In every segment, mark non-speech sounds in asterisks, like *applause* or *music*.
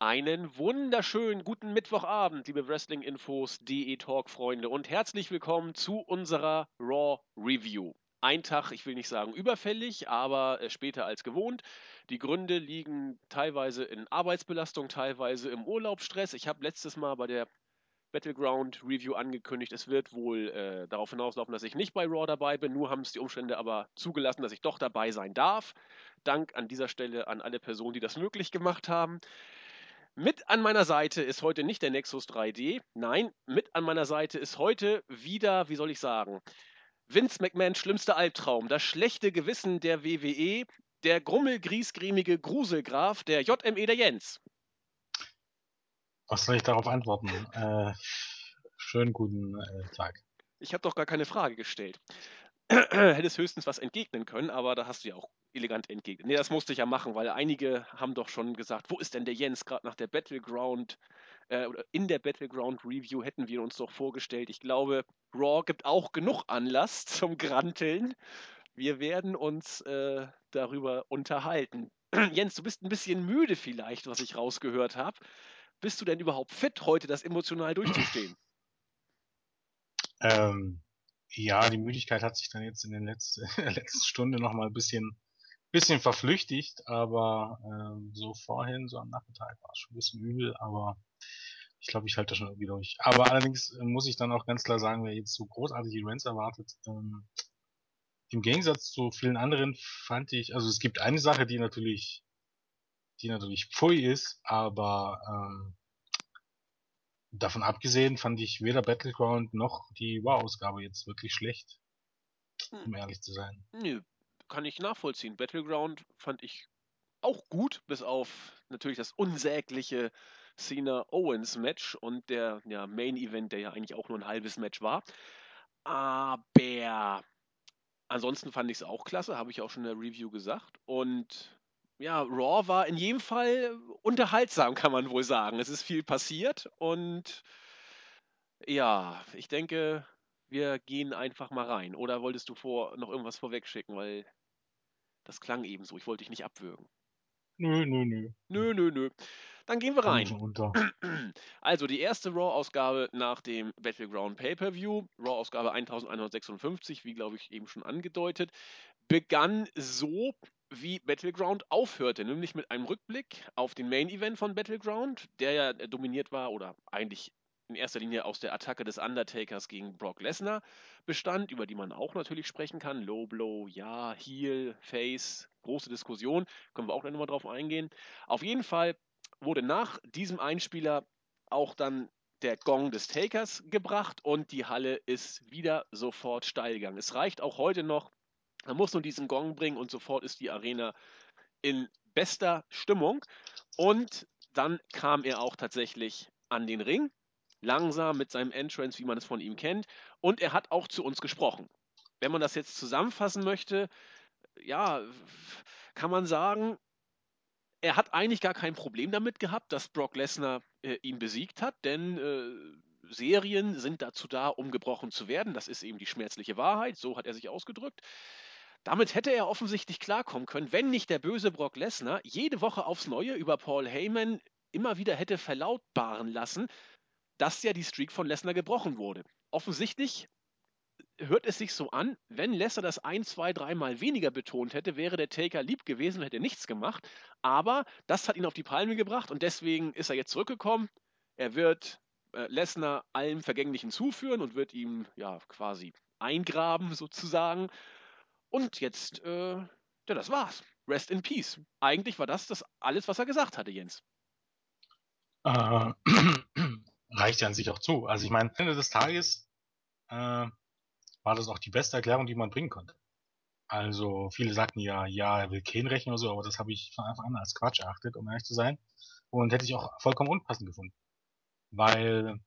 Einen wunderschönen guten Mittwochabend, liebe Wrestling-Infos, DE Talk-Freunde und herzlich willkommen zu unserer Raw Review. Ein Tag, ich will nicht sagen überfällig, aber äh, später als gewohnt. Die Gründe liegen teilweise in Arbeitsbelastung, teilweise im Urlaubsstress. Ich habe letztes Mal bei der Battleground Review angekündigt, es wird wohl äh, darauf hinauslaufen, dass ich nicht bei Raw dabei bin. Nur haben es die Umstände aber zugelassen, dass ich doch dabei sein darf. Dank an dieser Stelle an alle Personen, die das möglich gemacht haben. Mit an meiner Seite ist heute nicht der Nexus 3D. Nein, mit an meiner Seite ist heute wieder, wie soll ich sagen, Vince McMahons schlimmster Albtraum, das schlechte Gewissen der WWE, der grummelgriesgriemige Gruselgraf, der JME der Jens. Was soll ich darauf antworten? *laughs* Äh, schönen guten äh, Tag. Ich habe doch gar keine Frage gestellt. *clears throat* Hättest höchstens was entgegnen können, aber da hast du ja auch elegant entgegnet. Nee, das musste ich ja machen, weil einige haben doch schon gesagt, wo ist denn der Jens? Gerade nach der Battleground äh, oder in der Battleground Review hätten wir uns doch vorgestellt. Ich glaube, Raw gibt auch genug Anlass *laughs* zum Granteln. Wir werden uns äh, darüber unterhalten. *clears throat* Jens, du bist ein bisschen müde vielleicht, was ich rausgehört habe. Bist du denn überhaupt fit, heute das emotional *clears throat* durchzustehen? Ähm, ja, die Müdigkeit hat sich dann jetzt in, den letzten, *laughs* letzten Stunde noch mal ein bisschen bisschen verflüchtigt, aber ähm, so vorhin, so am Nachmittag war es schon ein bisschen übel, aber ich glaube, ich halte das schon irgendwie durch. Aber allerdings äh, muss ich dann auch ganz klar sagen, wer jetzt so großartige Events erwartet, ähm, im Gegensatz zu vielen anderen fand ich, also es gibt eine Sache, die natürlich, die natürlich pfui ist, aber ähm, davon abgesehen fand ich weder Battleground noch die War-Ausgabe jetzt wirklich schlecht, hm. um ehrlich zu sein. Nö, kann ich nachvollziehen. Battleground fand ich auch gut, bis auf natürlich das unsägliche Cena Owens Match und der ja, Main Event, der ja eigentlich auch nur ein halbes Match war. Aber ansonsten fand ich es auch klasse, habe ich auch schon in der Review gesagt. Und ja, Raw war in jedem Fall unterhaltsam, kann man wohl sagen. Es ist viel passiert und ja, ich denke, wir gehen einfach mal rein. Oder wolltest du vor noch irgendwas vorwegschicken, weil das klang eben so. Ich wollte dich nicht abwürgen. Nö, nö, nö. Nö, nö, nö. Dann gehen wir rein. *clears throat* Also die erste Raw-Ausgabe nach dem Battleground Pay-Per-View, Raw-Ausgabe 1156, wie glaube ich eben schon angedeutet, begann so, wie Battleground aufhörte, nämlich mit einem Rückblick auf den Main-Event von Battleground, der ja dominiert war oder eigentlich in erster Linie aus der Attacke des Undertakers gegen Brock Lesnar bestand, über die man auch natürlich sprechen kann. Low Blow, ja, Heel, Face, große Diskussion, können wir auch nochmal drauf eingehen. Auf jeden Fall wurde nach diesem Einspieler auch dann der Gong des Takers gebracht und die Halle ist wieder sofort steil gegangen. Es reicht auch heute noch, man muss nur diesen Gong bringen und sofort ist die Arena in bester Stimmung. Und dann kam er auch tatsächlich an den Ring langsam mit seinem Entrance, wie man es von ihm kennt. Und er hat auch zu uns gesprochen. Wenn man das jetzt zusammenfassen möchte, ja, kann man sagen, er hat eigentlich gar kein Problem damit gehabt, dass Brock Lesnar äh, ihn besiegt hat, denn äh, Serien sind dazu da, um gebrochen zu werden. Das ist eben die schmerzliche Wahrheit, so hat er sich ausgedrückt. Damit hätte er offensichtlich klarkommen können, wenn nicht der böse Brock Lesnar jede Woche aufs Neue über Paul Heyman immer wieder hätte verlautbaren lassen, dass ja die Streak von Lesnar gebrochen wurde. Offensichtlich hört es sich so an, wenn Lesnar das ein, zwei, dreimal weniger betont hätte, wäre der Taker lieb gewesen und hätte nichts gemacht. Aber das hat ihn auf die Palme gebracht und deswegen ist er jetzt zurückgekommen. Er wird äh, Lesnar allem Vergänglichen zuführen und wird ihm ja quasi eingraben sozusagen. Und jetzt, äh, ja, das war's. Rest in Peace. Eigentlich war das das alles, was er gesagt hatte, Jens. Äh, *clears throat* reicht ja an sich auch zu. Also ich meine, Ende des Tages äh, war das auch die beste Erklärung, die man bringen konnte. Also viele sagten ja, ja, er will Kane rächen oder so, aber das habe ich von Anfang an als Quatsch erachtet, um ehrlich zu sein. Und hätte ich auch vollkommen unpassend gefunden. Weil,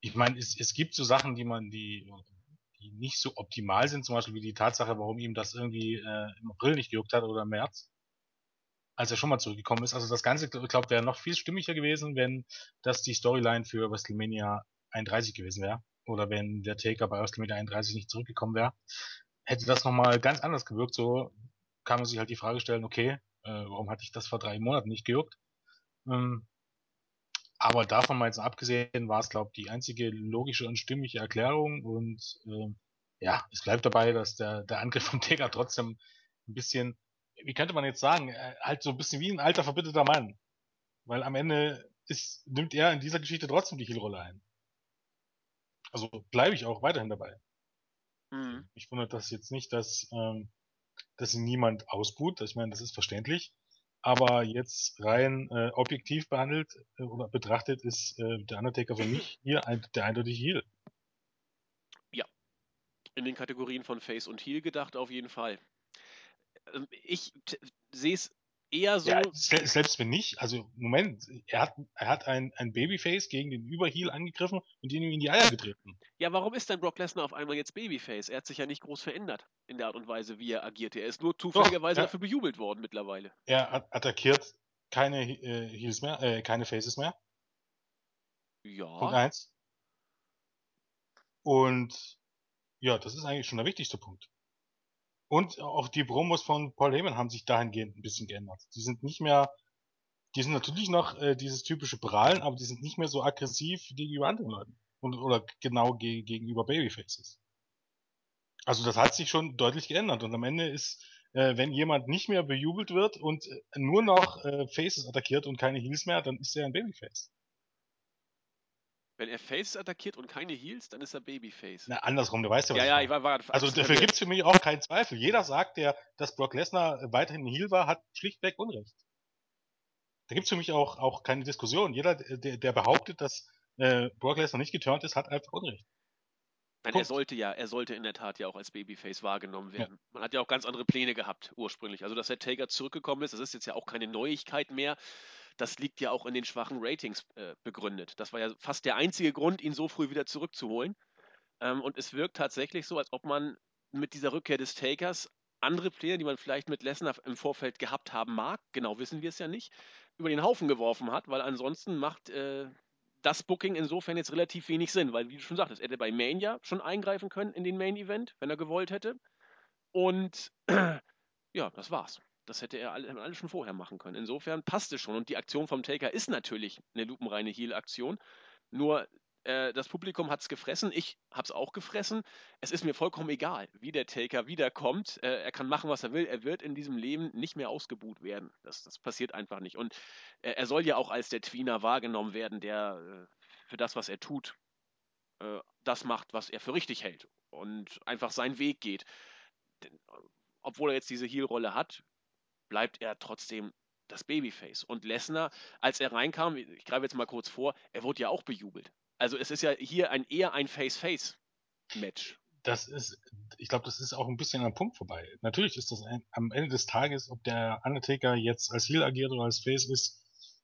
ich meine, es, es gibt so Sachen, die man, die, die nicht so optimal sind, zum Beispiel wie die Tatsache, warum ihm das irgendwie äh, im April nicht gejuckt hat oder im März als er schon mal zurückgekommen ist. Also das Ganze, ich glaube, wäre noch viel stimmiger gewesen, wenn das die Storyline für WrestleMania 31 gewesen wäre. Oder wenn der Taker bei WrestleMania 31 nicht zurückgekommen wäre. Hätte das nochmal ganz anders gewirkt. So kann man sich halt die Frage stellen, okay, äh, warum hatte ich das vor drei Monaten nicht gejuckt? Ähm, aber davon mal jetzt abgesehen war es, glaube ich, die einzige logische und stimmige Erklärung und äh, ja, es bleibt dabei, dass der, der Angriff vom Taker trotzdem ein bisschen, wie könnte man jetzt sagen, äh, halt so ein bisschen wie ein alter verbitterter Mann. Weil am Ende ist, nimmt er in dieser Geschichte trotzdem die Heel-Rolle ein. Also bleibe ich auch weiterhin dabei. Mhm. Ich wundert das jetzt nicht, dass, ähm, dass ihn niemand ausbuht. Ich meine, das ist verständlich. Aber jetzt rein äh, objektiv behandelt äh, oder betrachtet ist äh, der Undertaker für mich hier ein, der eindeutige Heel. Ja. In den Kategorien von Face und Heel gedacht auf jeden Fall. Ähm, ich sehe es eher so. Ja, selbst wenn nicht, also Moment, er hat, er hat ein, ein Babyface gegen den Überheel angegriffen und ihn in die Eier getreten. Ja, warum ist denn Brock Lesnar auf einmal jetzt Babyface? Er hat sich ja nicht groß verändert in der Art und Weise, wie er agierte. Er ist nur zufälligerweise Doch, dafür bejubelt worden mittlerweile. Er attackiert keine äh, Heels mehr, äh, keine Faces mehr. Ja. Punkt eins. Und ja, das ist eigentlich schon der wichtigste Punkt. Und auch die Promos von Paul Heyman haben sich dahingehend ein bisschen geändert. Die sind nicht mehr, die sind natürlich noch äh, dieses typische Prahlen, aber die sind nicht mehr so aggressiv gegenüber anderen Leuten. Und, oder genau ge gegenüber Babyfaces. Also das hat sich schon deutlich geändert. Und am Ende ist, äh, wenn jemand nicht mehr bejubelt wird und äh, nur noch äh, Faces attackiert und keine Heels mehr, dann ist er ein Babyface. Wenn er Faces attackiert und keine Heels, dann ist er Babyface. Na, andersrum, du weißt ja, was Ja, ja, ich war, war Also dafür gibt es für mich auch keinen Zweifel. Jeder sagt, der, dass Brock Lesnar weiterhin ein Heel war, hat schlichtweg Unrecht. Da gibt es für mich auch, auch keine Diskussion. Jeder, der, der behauptet, dass äh, Brock Lesnar nicht geturnt ist, hat einfach Unrecht. Nein, er sollte ja, er sollte in der Tat ja auch als Babyface wahrgenommen werden. Ja. Man hat ja auch ganz andere Pläne gehabt ursprünglich. Also dass der Taker zurückgekommen ist, das ist jetzt ja auch keine Neuigkeit mehr. Das liegt ja auch in den schwachen Ratings äh, begründet. Das war ja fast der einzige Grund, ihn so früh wieder zurückzuholen. Ähm, und es wirkt tatsächlich so, als ob man mit dieser Rückkehr des Takers andere Pläne, die man vielleicht mit Lesnar im Vorfeld gehabt haben mag, genau wissen wir es ja nicht, über den Haufen geworfen hat, weil ansonsten macht äh, das Booking insofern jetzt relativ wenig Sinn, weil, wie du schon sagtest, er hätte bei Mania schon eingreifen können in den Main Event, wenn er gewollt hätte. Und *clears throat* ja, das war's. Das hätte er alles alle schon vorher machen können. Insofern passt es schon. Und die Aktion vom Taker ist natürlich eine lupenreine Heal-Aktion. Nur äh, das Publikum hat es gefressen, ich habe es auch gefressen. Es ist mir vollkommen egal, wie der Taker wiederkommt. Äh, er kann machen, was er will. Er wird in diesem Leben nicht mehr ausgebuht werden. Das, das passiert einfach nicht. Und äh, er soll ja auch als der Tweener wahrgenommen werden, der äh, für das, was er tut, äh, das macht, was er für richtig hält. Und einfach seinen Weg geht. Denn, obwohl er jetzt diese Heel-Rolle hat, bleibt er trotzdem das Babyface. Und Lesnar, als er reinkam, ich greife jetzt mal kurz vor, er wurde ja auch bejubelt. Also es ist ja hier ein eher ein Face-Face-Match. Das ist, ich glaube, das ist auch ein bisschen am Punkt vorbei. Natürlich ist das ein, am Ende des Tages, ob der Undertaker jetzt als Heel agiert oder als Face ist,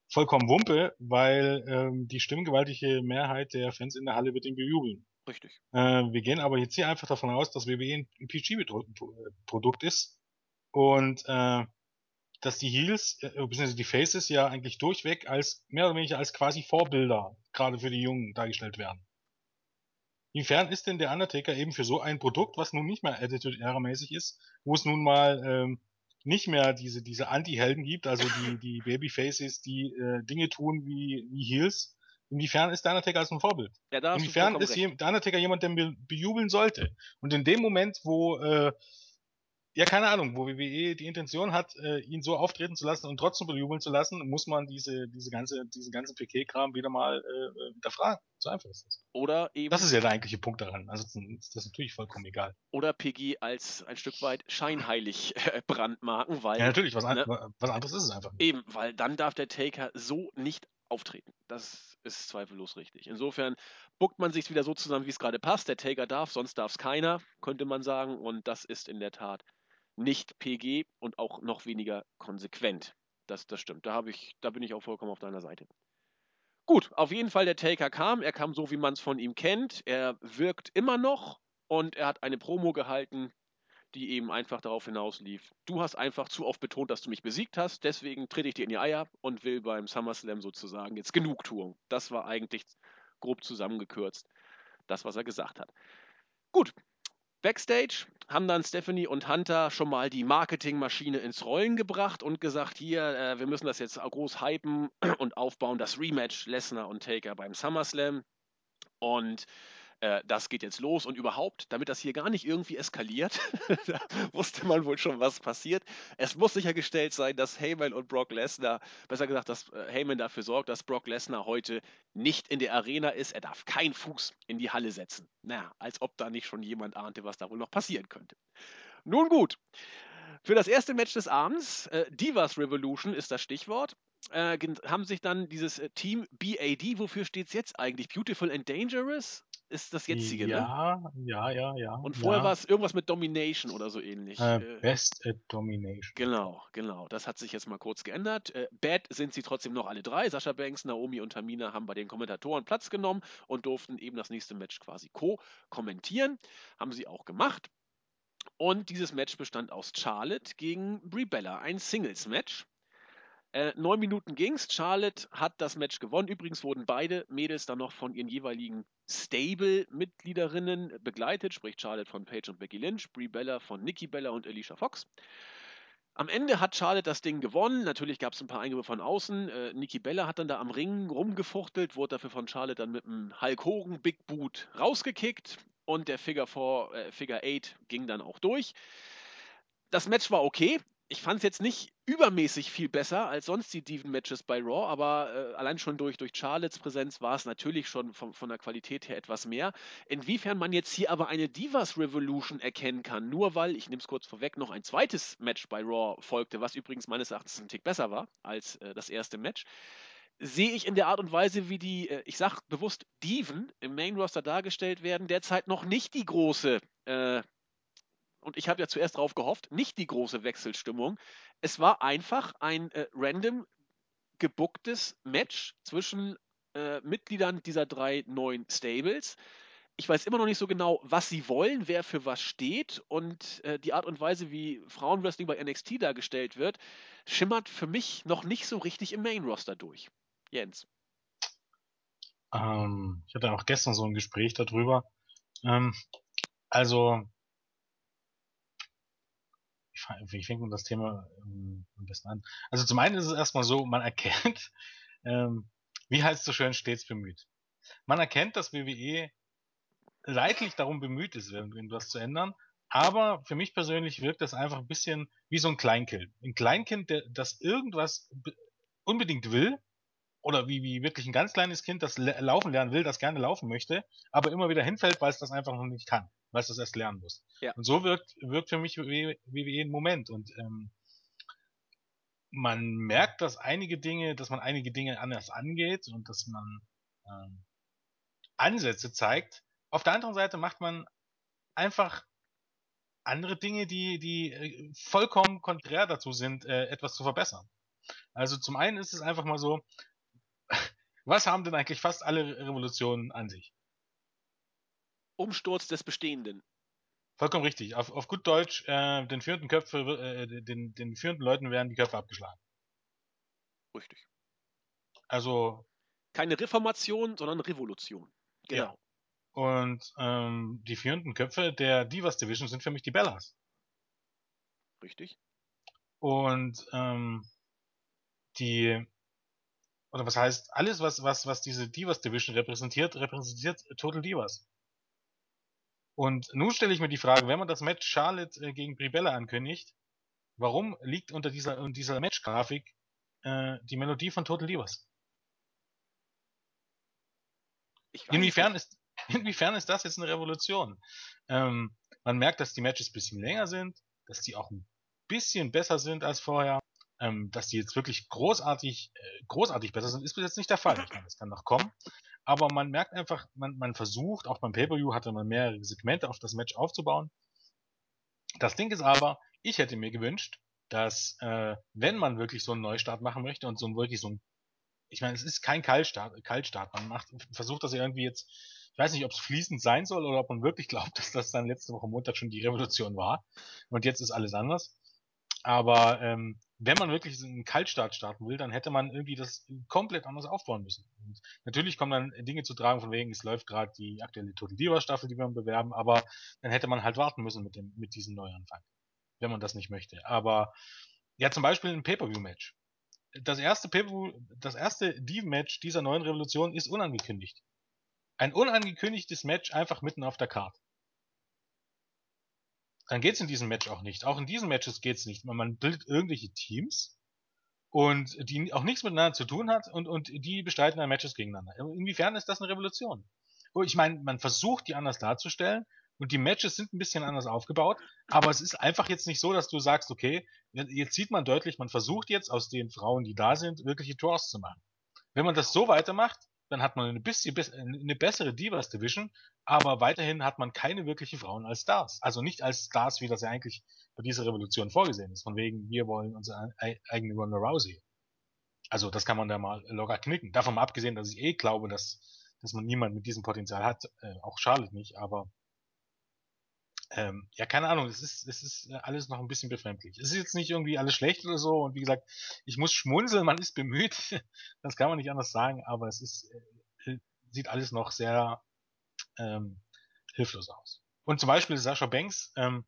vollkommen Wumpe, weil ähm, die stimmgewaltige Mehrheit der Fans in der Halle wird ihn bejubeln. Richtig. Äh, wir gehen aber jetzt hier einfach davon aus, dass WWE ein PG-Produkt ist und äh, dass die Heels, äh, bzw. die Faces ja eigentlich durchweg als, mehr oder weniger als quasi Vorbilder, gerade für die Jungen, dargestellt werden. Inwiefern ist denn der Undertaker eben für so ein Produkt, was nun nicht mehr Attitude-Era-mäßig ist, wo es nun mal ähm, nicht mehr diese, diese Anti-Helden gibt, also die, die Babyfaces, die äh, Dinge tun wie, wie Heels, Inwiefern ist der Undertaker als ein Vorbild? Ja, da Inwiefern ist der Undertaker jemand, der bejubeln sollte? Und in dem Moment, wo äh, ja, keine Ahnung, wo WWE die Intention hat, äh, ihn so auftreten zu lassen und trotzdem bejubeln zu lassen, muss man diese, diese ganze, diese ganze Piquet-Kram wieder mal äh, hinterfragen. So einfach ist das. Oder eben. Das ist ja der eigentliche Punkt daran. Also ist das natürlich vollkommen egal. Oder PG als ein Stück weit scheinheilig äh, brandmarken, weil. Ja, natürlich, was, ne, was anderes ist es einfach nicht. Eben, weil dann darf der Taker so nicht auftreten. Das ist zweifellos richtig. Insofern buckt man sich wieder so zusammen, wie es gerade passt. Der Taker darf, sonst darf es keiner, könnte man sagen. Und das ist in der Tat nicht PG und auch noch weniger konsequent. Das, das stimmt. Da, ich, da bin ich auch vollkommen auf deiner Seite. Gut, auf jeden Fall der Taker kam. Er kam so, wie man es von ihm kennt. Er wirkt immer noch und er hat eine Promo gehalten, die eben einfach darauf hinauslief. Du hast einfach zu oft betont, dass du mich besiegt hast, deswegen trete ich dir in die Eier und will beim SummerSlam sozusagen jetzt Genugtuung. Das war eigentlich grob zusammengekürzt, das, was er gesagt hat. Gut, Backstage haben dann Stephanie und Hunter schon mal die Marketingmaschine ins Rollen gebracht und gesagt, hier, äh, wir müssen das jetzt groß hypen und aufbauen, das Rematch Lesnar und Taker beim SummerSlam. Und äh, das geht jetzt los und überhaupt, damit das hier gar nicht irgendwie eskaliert, *laughs* da wusste man wohl schon, was passiert. Es muss sichergestellt sein, dass Heyman und Brock Lesnar, besser gesagt, dass äh, Heyman dafür sorgt, dass Brock Lesnar heute nicht in der Arena ist. Er darf keinen Fuß in die Halle setzen. Naja, als ob da nicht schon jemand ahnte, was da wohl noch passieren könnte. Nun gut. Für das erste Match des Abends, äh, Divas Revolution ist das Stichwort, äh, haben sich dann dieses äh, Team BAD, wofür steht es jetzt eigentlich? Beautiful and Dangerous? Ist das jetzige, ja, ne? Ja, ja, ja. Und vorher ja. war es irgendwas mit Domination oder so ähnlich. Äh, Best at Domination. Genau, genau. Das hat sich jetzt mal kurz geändert. Äh, Bad sind sie trotzdem noch alle drei. Sascha Banks, Naomi und Tamina haben bei den Kommentatoren Platz genommen und durften eben das nächste Match quasi co-kommentieren. Haben sie auch gemacht. Und dieses Match bestand aus Charlotte gegen Brie Bella, ein Singles-Match. Äh, neun Minuten ging's. Charlotte hat das Match gewonnen. Übrigens wurden beide Mädels dann noch von ihren jeweiligen Stable-Mitgliederinnen begleitet, sprich Charlotte von Paige und Becky Lynch, Brie Bella von Nikki Bella und Alicia Fox. Am Ende hat Charlotte das Ding gewonnen. Natürlich gab es ein paar Eingriffe von außen. Äh, Nikki Bella hat dann da am Ring rumgefuchtelt, wurde dafür von Charlotte dann mit einem Hulk Hogan Big Boot rausgekickt und der Figure 4, äh, Figure 8 ging dann auch durch. Das Match war okay ich fand es jetzt nicht übermäßig viel besser als sonst die Diven-Matches bei Raw, aber äh, allein schon durch, durch Charlottes Präsenz war es natürlich schon von, von der Qualität her etwas mehr. Inwiefern man jetzt hier aber eine Divas Revolution erkennen kann, nur weil, ich nehme es kurz vorweg, noch ein zweites Match bei Raw folgte, was übrigens meines Erachtens ein Tick besser war als äh, das erste Match, sehe ich in der Art und Weise, wie die, äh, ich sag bewusst, Diven im Main Roster dargestellt werden, derzeit noch nicht die große äh, und ich habe ja zuerst darauf gehofft, nicht die große Wechselstimmung. Es war einfach ein äh, random gebucktes Match zwischen äh, Mitgliedern dieser drei neuen Stables. Ich weiß immer noch nicht so genau, was sie wollen, wer für was steht und äh, die Art und Weise, wie Frauenwrestling bei NXT dargestellt wird, schimmert für mich noch nicht so richtig im Main Roster durch. Jens. Ähm, ich hatte auch gestern so ein Gespräch darüber. Ähm, also wie fängt man das Thema ähm, am besten an? Also zum einen ist es erstmal so, man erkennt, *laughs* ähm, wie heißt so schön, stets bemüht. Man erkennt, dass WWE leidlich darum bemüht ist, irgendwas zu ändern, aber für mich persönlich wirkt das einfach ein bisschen wie so ein Kleinkind. Ein Kleinkind, der, das irgendwas unbedingt will, oder wie, wie wirklich ein ganz kleines Kind, das laufen lernen will, das gerne laufen möchte, aber immer wieder hinfällt, weil es das einfach noch nicht kann weil es das erst lernen muss. Ja. Und so wirkt, wirkt für mich WWE ein Moment. Und ähm, man merkt, dass einige Dinge, dass man einige Dinge anders angeht und dass man ähm, Ansätze zeigt. Auf der anderen Seite macht man einfach andere Dinge, die, die äh, vollkommen konträr dazu sind, äh, etwas zu verbessern. Also zum einen ist es einfach mal so, *laughs* was haben denn eigentlich fast alle Revolutionen an sich? Umsturz des Bestehenden. Vollkommen richtig. Auf, auf gut Deutsch, äh, den führenden Köpfe, äh, den, den führenden Leuten werden die Köpfe abgeschlagen. Richtig. Also. Keine Reformation, sondern Revolution. Genau. Ja. Und ähm, die führenden Köpfe der Divas Division sind für mich die Bellas. Richtig. Und ähm, die oder was heißt alles was was was diese Divas Division repräsentiert repräsentiert Total Divas. Und nun stelle ich mir die Frage, wenn man das Match Charlotte äh, gegen Bribella ankündigt, warum liegt unter dieser, unter dieser Match-Grafik äh, die Melodie von Total Divas? Inwiefern ist, *laughs* inwiefern ist das jetzt eine Revolution? Ähm, man merkt, dass die Matches ein bisschen länger sind, dass die auch ein bisschen besser sind als vorher. Ähm, dass die jetzt wirklich großartig, äh, großartig besser sind, ist bis jetzt nicht der Fall. Ich meine, das kann noch kommen aber man merkt einfach, man, man versucht, auch beim Pay-Per-View hatte man mehrere Segmente auf das Match aufzubauen. Das Ding ist aber, ich hätte mir gewünscht, dass äh, wenn man wirklich so einen Neustart machen möchte und so ein wirklich so ein, ich meine, es ist kein Kaltstart, Kaltstart, man macht, versucht das irgendwie jetzt, ich weiß nicht, ob es fließend sein soll oder ob man wirklich glaubt, *laughs* dass das dann letzte Woche Montag schon die Revolution war und jetzt ist alles anders. Aber ähm, wenn man wirklich einen Kaltstart starten will, dann hätte man irgendwie das komplett anders aufbauen müssen. Und natürlich kommen dann Dinge zu tragen, von wegen, es läuft gerade die aktuelle Total Diva Staffel, die wir bewerben, aber dann hätte man halt warten müssen mit dem, mit diesem Neuanfang. Wenn man das nicht möchte. Aber, ja, zum Beispiel ein Pay-Per-View-Match. Das erste pay das erste Div-Match dieser neuen Revolution ist unangekündigt. Ein unangekündigtes Match einfach mitten auf der Karte dann geht's in diesem Match auch nicht. Auch in diesen Matches geht's nicht. Man bildet irgendwelche Teams und die auch nichts miteinander zu tun hat und, und die bestreiten dann Matches gegeneinander. Inwiefern ist das eine Revolution? Oh, ich meine, man versucht die anders darzustellen und die Matches sind ein bisschen anders aufgebaut, aber es ist einfach jetzt nicht so, dass du sagst, okay, jetzt sieht man deutlich, man versucht jetzt aus den Frauen, die da sind, wirkliche Draws zu machen. Wenn man das so weitermacht, dann hat man eine bisschen eine bessere Divas Division, aber weiterhin hat man keine wirklichen Frauen als Stars. Also nicht als Stars, wie das ja eigentlich bei dieser Revolution vorgesehen ist. Von wegen, wir wollen unsere eigene Ronda Rousey. Also das kann man da mal locker knicken. Davon mal abgesehen, dass ich eh glaube, dass, dass man niemand mit diesem Potenzial hat. Äh, auch Charlotte nicht, aber ähm, ja, keine Ahnung, es ist, es ist äh, alles noch ein bisschen befremdlich. Es ist jetzt nicht irgendwie alles schlecht oder so und wie gesagt, ich muss schmunzeln, *laughs* man ist bemüht, das kann man nicht anders sagen, aber es ist, äh, sieht alles noch sehr ähm, hilflos aus. Und zum Beispiel Sascha Banks, ähm,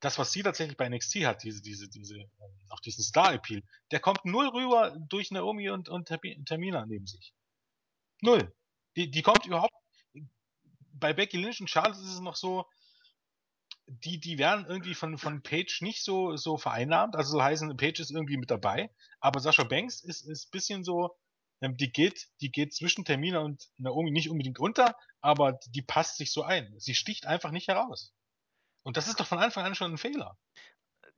das, was sie tatsächlich bei NXT hat, diese, diese, diese, ähm, auch diesen Star-Appeal, der kommt null rüber durch Naomi und, und Termina neben sich. Null. Die, die kommt überhaupt, bei Becky Lynch und Charlotte ist es noch so, die, die werden irgendwie von, von Page nicht so, so vereinnahmt. Also so heißen, Page ist irgendwie mit dabei. Aber Sascha Banks ist, ist bisschen so, ähm, die geht, die geht zwischen Termina und Naomi nicht unbedingt unter, aber die passt sich so ein. Sie sticht einfach nicht heraus. Und das ist doch von Anfang an schon ein Fehler.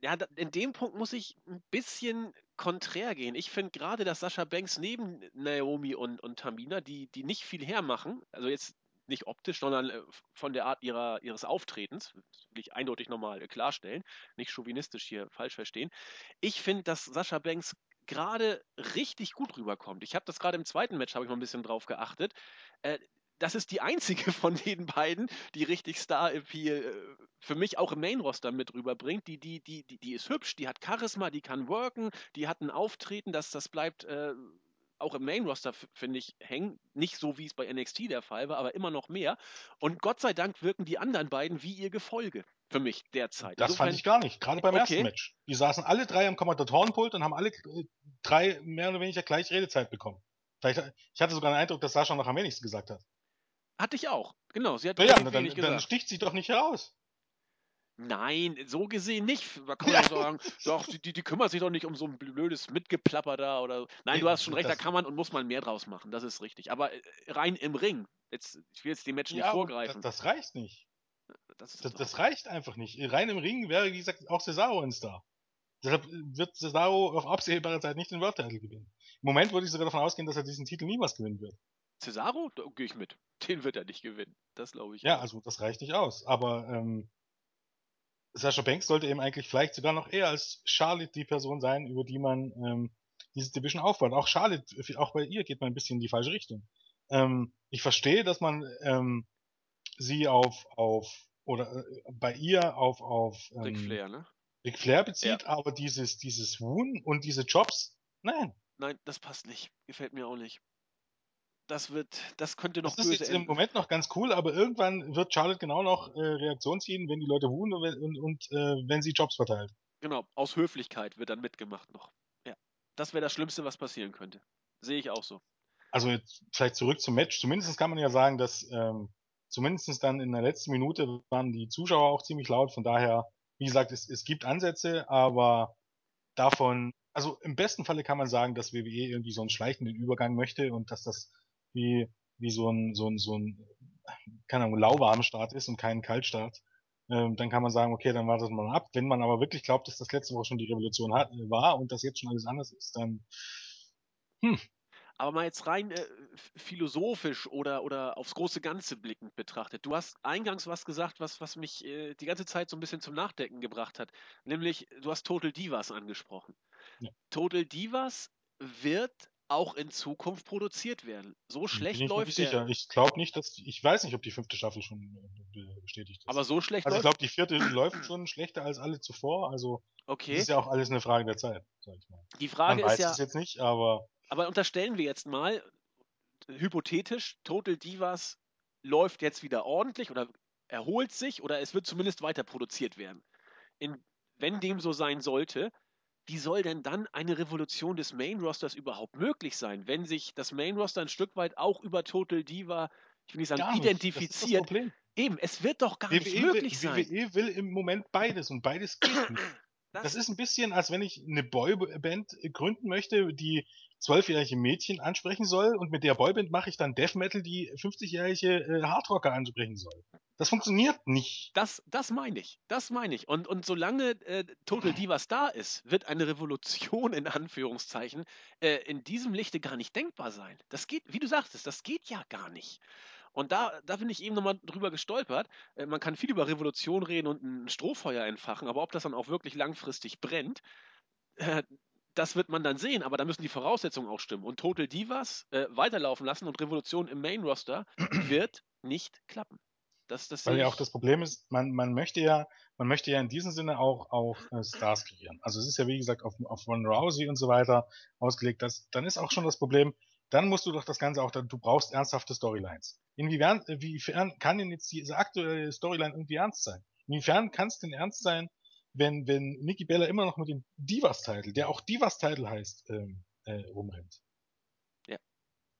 Ja, in dem Punkt muss ich ein bisschen konträr gehen. Ich finde gerade, dass Sascha Banks neben Naomi und, und Tamina, die, die nicht viel hermachen, also jetzt nicht optisch, sondern äh, von der Art ihrer, ihres Auftretens, das will ich eindeutig nochmal äh, klarstellen, nicht chauvinistisch hier falsch verstehen. Ich finde, dass Sascha Banks gerade richtig gut rüberkommt. Ich habe das gerade im zweiten Match, habe ich mal ein bisschen drauf geachtet. Äh, das ist die einzige *laughs* von den beiden, die richtig Star-Appeal für mich auch im Main-Roster mit rüberbringt. Die, die, die, die, die ist hübsch, die hat Charisma, die kann worken, die hat ein Auftreten, das, das bleibt äh, auch im Main-Roster, finde ich, hängen. Nicht so, wie es bei NXT der Fall war, aber immer noch mehr. Und Gott sei Dank wirken die anderen beiden wie ihr Gefolge. Für mich derzeit. Das Insofern, fand ich gar nicht. Gerade beim okay. ersten Match. Die saßen alle drei am Kommentatorenpult und haben alle äh, drei mehr oder weniger gleich Redezeit bekommen. Vielleicht, ich hatte sogar den Eindruck, dass Sascha noch am wenigsten gesagt hat. Hatte ich auch. Genau. Sie hat ja, ja dann, dann sticht sie doch nicht heraus. Nein, so gesehen nicht. Man kann ja sagen, doch, die, die kümmert sich doch nicht um so ein blödes Mitgeplapper da oder. Nein, du hast schon recht, da kann man und muss man mehr draus machen, das ist richtig. Aber äh, rein im Ring, jetzt, ich will jetzt die Match ja, nicht vorgreifen. Das, das reicht nicht. Das, das, das, reicht einfach nicht. Rein im Ring wäre, wie gesagt, auch Cesaro ein Star. Deshalb wird Cesaro auf absehbare Zeit nicht den World Title gewinnen. Im Moment würde ich sogar davon ausgehen, dass er diesen Titel niemals gewinnen wird. Cesaro? Da gehe ich mit. Den wird er nicht gewinnen. Das glaube ich. Ja, auch. also das reicht nicht aus. Aber ähm, Sascha Banks sollte eben eigentlich vielleicht sogar noch eher als Charlotte die Person sein, über die man ähm, diese Division aufbaut. Auch Charlotte, auch bei ihr geht man ein bisschen in die falsche Richtung. Ähm, ich verstehe, dass man ähm, sie auf, auf oder äh, bei ihr auf, auf ähm, Ric Flair, ne? Ric Flair bezieht, ja. aber dieses, dieses Woon und diese Jobs, nein. Nein, das passt nicht. Gefällt mir auch nicht das wird, das könnte noch das böse ist jetzt enden. im Moment noch ganz cool, aber irgendwann wird Charlotte genau noch äh, Reaktion ziehen, wenn die Leute ruhen und, und, und äh, wenn sie Jobs verteilt. Genau, aus Höflichkeit wird dann mitgemacht noch. Ja, das wäre das Schlimmste, was passieren könnte. Sehe ich auch so. Also jetzt vielleicht zurück zum Match. Zumindest kann man ja sagen, dass ähm, zumindest dann in der letzten Minute waren die Zuschauer auch ziemlich laut. Von daher, wie gesagt, es, es gibt Ansätze, aber davon, also im besten Falle kann man sagen, dass WWE irgendwie so einen schleichenden Übergang möchte und dass das wie, wie so ein, so ein, so ein, keine Ahnung, lauwarmer Start ist und kein Kaltstart, ähm, dann kann man sagen, okay, dann wartet man ab. Wenn man aber wirklich glaubt, dass das letzte Woche schon die Revolution hat, äh, war und das jetzt schon alles anders ist, dann, hm. Aber mal jetzt rein äh, philosophisch oder, oder aufs große Ganze blickend betrachtet. Du hast eingangs was gesagt, was, was mich äh, die ganze Zeit so ein bisschen zum Nachdenken gebracht hat. Nämlich, du hast Total Divas angesprochen. Ja. Total Divas wird auch in Zukunft produziert werden. So schlecht Bin ich läuft nicht sicher. Ich glaube nicht, dass ich weiß nicht, ob die fünfte Staffel schon äh, bestätigt ist. Aber so schlecht also ich läuft. glaube, die vierte *clears throat* läuft schon schlechter als alle zuvor. Also Okay. ist ja auch alles eine Frage der Zeit, sag ich mal. Die Man Frage weiß ist ja, es jetzt nicht, aber aber unterstellen wir jetzt mal, hypothetisch, Total Divas läuft jetzt wieder ordentlich oder erholt sich oder es wird zumindest weiter produziert werden. In, wenn dem so sein sollte, wie soll denn dann eine Revolution des Main Rosters überhaupt möglich sein, wenn sich das Main Roster ein Stück weit auch über Total Diva, ich will nicht sagen, nicht. Identifiziert? Eben, es wird doch gar nicht WWE möglich will, sein. WWE will im Moment beides und beides geht nicht. *clears throat* Das ist ein bisschen, als wenn ich eine Boyband gründen möchte, die zwölfjährige Mädchen ansprechen soll und mit der Boyband mache ich dann Death Metal, die 50-jährige äh, Hardrocker ansprechen soll. Das funktioniert nicht. Das, das meine ich. Das meine ich. Und, und solange äh, Total Divas da ist, wird eine Revolution in Anführungszeichen äh, in diesem Lichte gar nicht denkbar sein. Das geht, wie du sagtest, das geht ja gar nicht. Und da, da bin ich eben nochmal drüber gestolpert. Äh, man kann viel über Revolution reden und ein Strohfeuer entfachen, aber ob das dann auch wirklich langfristig brennt, äh, das wird man dann sehen, aber da müssen die Voraussetzungen auch stimmen. Und Total Divas äh, weiterlaufen lassen und Revolution im Main Roster *clears throat* wird nicht klappen. Das, das Weil ja auch das Problem ist, man, man möchte ja, man möchte ja in diesem Sinne auch, auch äh, Stars kreieren. Also es ist ja wie gesagt auf, auf Ron Rousey und so weiter ausgelegt. Das, dann ist auch schon das Problem, dann musst du doch das Ganze auch, du brauchst ernsthafte Storylines. Inwiefern, inwiefern kann denn jetzt diese aktuelle Storyline irgendwie ernst sein? Inwiefern kann es denn ernst sein, wenn, wenn Nikki Bella immer noch mit dem Divas-Title, der auch Divas-Title heißt, ähm, äh, rumrennt? Ja.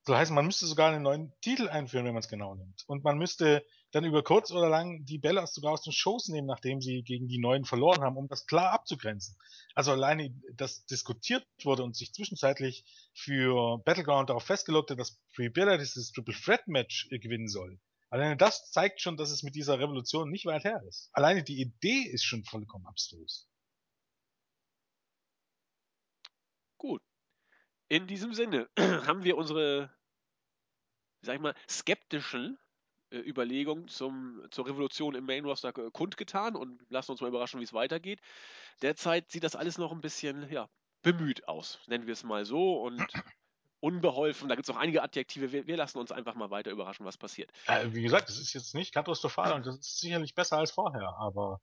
So heißt, man müsste sogar einen neuen Titel einführen, wenn man es genau nimmt. Und man müsste dann über kurz oder lang die Bellas sogar aus den Shows nehmen, nachdem sie gegen die Neuen verloren haben, um das klar abzugrenzen. Also alleine, dass diskutiert wurde und sich zwischenzeitlich für Battleground darauf festgelegt hat, dass Free Bella dieses Triple Threat Match äh, gewinnen soll. Alleine das zeigt schon, dass es mit dieser Revolution nicht weit her ist. Alleine die Idee ist schon vollkommen abstrus. Gut. In diesem Sinne *clears throat* haben wir unsere, sag ich mal, skeptischen äh, Überlegungen zum, zur Revolution im Main Roster kundgetan und lassen uns mal überraschen, wie es weitergeht. Derzeit sieht das alles noch ein bisschen, ja, bemüht aus, nennen wir es mal so und *clears throat* unbeholfen. Da gibt es auch einige Adjektive. Wir, wir, lassen uns einfach mal weiter überraschen, was passiert. Äh, wie gesagt, es ist jetzt nicht katastrophal und das ist sicherlich besser als vorher, aber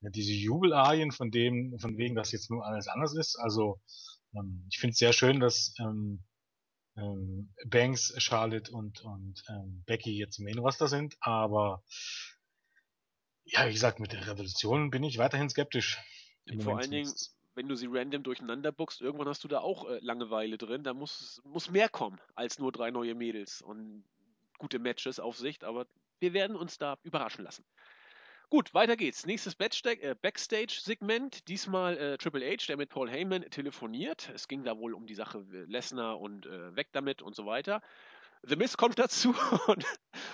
ja, diese Jubelarien von dem, von wegen, dass jetzt nur alles anders ist, also ähm, ich finde es sehr schön, dass ähm, ähm, Banks, Charlotte und, und ähm, Becky jetzt im Main Roster sind, aber ja, wie gesagt, mit der Revolution bin ich weiterhin skeptisch. Vor allen Dingen, wenn du sie random durcheinander buchst, irgendwann hast du da auch äh, Langeweile drin. Da muss, muss mehr kommen als nur drei neue Mädels und gute Matches auf Sicht, aber wir werden uns da überraschen lassen. Gut, weiter geht's. Nächstes äh, Backstage-Segment. Diesmal äh, Triple H, der mit Paul Heyman telefoniert. Es ging da wohl um die Sache äh, Lesnar und äh, weg damit und so weiter. The Miz kommt dazu *laughs* und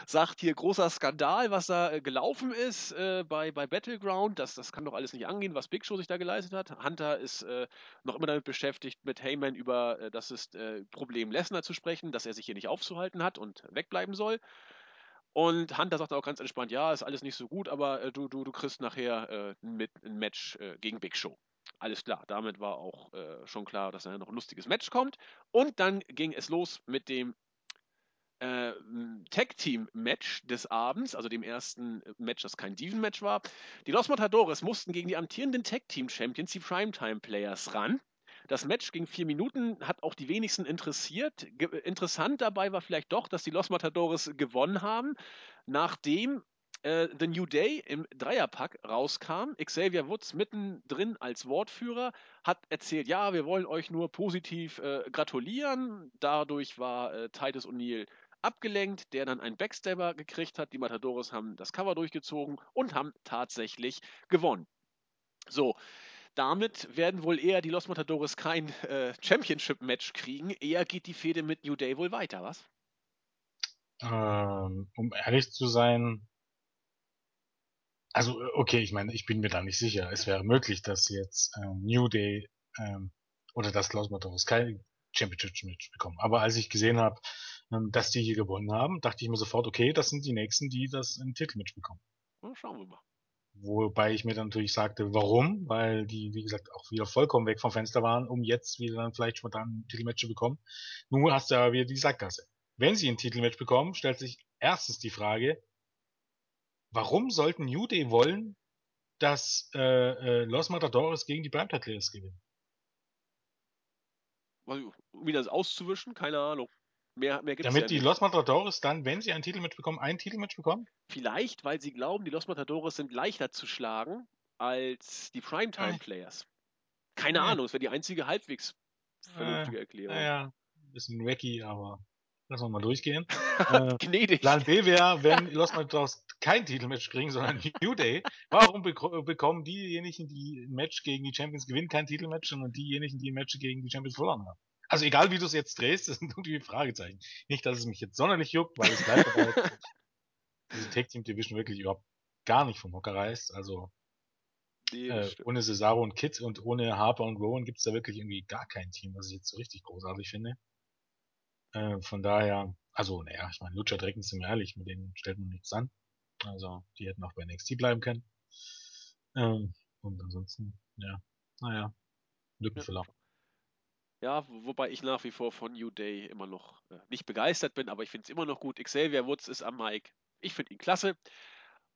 sagt hier großer Skandal, was da äh, gelaufen ist äh, bei, bei Battleground. Das, das kann doch alles nicht angehen, was Big Show sich da geleistet hat. Hunter ist äh, noch immer damit beschäftigt, mit Heyman über das ist, Problem Lesnar zu sprechen, dass er sich hier nicht aufzuhalten hat und wegbleiben soll. Und Hunter sagt auch ganz entspannt, ja, ist alles nicht so gut, aber äh, du, du, du kriegst nachher mit, ein Match gegen Big Show. Alles klar, damit war auch äh, schon klar, dass da noch ein lustiges Match kommt. Und dann ging es los mit dem äh, Tag-Team-Match des Abends, also dem ersten Match, das kein Diven-Match war. Die Los Matadores mussten gegen die amtierenden Tag-Team-Champions, die Primetime-Players, ran. Das Match ging vier Minuten, hat auch die wenigsten interessiert. Ge interessant dabei war vielleicht doch, dass die Los Matadores gewonnen haben, nachdem äh, The New Day im Dreierpack rauskam. Xavier Woods mittendrin als Wortführer hat erzählt, ja, wir wollen euch nur positiv äh, gratulieren. Dadurch war äh, Titus O'Neill abgelenkt, der dann einen Backstabber gekriegt hat. Die Matadores haben das Cover durchgezogen und haben tatsächlich gewonnen. So, damit werden wohl eher die Los Matadores kein äh, Championship-Match kriegen. Eher geht die Fehde mit New Day wohl weiter, was? Ähm, um ehrlich zu sein, also okay, ich meine, ich bin mir da nicht sicher. Es wäre möglich, dass jetzt ähm, New Day ähm, oder dass Los Matadores kein Championship-Match bekommen. Aber als ich gesehen habe, ähm, dass die hier gewonnen haben, dachte ich mir sofort, okay, das sind die nächsten, die das im Titelmatch bekommen. Schauen wir mal. Wobei ich mir dann natürlich sagte, warum? Weil die, wie gesagt, auch wieder vollkommen weg vom Fenster waren, um jetzt wieder dann vielleicht spontan ein Titelmatch zu bekommen. Nun hast du aber wieder die Sackgasse. Wenn sie ein Titelmatch bekommen, stellt sich erstens die Frage, warum sollten New Day wollen, dass äh, äh, Los Matadores gegen die Primetime Players gewinnen? Wieder das auszuwischen? Keine Ahnung. Mehr, mehr gibt's Damit ja die Los Matadores dann, wenn sie ein Titelmatch bekommen, ein Titelmatch bekommen? Vielleicht, weil sie glauben, die Los Matadores sind leichter zu schlagen als die Primetime Players. Keine ja. Ahnung, das wäre die einzige halbwegs vernünftige Erklärung. Naja, bisschen wacky, aber lassen wir mal durchgehen. *laughs* äh, Gnädig. Plan B wäre, wenn Los Matadores kein Titelmatch kriegen, sondern *laughs* New Day. Warum bekommen diejenigen, die ein Match gegen die Champions gewinnen, kein Titelmatch, sondern diejenigen, die ein Match gegen die Champions verloren haben? Also egal wie du es jetzt drehst, *laughs* das sind irgendwie Fragezeichen. Nicht, dass es mich jetzt sonderlich juckt, weil es bleibt dabei, *laughs* diese Tag Team Division wirklich überhaupt gar nicht vom Hocker reißt. Also äh, ohne Cesaro und Kit und ohne Harper und Rowan gibt es da wirklich irgendwie gar kein Team, was ich jetzt so richtig großartig finde. Äh, von daher, also naja, ich meine, Lucha Dragons sind wir ehrlich, mit denen stellt man nichts an. Also die hätten auch bei NXT bleiben können. Ähm, und ansonsten, ja, naja, Lückenfüller. Ja. Ja, wobei ich nach wie vor von New Day immer noch äh, nicht begeistert bin, aber ich finde es immer noch gut. Xavier Woods ist am Mike. Ich finde ihn klasse.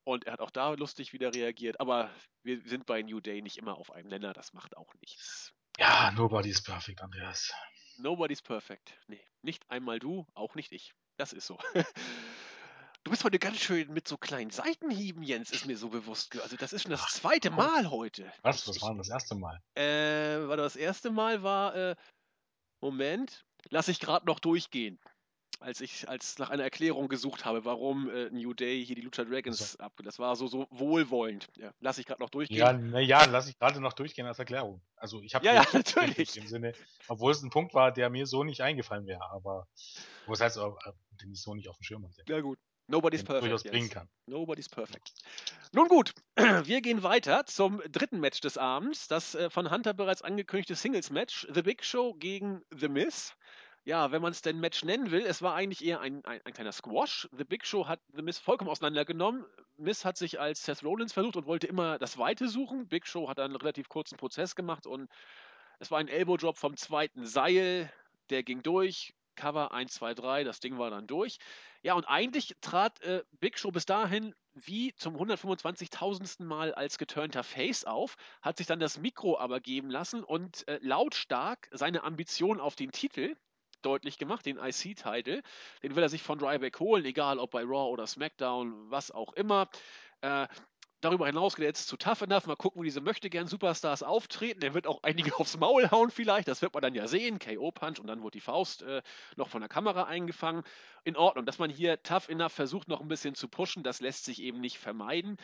Und er hat auch da lustig wieder reagiert. Aber wir sind bei New Day nicht immer auf einem Nenner. Das macht auch nichts. Ja, nobody's perfect, Andreas. Nobody's perfect. Nee, nicht einmal du, auch nicht ich. Das ist so. *laughs* Du bist heute ganz schön mit so kleinen Seitenhieben, Jens, ist mir so bewusst. Also das ist schon das zweite Mal heute. Was? Was war denn das erste Mal? Äh, war das erste Mal war, äh, Moment, lass ich gerade noch durchgehen. Als ich als nach einer Erklärung gesucht habe, warum äh, New Day hier die Lucha Dragons so. ab. Das war so, so wohlwollend. Ja, lass ich gerade noch durchgehen. Ja, na ja, lass ich gerade noch durchgehen als Erklärung. Also ich habe ja, ja, natürlich. im Sinne, obwohl es ein Punkt war, der mir so nicht eingefallen wäre, aber was heißt, äh, den ich so nicht auf dem Schirm hatte. Ja gut. Nobody's perfect. Kann. Nobody's perfect. Nun gut, *clears throat* wir gehen weiter zum dritten Match des Abends. Das äh, von Hunter bereits angekündigte Singles-Match. The Big Show gegen The Miz. Ja, wenn man es denn Match nennen will, es war eigentlich eher ein, ein, ein, kleiner Squash. The Big Show hat The Miz vollkommen auseinandergenommen. Miz hat sich als Seth Rollins versucht und wollte immer das Weite suchen. Big Show hat einen relativ kurzen Prozess gemacht und es war ein Elbow-Drop vom zweiten Seil. Der ging durch. Cover 1, 2, 3, das Ding war dann durch. Ja, und eigentlich trat äh, Big Show bis dahin wie zum 125.000. Mal als geturnter Face auf, hat sich dann das Mikro aber geben lassen und äh, lautstark seine Ambition auf den Titel deutlich gemacht, den IC-Titel. Den will er sich von Ryback holen, egal ob bei Raw oder SmackDown, was auch immer. Äh, Darüber hinaus geht er jetzt zu Tough Enough. Mal gucken, wo diese möchte gern Superstars auftreten. Der wird auch einige *laughs* aufs Maul hauen vielleicht. Das wird man dann ja sehen. KO-Punch und dann wird die Faust äh, noch von der Kamera eingefangen. In Ordnung. Dass man hier Tough Enough versucht noch ein bisschen zu pushen, das lässt sich eben nicht vermeiden.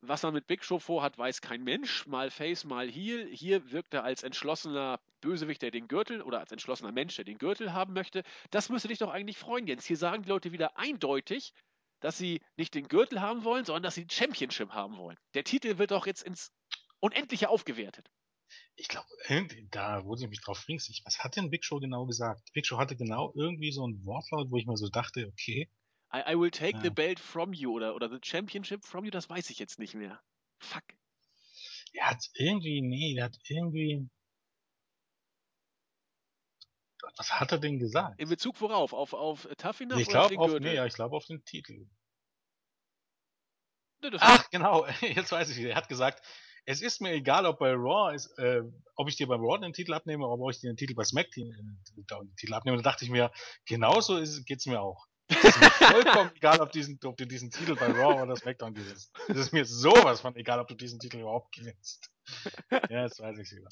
Was man mit Big Show vorhat, weiß kein Mensch. Mal Face, mal Heel. Hier wirkt er als entschlossener Bösewicht, der den Gürtel oder als entschlossener Mensch, der den Gürtel haben möchte. Das müsste dich doch eigentlich freuen, Jens. Hier sagen die Leute wieder eindeutig, dass sie nicht den Gürtel haben wollen, sondern dass sie die Championship haben wollen. Der Titel wird doch jetzt ins Unendliche aufgewertet. Ich glaube, da, wo du mich drauf bringst, ich, was hat denn Big Show genau gesagt? Big Show hatte genau irgendwie so ein Wortlaut, wo ich mir so dachte, okay. I, I will take ja. the belt from you oder, oder the championship from you, das weiß ich jetzt nicht mehr. Fuck. Er hat irgendwie, nee, der hat irgendwie, was hat er denn gesagt? In Bezug worauf? Auf, auf Tough Enough ich oder auf auf, Nee, ja, ich glaube auf den Titel. Nee, Ach, genau, *laughs* jetzt weiß ich wieder. Er hat gesagt, es ist mir egal, ob bei Raw ist, äh, ob ich dir beim Raw den Titel abnehme oder ob ich dir den Titel bei SmackDown äh, den Titel abnehme. Da dachte ich mir, genauso geht es mir auch. Es ist mir vollkommen egal, ob, diesen, ob du diesen Titel bei Raw oder SmackDown gewinnst. Es ist mir sowas von egal, ob du diesen Titel überhaupt gewinnst. Ja, jetzt weiß ich wieder.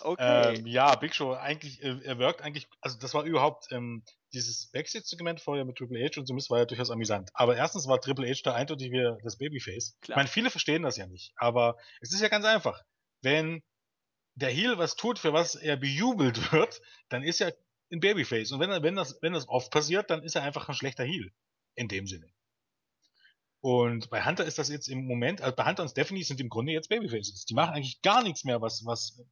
Okay. Ähm, ja, Big Show, eigentlich, äh, er wirkt eigentlich, also das war überhaupt, ähm, dieses Backstage-Segment vorher mit Triple H und so war ja durchaus amüsant. Aber erstens war Triple H da eindeutig wie das Babyface. Klar. Ich meine, viele verstehen das ja nicht, aber es ist ja ganz einfach. Wenn der Heel was tut, für was er bejubelt *laughs* wird, dann ist er ein Babyface. Und wenn, wenn, das, wenn das oft passiert, dann ist er einfach ein schlechter Heel. In dem Sinne. Und bei Hunter ist das jetzt im Moment, also bei Hunter und Stephanie sind im Grunde jetzt Babyfaces. Die machen eigentlich gar nichts mehr, was, was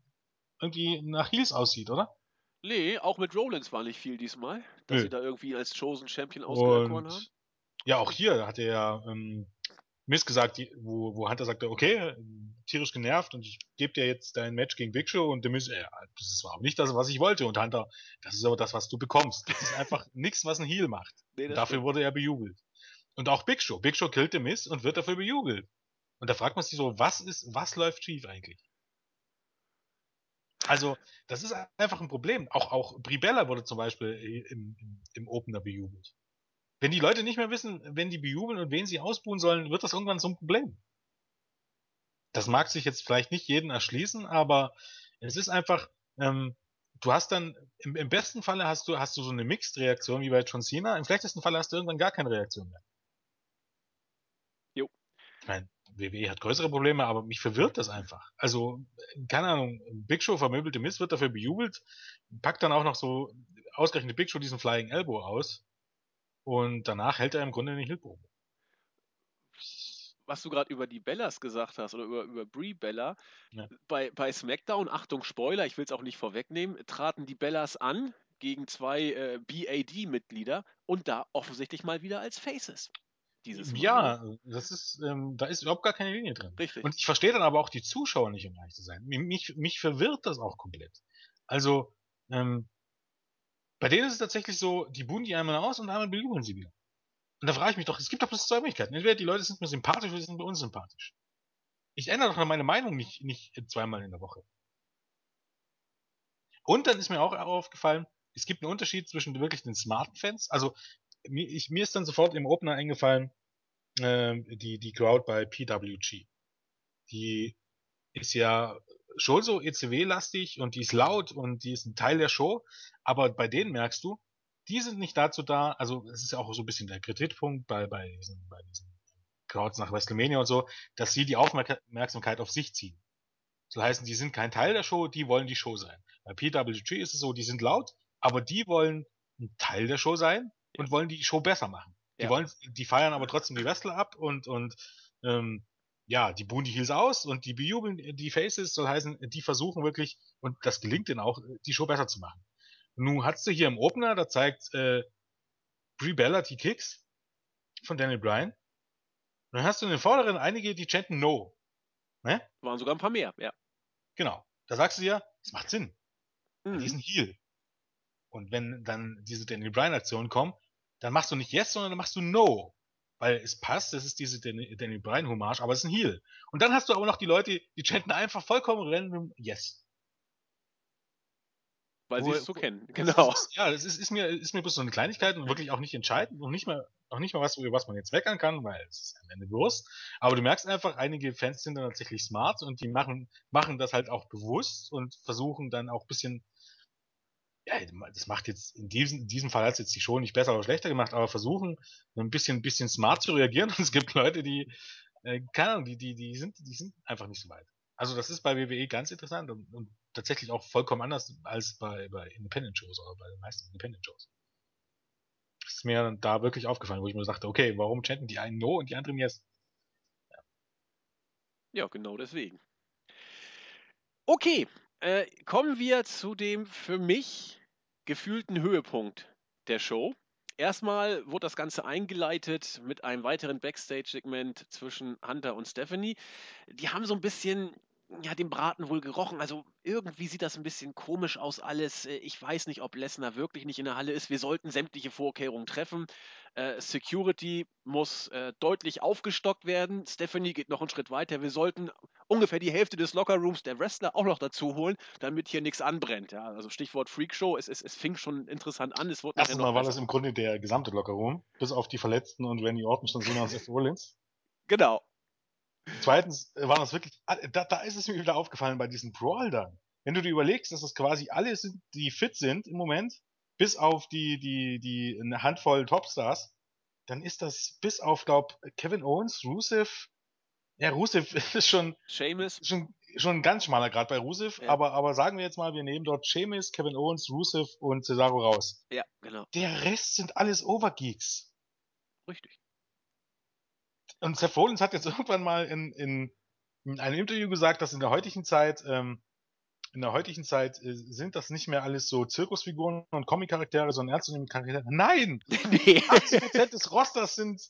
irgendwie nach Heels aussieht, oder? Nee, auch mit Rollins war nicht viel diesmal, dass Nö. sie da irgendwie als Chosen Champion ausgekoren haben. Ja, auch hier hat er ja ähm, Miss gesagt, wo, wo Hunter sagte, okay, tierisch genervt und ich gebe dir jetzt dein Match gegen Big Show und der äh, das war aber nicht das, was ich wollte. Und Hunter, das ist aber das, was du bekommst. Das ist *laughs* einfach nichts, was ein Heel macht. Nee, dafür stimmt. wurde er bejubelt. Und auch Big Show. Big Show killt den Miss und wird dafür bejubelt. Und da fragt man sich so, was ist, was läuft schief eigentlich? Also, das ist einfach ein Problem. Auch, auch Bribella wurde zum Beispiel im, im, Opener bejubelt. Wenn die Leute nicht mehr wissen, wenn die bejubeln und wen sie ausbuhen sollen, wird das irgendwann zum Problem. Das mag sich jetzt vielleicht nicht jeden erschließen, aber es ist einfach, ähm, du hast dann, im, im besten Falle hast du, hast du so eine Mixed-Reaktion wie bei John Cena, im schlechtesten Falle hast du irgendwann gar keine Reaktion mehr. Meine, WWE hat größere Probleme, aber mich verwirrt das einfach. Also, keine Ahnung, Big Show vermöbelte Mist wird dafür bejubelt, packt dann auch noch so ausgerechnet Big Show diesen Flying Elbow aus und danach hält er im Grunde den Hildbogen. Was du gerade über die Bellas gesagt hast oder über, über Brie Bella, ja. bei, bei SmackDown, Achtung Spoiler, ich will es auch nicht vorwegnehmen, traten die Bellas an gegen zwei äh, BAD-Mitglieder und da offensichtlich mal wieder als Faces dieses Mal. Ja, das ist, ähm, da ist überhaupt gar keine Linie drin. Richtig. Und ich verstehe dann aber auch die Zuschauer nicht, um ehrlich zu sein. Mich, mich verwirrt das auch komplett. Also, ähm, bei denen ist es tatsächlich so, die buhen die einmal aus und einmal bejubeln sie wieder. Und da frage ich mich doch, es gibt doch bloß zwei Möglichkeiten. Entweder die Leute sind mir sympathisch oder sie sind mir unsympathisch. Ich ändere doch meine Meinung nicht, nicht zweimal in der Woche. Und dann ist mir auch aufgefallen, es gibt einen Unterschied zwischen wirklich den smarten Fans. Also mir, ich, mir ist dann sofort im Opener eingefallen, äh, die, die Crowd bei PWG. Die ist ja schon so ECW-lastig und die ist laut und die ist ein Teil der Show, aber bei denen merkst du, die sind nicht dazu da, also es ist ja auch so ein bisschen der Kritikpunkt bei, bei diesen, bei diesen Crowds nach WrestleMania und so, dass sie die Aufmerksamkeit auf sich ziehen. So heißen, die sind kein Teil der Show, die wollen die Show sein. Bei PWG ist es so, die sind laut, aber die wollen ein Teil der Show sein und wollen die Show besser machen. Die ja. wollen, die feiern aber trotzdem die Wrestler ab und, und ähm, ja, die buhen die Heels aus und die bejubeln die Faces, soll heißen, die versuchen wirklich, und das gelingt ihnen auch, die Show besser zu machen. Nun hast du hier im Opener, da zeigt äh, Brie Bella die Kicks von Daniel Bryan. Und dann hast du in den vorderen einige, die chanten No. Ne? Waren sogar ein paar mehr, ja. Genau. Da sagst du ja, es macht Sinn. Mhm. Die sind Heal. Und wenn dann diese Daniel Bryan Aktionen kommen, dann machst du nicht Yes, sondern dann machst du No weil es passt, das ist diese Danny Bryan Hommage, aber es ist ein Heal. Und dann hast du aber noch die Leute, die chanten einfach vollkommen random Yes. Weil sie es so kennen, genau. Ist, ja, das ist, ist, mir, ist mir bloß so eine Kleinigkeit und wirklich auch nicht entscheidend und nicht mal, auch nicht mal was, was man jetzt weckern kann, weil es ist am Ende bewusst. Aber du merkst einfach, einige Fans sind dann tatsächlich smart und die machen, machen das halt auch bewusst und versuchen dann auch ein bisschen ja, das macht jetzt in diesem, in diesem Fall hat es jetzt die Show nicht besser oder schlechter gemacht, aber versuchen ein bisschen, ein bisschen smart zu reagieren. *laughs* Und es gibt Leute, die, äh, keine Ahnung, die, die, die sind, die sind einfach nicht so weit. Also das ist bei WWE ganz interessant und, und tatsächlich auch vollkommen anders als bei, bei Independent Shows oder bei den meisten Independent Shows. Das ist mir da wirklich aufgefallen, wo ich mir sagte, okay, warum chanten die einen No und die anderen Yes? Ja, ja genau deswegen. Okay, äh, kommen wir zu dem für mich gefühlten Höhepunkt der Show. Erstmal wurde das Ganze eingeleitet mit einem weiteren Backstage-Segment zwischen Hunter und Stephanie. Die haben so ein bisschen ja, den Braten wohl gerochen. Also irgendwie sieht das ein bisschen komisch aus alles. Äh, ich weiß nicht, ob Lesnar wirklich nicht in der Halle ist. Wir sollten sämtliche Vorkehrungen treffen. Äh, Security muss äh, deutlich aufgestockt werden. Stephanie geht noch einen Schritt weiter. Wir sollten ungefähr die Hälfte des Lockerrooms der Wrestler auch noch dazu holen, damit hier nichts anbrennt. Ja, also Stichwort Freakshow. Es, es, es fing schon interessant an. Es wurde Erstens mal war das im Grunde der gesamte Lockerroom, bis auf die Verletzten und Randy Orton, schon und Seth Rollins. Genau. Zweitens war das wirklich, da, da ist es mir wieder aufgefallen bei diesen Brawl dann. Wenn du dir überlegst, dass das quasi alle sind, die fit sind im Moment, bis auf die, die, die eine Handvoll Topstars, dann ist das bis auf, glaub, Kevin Owens, Rusev, ja, Rusev *laughs* ist schon, Seamus. schon, schon ein ganz schmaler Grad bei Rusev, ja. aber, aber sagen wir jetzt mal, wir nehmen dort Seamus, Kevin Owens, Rusev und Cesaro raus. Ja, genau. Der Rest sind alles Overgeeks. Richtig. Und Seth Rollins hat jetzt *laughs* irgendwann mal in, in, in einem Interview gesagt, dass in der heutigen Zeit, ähm, in der heutigen Zeit äh, sind das nicht mehr alles so Zirkusfiguren und Comic-Charaktere, sondern ernstzunehmende Charaktere. Nein! *laughs* Nee. 80% des Rosters sind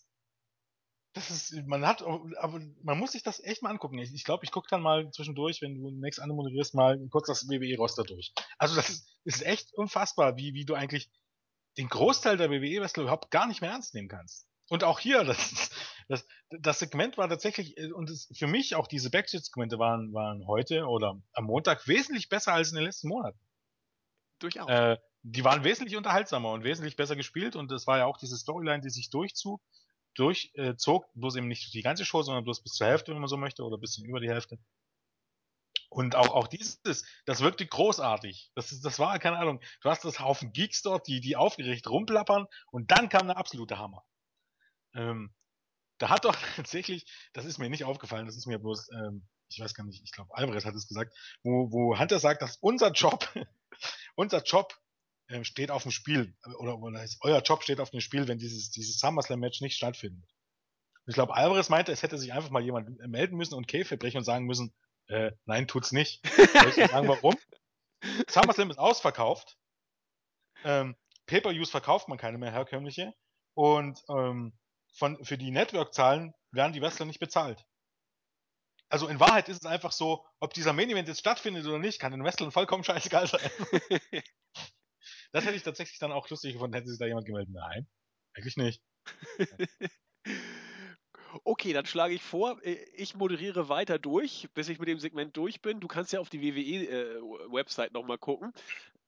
das ist, man hat, aber man muss sich das echt mal angucken. Ich glaube, ich, glaub, ich gucke dann mal zwischendurch, wenn du nächstes Anne moderierst, mal kurz das WWE-Roster durch. Also das ist, ist echt unfassbar, wie, wie du eigentlich den Großteil der WWE-Wrestler überhaupt gar nicht mehr ernst nehmen kannst. Und auch hier, das, das, das Segment war tatsächlich, äh, und es, für mich auch diese Backstage-Segmente waren, waren heute oder am Montag wesentlich besser als in den letzten Monaten. Durchaus. Äh, die waren wesentlich unterhaltsamer und wesentlich besser gespielt und es war ja auch diese Storyline, die sich durchzog, durchzog, äh, bloß eben nicht die ganze Show, sondern bloß bis zur Hälfte, wenn man so möchte, oder bisschen über die Hälfte. Und auch, auch dieses, das wirkte großartig. Das, ist, das war, keine Ahnung, du hast das Haufen Geeks dort, die, die aufgeregt rumplappern und dann kam der absolute Hammer. Ähm, da hat doch *laughs* tatsächlich, das ist mir nicht aufgefallen, das ist mir bloß, ähm, ich weiß gar nicht, ich glaube, Alvarez hat es gesagt, wo, wo Hunter sagt, dass unser Job, *laughs* unser Job ähm, steht auf dem Spiel, oder, oder euer Job steht auf dem Spiel, wenn dieses, dieses SummerSlam-Match nicht stattfindet. Und ich glaube, Alvarez meinte, es hätte sich einfach mal jemand melden müssen und Käfe brechen und sagen müssen, äh, nein, tut's nicht. *laughs* Soll ich sagen, warum? SummerSlam ist ausverkauft. Ähm, Pay-Per-Views verkauft man keine mehr herkömmliche. Und ähm, von, für die Network-Zahlen werden die Wrestler nicht bezahlt. Also in Wahrheit ist es einfach so, ob dieser Main Event jetzt stattfindet oder nicht, kann den Wrestlern vollkommen *laughs* scheißegal sein. *laughs* das hätte ich tatsächlich dann auch lustig gefunden, hätte sich da jemand gemeldet. Nein, eigentlich nicht. *laughs* Okay, dann schlage ich vor, äh, ich moderiere weiter durch, bis ich mit dem Segment durch bin. Du kannst ja auf die WWE-Website äh, nochmal gucken.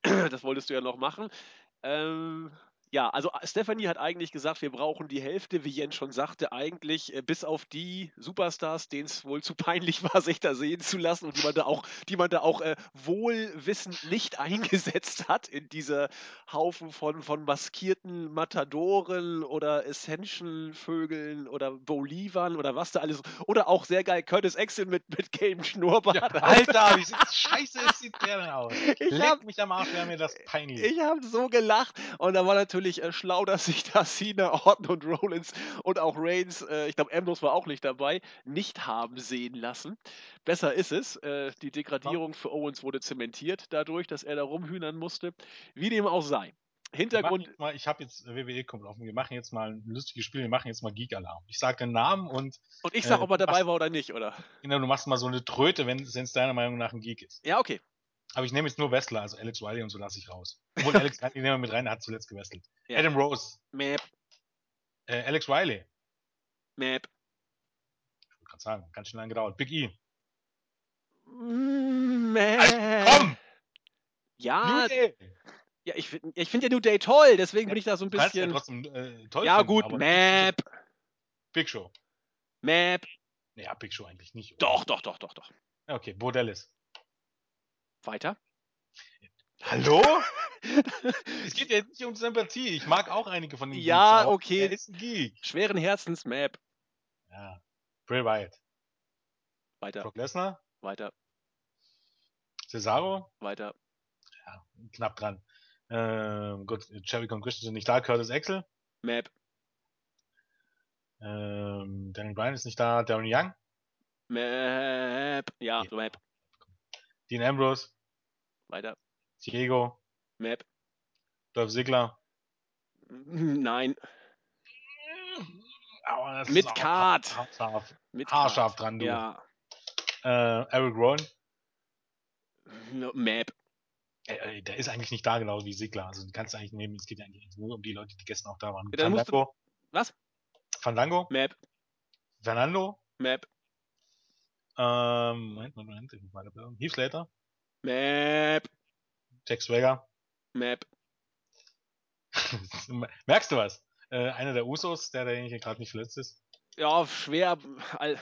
*clears throat* Das wolltest du ja noch machen. Ähm, ja, also äh, Stephanie hat eigentlich gesagt, wir brauchen die Hälfte, wie Jens schon sagte, eigentlich äh, bis auf die Superstars, denen es wohl zu *laughs* peinlich war, sich da sehen zu lassen und die man da auch, die man da auch äh, wohlwissend nicht *laughs* eingesetzt hat in dieser Haufen von, von maskierten Matadoren oder Ascension-Vögeln oder Bolivern oder was da alles. Oder auch sehr geil Curtis Axel mit, mit gelbem Schnurrbart. Ja, Alter, wie scheiße sieht der denn aus? Ich Leck hab, mich am Arsch, wäre mir das peinlich. Ich habe so gelacht und da war natürlich natürlich äh, schlau, *laughs* dass sich da Cena, Orton und Rollins und auch Reigns, äh, ich glaube Ambrose war auch nicht dabei, nicht haben sehen lassen. Besser ist es. Äh, die Degradierung für Owens wurde zementiert dadurch, dass er da rumhühnern musste. Wie dem auch sei. Hintergrund. Mal, ich habe jetzt WWE kommt auf. Wir machen jetzt mal ein lustiges Spiel. Wir machen jetzt mal Geek Alarm. Ich sage den Namen und. Und ich sag, äh, ob er dabei machst, war oder nicht, oder? Genau, du machst mal so eine Tröte, wenn es deiner Meinung nach ein Geek ist. Ja, okay. Aber ich nehme jetzt nur Wrestler, also Alex Riley und so lasse ich raus. *laughs* Obwohl Alex Riley nehmen wir mit rein, der hat zuletzt gewestelt. Ja. Adam Rose. Map. Äh, Alex Riley. Map. Ich wollte gerade sagen, ganz schön lange gedauert. Big E. Map. Also, komm! Ja. Ja, ich, ich finde ja New Day toll, deswegen bin ich da so ein bisschen. Ja, trotzdem, äh, toll ja finden, gut, Map. Big Show. Map. Ja, Big Show eigentlich nicht. Oder? Doch, doch, doch, doch, doch. Okay, Bordellis. Weiter. Hallo? *laughs* es geht ja jetzt nicht um Sympathie. Ich mag auch einige von den Ja, Geeks okay. Er ist ein Geek. Schweren Herzens, Map. Ja. Bray Wyatt. Weiter. Brock Lesnar. Weiter. Cesaro. Weiter. Ja, knapp dran. Ähm, gut, Jericho und Christian sind nicht da. Curtis Axel. Map. Ähm, Daniel Bryan ist nicht da. Darren Young. Map. Ja, okay. Map. Dean Ambrose. Weiter. Diego. Map. Dolph Ziggler. Nein. Aber Mit Card. Haarscharf, Mit haarscharf dran, du. Ja. Äh, Eric Rowan. No, Map. Äh, der ist eigentlich nicht da, genau wie Sigler. Also, du kannst eigentlich nehmen, es geht ja eigentlich nur um die Leute, die gestern auch da waren. Ja, Fandango. Was? Fandango. Map. Fernando. Map. Ähm, Moment, Moment, ich muss mal Heath Slater. Map. Jack Swagger. Map. *laughs* Merkst du was? Äh, einer der Usos, der der gerade nicht verletzt ist. Ja, schwer. *laughs*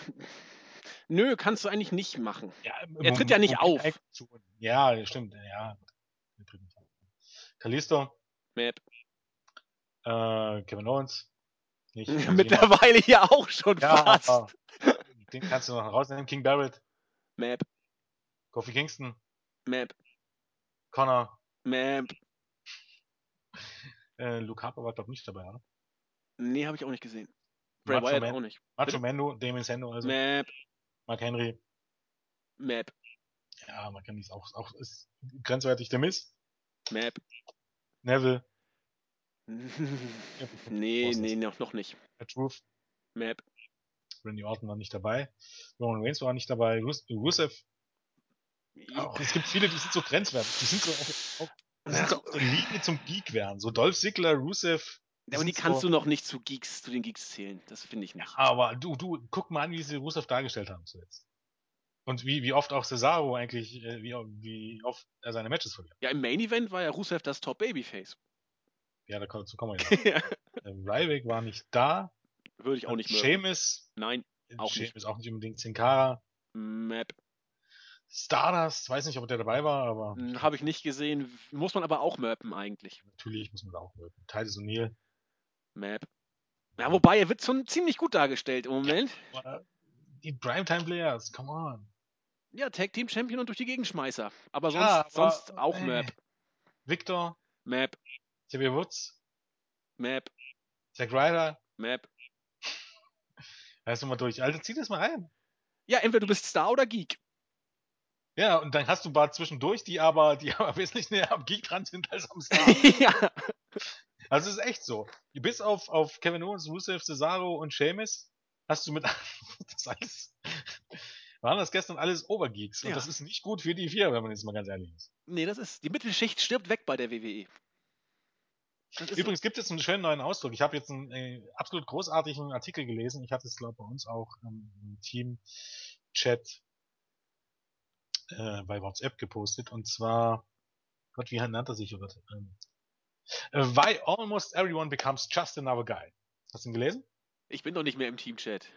Nö, kannst du eigentlich nicht machen. Ja, er tritt ja nicht auf. Ja, stimmt. Ja. Kalisto. Map. Äh, Kevin Owens. Nicht, *laughs* Mittlerweile ja auch schon ja, fast. Den kannst du noch rausnehmen. King Barrett. Map. Kofi Kingston. Map. Connor. Map. Äh, Luke Harper war, glaube ich, nicht dabei, oder? Nee, habe ich auch nicht gesehen. Bray Wyatt auch nicht. Macho Mendo, Damien Sando, also. Map. Mark Henry. Map. Ja, Mark Henry ist auch, auch ist grenzwertig. Der Miss. Map. Neville. *laughs* nee, nee, noch, noch nicht. Der Truth. Map. Randy Orton war nicht dabei. Roman Reigns war nicht dabei. Rusev. Auch, es gibt viele, die sind so grenzwertig. Die sind so auf, auf, die sind so auf der Linie zum Geek werden. So Dolph Ziggler, Rusev. Ja, aber die kannst so, du noch nicht zu Geeks, zu den Geeks zählen. Das finde ich nicht. Aber du, du, guck mal an, wie sie Rusev dargestellt haben zuletzt. Und wie, wie oft auch Cesaro eigentlich, äh, wie, wie oft er seine Matches verliert. Ja, im Main Event war ja Rusev das Top Babyface. Ja, da dazu kommen wir *laughs* ja. ähm, Ryback war nicht da. Würde ich auch nicht mehr. Seamus. Nein, auch Seamus nicht. auch nicht unbedingt. Sin Cara. Map. Stardust, weiß nicht, ob der dabei war, aber. Hm, Habe ich nicht gesehen. Muss man aber auch mappen eigentlich. Natürlich muss man da auch mappen. Titus O'Neill. Map. Ja, wobei, er wird schon ziemlich gut dargestellt im Moment. Ja, die Primetime Players, come on. Ja, Tag Team Champion und durch die Gegenschmeißer. Aber sonst, ja, aber, sonst auch ey. Map. Victor. Map. Xavier Woods. Map. Zack Ryder. Map. Weißt du mal durch. Alter, zieh das mal ein. Ja, entweder du bist Star oder Geek. Ja, und dann hast du ein paar zwischendurch, die aber, die *laughs* aber wesentlich näher am Geek dran sind als am Star. *laughs* ja. Also es ist echt so. Bis auf, auf Kevin Owens, Rusev, Cesaro und Sheamus hast du mit *laughs* das alles waren das gestern alles Obergeeks. Und ja. das ist nicht gut für die vier, wenn man jetzt mal ganz ehrlich ist. Nee, das ist. Die Mittelschicht stirbt weg bei der WWE. Übrigens gibt es einen schönen neuen Ausdruck. Ich habe jetzt einen äh, absolut großartigen Artikel gelesen. Ich hatte es, glaube ich, bei uns auch ähm, im Team-Chat äh, bei WhatsApp gepostet. Und zwar, Gott, wie nennt er sich? Oder, ähm, äh, Why almost everyone becomes just another guy. Hast du ihn gelesen? Ich bin doch nicht mehr im Team-Chat.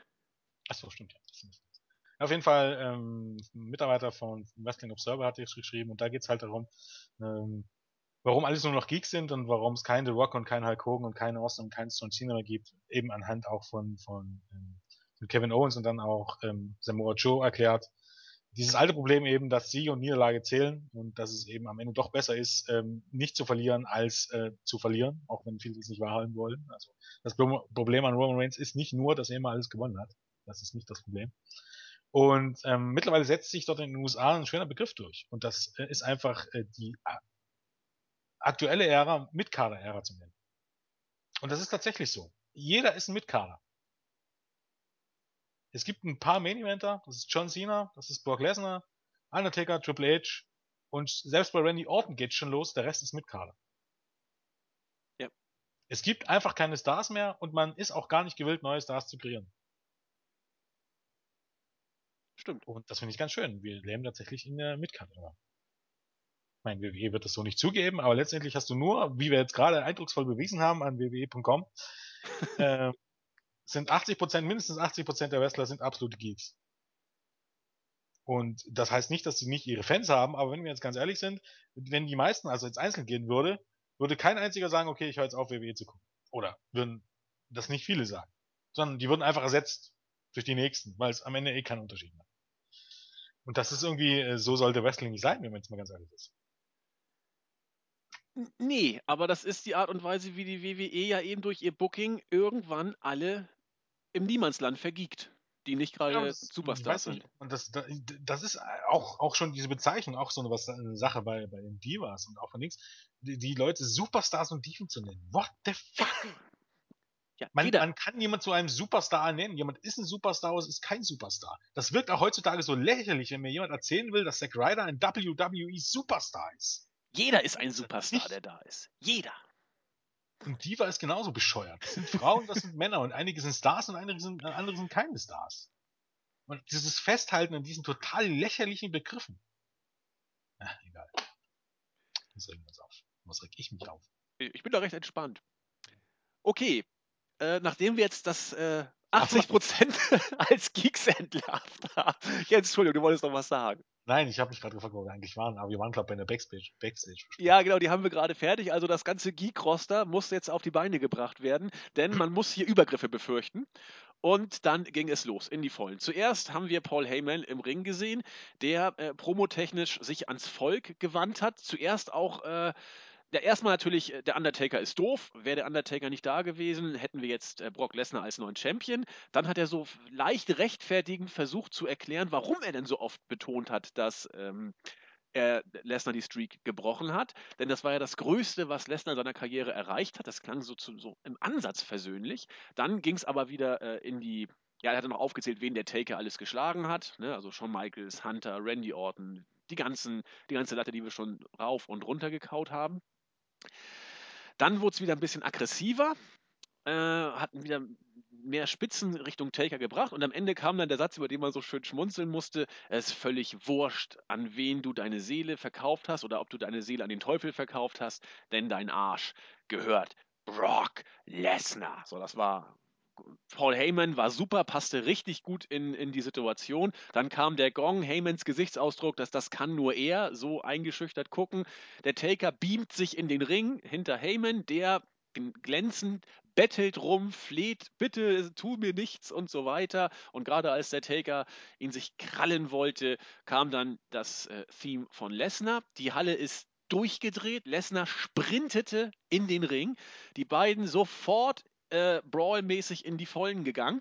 Achso, stimmt ja. Auf jeden Fall, ähm, ein Mitarbeiter von Wrestling Observer hat es geschrieben und da geht es halt darum, ähm, warum alles nur noch Geeks sind und warum es keinen The Rock und keinen Hulk Hogan und keinen Austin und keinen John Cena gibt, eben anhand auch von, von, ähm, von Kevin Owens und dann auch ähm, Samoa Joe erklärt. Dieses alte Problem eben, dass Sieg und Niederlage zählen und dass es eben am Ende doch besser ist, ähm, nicht zu verlieren als äh, zu verlieren, auch wenn viele es nicht wahrhaben wollen. Also das Problem an Roman Reigns ist nicht nur, dass er immer alles gewonnen hat. Das ist nicht das Problem. Und ähm, mittlerweile setzt sich dort in den USA ein schöner Begriff durch. Und das äh, ist einfach äh, die aktuelle Ära, Mitkader-Ära zu nennen. Und das ist tatsächlich so. Jeder ist ein Mitkader. Es gibt ein paar Main-Eventer, das ist John Cena, das ist Brock Lesnar, Undertaker, Triple H und selbst bei Randy Orton geht schon los, der Rest ist Mitkader. Ja. Es gibt einfach keine Stars mehr und man ist auch gar nicht gewillt, neue Stars zu kreieren. Stimmt. Und das finde ich ganz schön. Wir leben tatsächlich in der Mitkader. Ich meine, WWE wird das so nicht zugeben, aber letztendlich hast du nur, wie wir jetzt gerade eindrucksvoll bewiesen haben an wwe.com, *laughs* äh, sind 80% mindestens 80% der Wrestler sind absolute Geeks. Und das heißt nicht, dass sie nicht ihre Fans haben, aber wenn wir jetzt ganz ehrlich sind, wenn die meisten also jetzt einzeln gehen würde, würde kein einziger sagen, okay, ich höre jetzt auf, WWE zu gucken. Oder würden das nicht viele sagen. Sondern die würden einfach ersetzt durch die nächsten, weil es am Ende eh keinen Unterschied macht. Und das ist irgendwie, äh, so sollte Wrestling nicht sein, wenn man jetzt mal ganz ehrlich ist. Nee, aber das ist die Art und Weise, wie die WWE ja eben durch ihr Booking irgendwann alle im Niemandsland vergiegt, die nicht gerade ja, Superstars sind. Und das, das ist auch, auch schon diese Bezeichnung, auch so eine, was, eine Sache bei, bei den Divas und auch von nichts, die, die Leute Superstars und Diven zu nennen. What the fuck? *laughs* Ja, man, man, kann jemand zu einem Superstar nennen. Jemand ist ein Superstar, aber es ist kein Superstar. Das wirkt auch heutzutage so lächerlich, wenn mir jemand erzählen will, dass Zack Ryder ein WWE Superstar ist. Jeder ist ein Superstar, der da ist. Jeder. Und Diva ist genauso bescheuert. Das sind Frauen, das sind Männer und einige sind Stars und einige sind, andere sind keine Stars. Und dieses Festhalten an diesen total lächerlichen Begriffen. Ach, egal. Was regen wir uns auf? Was reg ich mich auf? Ich bin da recht entspannt. Okay, äh, nachdem wir jetzt das äh, 80% *laughs* als Geeks entlarvt haben. Jetzt, Entschuldigung, du wolltest noch was sagen. Nein, ich habe mich gerade gefragt, wo wir eigentlich waren, aber wir waren glaube bei der Backstage. Backstage ja, genau, die haben wir gerade fertig. Also das ganze Geek-Roster muss jetzt auf die Beine gebracht werden, denn man muss hier Übergriffe befürchten. Und dann ging es los in die Vollen. Zuerst haben wir Paul Heyman im Ring gesehen, der äh, promotechnisch sich ans Volk gewandt hat. Zuerst auch äh, ja, erstmal natürlich, äh, der Undertaker ist doof. Wäre der Undertaker nicht da gewesen, hätten wir jetzt äh, Brock Lesnar als neuen Champion. Dann hat er so leicht rechtfertigend versucht zu erklären, warum er denn so oft betont hat, dass ähm, er Lesnar die Streak gebrochen hat. Denn das war ja das Größte, was Lesnar in seiner Karriere erreicht hat. Das klang so, zu, so im Ansatz versöhnlich. Dann ging es aber wieder äh, in die ja, er hat noch aufgezählt, wen der Taker alles geschlagen hat. Ne? Also Shawn Michaels, Hunter, Randy Orton, die, ganzen, die ganze Latte, die wir schon rauf und runter gekaut haben. Dann wurde es wieder ein bisschen aggressiver, äh, hatten wieder mehr Spitzen Richtung Taker gebracht und am Ende kam dann der Satz, über den man so schön schmunzeln musste, es ist völlig wurscht, an wen du deine Seele verkauft hast oder ob du deine Seele an den Teufel verkauft hast, denn dein Arsch gehört Brock Lesnar. So, das war Paul Heyman war super, passte richtig gut in, in die Situation. Dann kam der Gong, Heymans Gesichtsausdruck, dass das kann nur er, so eingeschüchtert gucken. Der Taker beamt sich in den Ring hinter Heyman, der glänzend bettelt rum, fleht, bitte tu mir nichts und so weiter. Und gerade als der Taker ihn sich krallen wollte, kam dann das äh, Theme von Lesnar. Die Halle ist durchgedreht. Lesnar sprintete in den Ring. Die beiden sofort äh, Brawl-mäßig in die Vollen gegangen.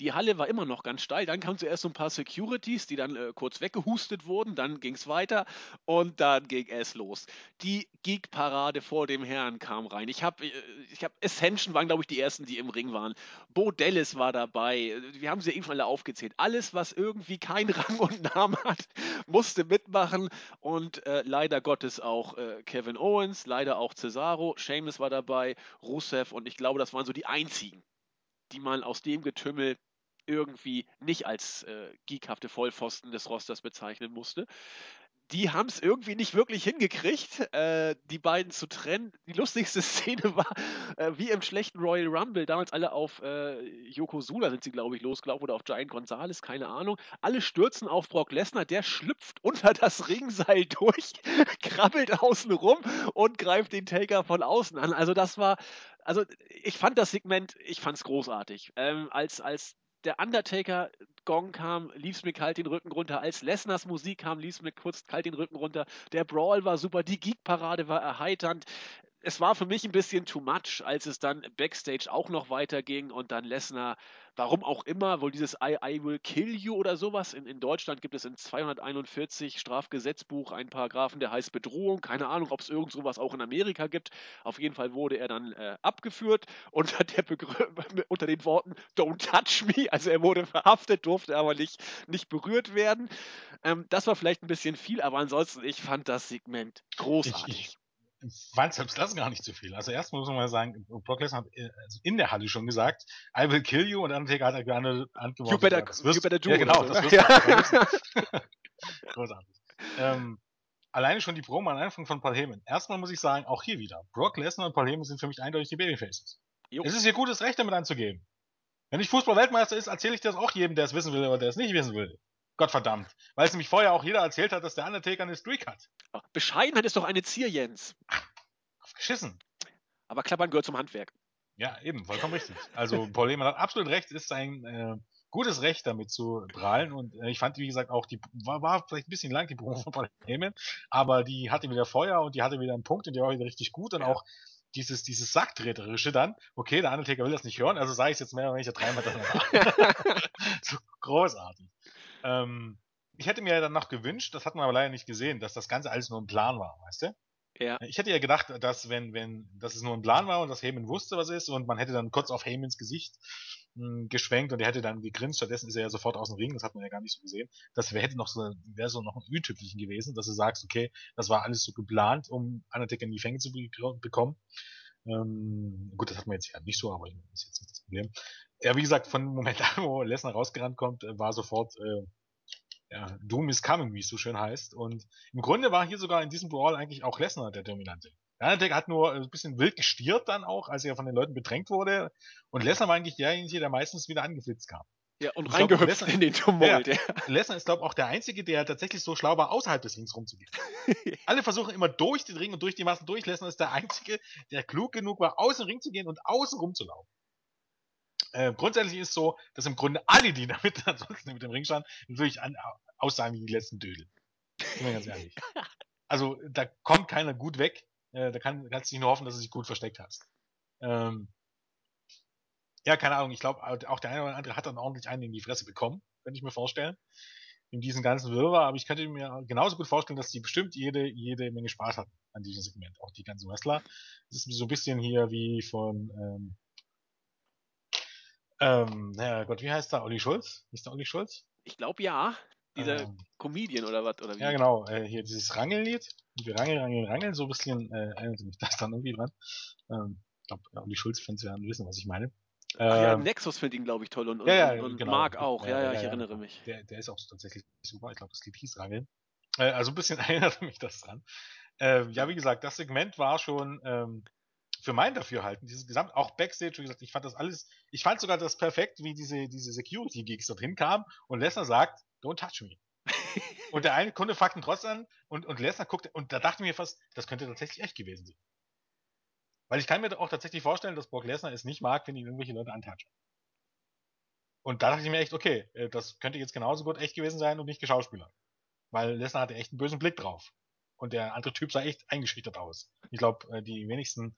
Die Halle war immer noch ganz steil. Dann kamen zuerst so ein paar Securities, die dann äh, kurz weggehustet wurden. Dann ging es weiter und dann ging es los. Die Geek-Parade vor dem Herrn kam rein. Ich habe, äh, ich hab, Ascension waren, glaube ich, die ersten, die im Ring waren. Bo Dallas war dabei. Wir haben sie eben alle aufgezählt. Alles, was irgendwie keinen *laughs* Rang und Namen hat, musste mitmachen. Und äh, leider Gottes auch äh, Kevin Owens, leider auch Cesaro. Seamus war dabei, Rusev und ich glaube, das waren so die einzigen die man aus dem Getümmel irgendwie nicht als äh, geekhafte Vollpfosten des Rosters bezeichnen musste. Die haben es irgendwie nicht wirklich hingekriegt, äh, die beiden zu trennen. Die lustigste *laughs* Szene war, äh, wie im schlechten Royal Rumble, damals alle auf äh, Yokozuna sind sie, glaube ich, losgelaufen oder auf Giant Gonzalez, keine Ahnung. Alle stürzen auf Brock Lesnar, der schlüpft unter das Ringseil *laughs* durch, krabbelt außen rum und greift den Taker von außen an. Also das war, also ich fand das Segment, ich fand es großartig. Ähm, als, als der Undertaker Gong kam, lief es mir kalt den Rücken runter. Als Lesners Musik kam, lief es mir kurz kalt den Rücken runter. Der Brawl war super, die Geek-Parade war erheiternd es war für mich ein bisschen too much, als es dann backstage auch noch weiterging und dann Lesnar, warum auch immer, wohl dieses I, I will kill you oder sowas. In, in Deutschland gibt es in 241 Strafgesetzbuch einen Paragraphen, der heißt Bedrohung. Keine Ahnung, ob es irgend sowas auch in Amerika gibt. Auf jeden Fall wurde er dann äh, abgeführt unter, der *laughs* unter den Worten Don't touch me. Also er wurde verhaftet, durfte aber nicht, nicht berührt werden. Ähm, das war vielleicht ein bisschen viel, aber ansonsten, ich fand das Segment großartig. Ich, ich fand selbst das gar nicht zu viel. Also erstmal muss man mal sagen, Brock Lesnar hat äh, also in der Halle schon gesagt, I will kill you und Undertaker hat er geantwortet. You better, you better do ja, genau, das wirst ja. *laughs* Großartig. Ähm, alleine schon die Promo am Anfang von Paul Heyman. Erstmal muss ich sagen, auch hier wieder, Brock Lesnar und Paul Heyman sind für mich eindeutig die Babyfaces. Jo. Es ist ihr gutes Recht, damit anzugeben. Wenn ich Fußball-Weltmeister ist, erzähle ich das auch jedem, der es wissen will oder der es nicht wissen will. Gottverdammt. Weil es nämlich vorher auch jeder erzählt hat, dass der Undertaker eine Streak hat. Bescheidenheit ist doch eine Zier, Jens. Geschissen. Aber Klappern gehört zum Handwerk. Ja, eben, vollkommen richtig. Also Paul Lehmann hat absolut recht, ist ein äh, gutes Recht damit zu prahlen und äh, ich fand, wie gesagt, auch die, war, war vielleicht ein bisschen lang, die Promo von Paul Heyman, aber die hatte wieder Feuer und die hatte wieder einen Punkt und die war wieder richtig gut und ja. auch dieses, dieses Sacktreterische dann, okay, der Undertaker will das nicht hören, also sage ich jetzt mehr, wenn ich ja dreimal danach. *laughs* so großartig. Ähm, ich hätte mir dann noch gewünscht, das hat man aber leider nicht gesehen, dass das Ganze alles nur ein Plan war, weißt du? Ja. Ich hätte ja gedacht, dass wenn, wenn, dass es nur ein Plan war und dass Heyman wusste, was ist und man hätte dann kurz auf Heymans Gesicht mh, hm, geschwenkt und er hätte dann gegrinst, stattdessen ist er ja sofort aus dem Ring, das hat man ja gar nicht so gesehen. Das wäre hätte noch so, wäre so noch ein Ü-Tüpfelchen gewesen, dass du sagst, okay, das war alles so geplant, um Undertaker in die Fänge zu be bekommen. Ähm, gut, das hat man jetzt ja nicht so, aber das ist jetzt nicht das Problem. Ja, wie gesagt, von dem Moment an, *laughs* wo Lesnar rausgerannt kommt, war sofort äh, ja, Doom is coming, wie es so schön heißt. Und im Grunde war hier sogar in diesem Brawl eigentlich auch Lesnar der Dominante. Ja, der hat nur ein bisschen wild gestiert dann auch, als er von den Leuten bedrängt wurde. Und Lesnar war eigentlich derjenige, der meistens wieder angeflitzt kam. Ja, und, reingehüpft in den Tumult. Ja, *laughs* Lesnar ist, glaube ich, auch der Einzige, der tatsächlich so schlau war, außerhalb des Rings rumzugehen. *laughs* Alle versuchen immer durch den Ring und durch die Massen durch. Lesnar ist der Einzige, der klug genug war, aus dem Ring zu gehen und außen rumzulaufen. Äh, grundsätzlich ist so, dass im Grunde alle, die *laughs* damit ansonsten mit dem Ring standen, natürlich an, aussahen wie die letzten Dödel. Bin mir ganz ehrlich. *laughs* Also, da kommt keiner gut weg. Äh, da kann, kannst du nicht nur hoffen, dass du dich gut versteckt hast. Ähm, ja, keine Ahnung. Ich glaube, auch der eine oder andere hat dann ordentlich einen in die Fresse bekommen, könnte ich mir vorstellen. In diesem ganzen Wirrwarr. Aber ich könnte mir genauso gut vorstellen, dass die bestimmt jede, jede Menge Spaß hatten an diesem Segment. Auch die ganzen Wrestler. Das ist so ein bisschen hier wie von, ähm, Ähm, naja Gott, wie heißt der? Olli Schulz? Ist der Olli Schulz? Ich glaube ja. Dieser ähm, Comedian oder was? Oder wie? Ja, genau. Äh, hier dieses Rangellied. Wir rangeln, rangeln, rangeln. So ein bisschen äh, erinnert mich das dann irgendwie dran. Ähm, ich glaube, Olli Schulz-Fans werden wissen, was ich meine. Ach ja, ähm, Nexus findet ihn, glaube ich, toll und, und, ja, ja, und genau. Mark auch. Ja, ja, ich erinnere genau. mich. Der, der ist auch tatsächlich super. Ich glaube, das Lied hieß Rangeln. Äh, also ein bisschen *laughs* erinnert mich das dran. Äh, ja, wie gesagt, das Segment war schon ähm, für mein Dafürhalten, dieses Gesamt, auch Backstage, wie gesagt, ich fand das alles, ich fand sogar das perfekt, wie diese, diese Security-Geeks dort hinkamen und Lesnar sagt, don't touch me. *laughs* und der eine Kunde fragt ihn trotzdem an und, und Lesnar guckt, und da dachte ich mir fast, das könnte tatsächlich echt gewesen sein. Weil ich kann mir auch tatsächlich vorstellen, dass Brock Lesnar es nicht mag, wenn ihn irgendwelche Leute antatschen. Und da dachte ich mir echt, okay, äh, das könnte jetzt genauso gut echt gewesen sein und nicht geschauspielert. Weil Lesnar hatte echt einen bösen Blick drauf. Und der andere Typ sah echt eingeschüchtert aus. Ich glaube, äh, die wenigsten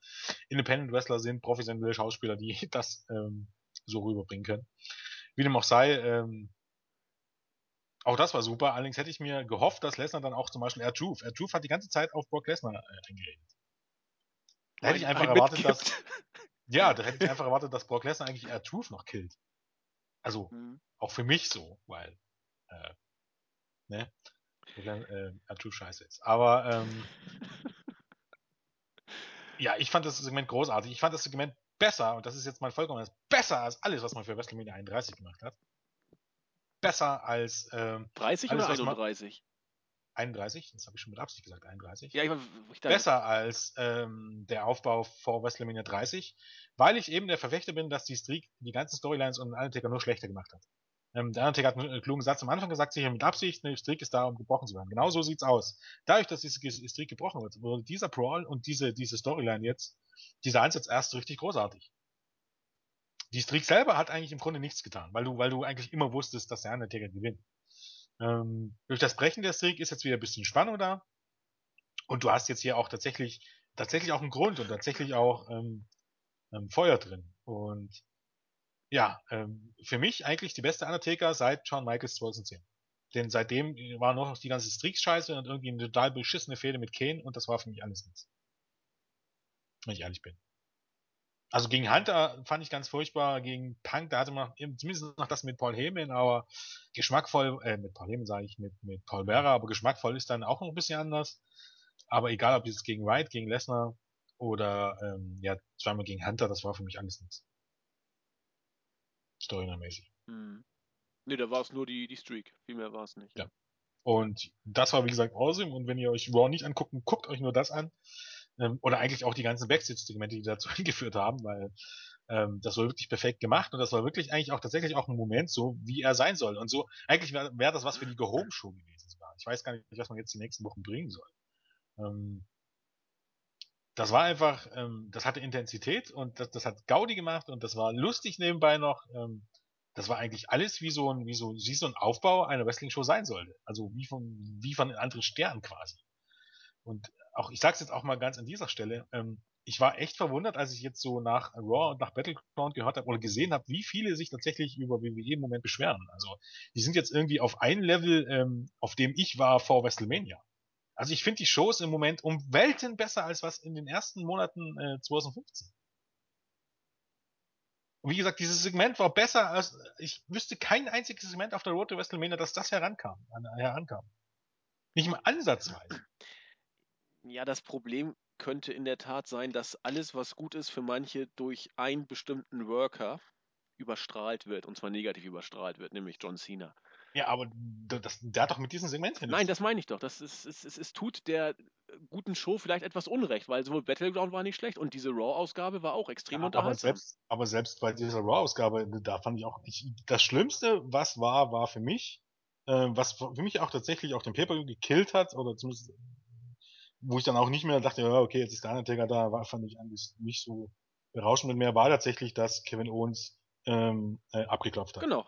Independent Wrestler sind professionelle Schauspieler, die *laughs* das ähm, so rüberbringen können. Wie dem auch sei, ähm, auch das war super. Allerdings hätte ich mir gehofft, dass Lesnar dann auch zum Beispiel Air Truth. Air Truth hat die ganze Zeit auf Brock Lesnar äh, eingeredet. Da hätte ich einfach erwartet, dass. Ja, da hätte ich einfach erwartet, dass Brock Lesnar eigentlich Air Truth noch killt. Also, mhm. auch für mich so, weil, äh, ne? Äh, Arthur scheiße ist. Aber ähm, *laughs* ja, ich fand das Segment großartig. Ich fand das Segment besser, und das ist jetzt mein vollkommenes, besser als alles, was man für WrestleMania 31 gemacht hat. Besser als ähm, 30 alles, oder 31? 31, das habe ich schon mit Absicht gesagt, 31. Ja, ich, ich Besser als ähm, der Aufbau vor WrestleMania 30, weil ich eben der Verfechter bin, dass die Streak die ganzen Storylines und Undertaker nur schlechter gemacht hat. Ähm, der Undertaker hat einen klugen Satz am Anfang gesagt, sicher mit Absicht, eine Streak ist da, um gebrochen zu werden. Genau so sieht's aus. Dadurch, dass diese Streak gebrochen wird, wurde dieser Brawl und diese, diese Storyline jetzt, dieser Ansatz erst richtig großartig. Die Streak selber hat eigentlich im Grunde nichts getan, weil du, weil du eigentlich immer wusstest, dass der Undertaker gewinnt. Ähm, durch das Brechen der Streak ist jetzt wieder ein bisschen Spannung da. Und du hast jetzt hier auch tatsächlich, tatsächlich auch einen Grund und tatsächlich auch ähm, ähm, Feuer drin. Und ja, ähm, für mich eigentlich die beste Undertaker seit Shawn Michaels 2010. Denn seitdem war noch die ganze Streaks-Scheiße und irgendwie eine total beschissene Fehde mit Kane und das war für mich alles nichts. Wenn ich ehrlich bin. Also gegen Hunter fand ich ganz furchtbar, gegen Punk, da hatte man zumindest noch das mit Paul Heyman, aber geschmackvoll, äh, mit Paul Heyman sage ich, mit, mit Paul Bearer, aber geschmackvoll ist dann auch noch ein bisschen anders. Aber egal, ob jetzt gegen Wright, gegen Lesnar oder ähm, ja, zweimal gegen Hunter, das war für mich alles nichts. Storyline-mäßig. Hm. Ne, da war es nur die, die Streak. Viel mehr war es nicht. Ja. Und das war, wie gesagt, awesome. Und wenn ihr euch Raw nicht anguckt, guckt euch nur das an. Ähm, oder eigentlich auch die ganzen Backstage-Segmente, die dazu *laughs* hingeführt haben, weil ähm, das war wirklich perfekt gemacht. Und das war wirklich eigentlich auch tatsächlich auch ein Moment, so wie er sein soll. Und so, eigentlich wäre wär das was für die Go-Home-Show gewesen. Ich weiß gar nicht, was man jetzt die nächsten Wochen bringen soll. Ähm, das war einfach, ähm, das hatte Intensität und das, das hat Gaudi gemacht und das war lustig nebenbei noch. Ähm, das war eigentlich alles wie so ein, wie so, wie so ein Aufbau einer Wrestling-Show sein sollte. Also wie von, wie von anderen Sternen quasi. Und auch, ich sag's jetzt auch mal ganz an dieser Stelle, ähm, ich war echt verwundert, als ich jetzt so nach Raw und nach Battleground gehört habe oder gesehen habe, wie viele sich tatsächlich über WWE im Moment beschweren. Also die sind jetzt irgendwie auf ein Level, ähm, auf dem ich war vor WrestleMania. Also ich finde die Shows im Moment um Welten besser als was in den ersten Monaten äh, 2015. Und wie gesagt, dieses Segment war besser als, ich wüsste kein einziges Segment auf der Road to WrestleMania, dass das herankam, herankam. Nicht mal ansatzweise. Ja, das Problem könnte in der Tat sein, dass alles, was gut ist für manche, durch einen bestimmten Worker überstrahlt wird, und zwar negativ überstrahlt wird, nämlich John Cena. Ja, aber das, der hat doch mit diesem Segment Nein, das meine ich doch. Das ist, es, es, es tut der guten Show vielleicht etwas Unrecht, weil sowohl Battleground war nicht schlecht und diese Raw-Ausgabe war auch extrem ja, unterhaltsam. Aber selbst, aber selbst bei dieser Raw-Ausgabe, da fand ich auch, ich, das Schlimmste, was war, war für mich, äh, was für mich auch tatsächlich auch den Pay-Per-View gekillt hat, oder zumindest, wo ich dann auch nicht mehr dachte, ja, okay, jetzt ist der Undertaker da, war, fand ich eigentlich nicht so berauschend mit mehr, war tatsächlich, dass Kevin Owens ähm, äh, abgeklopft hat. Genau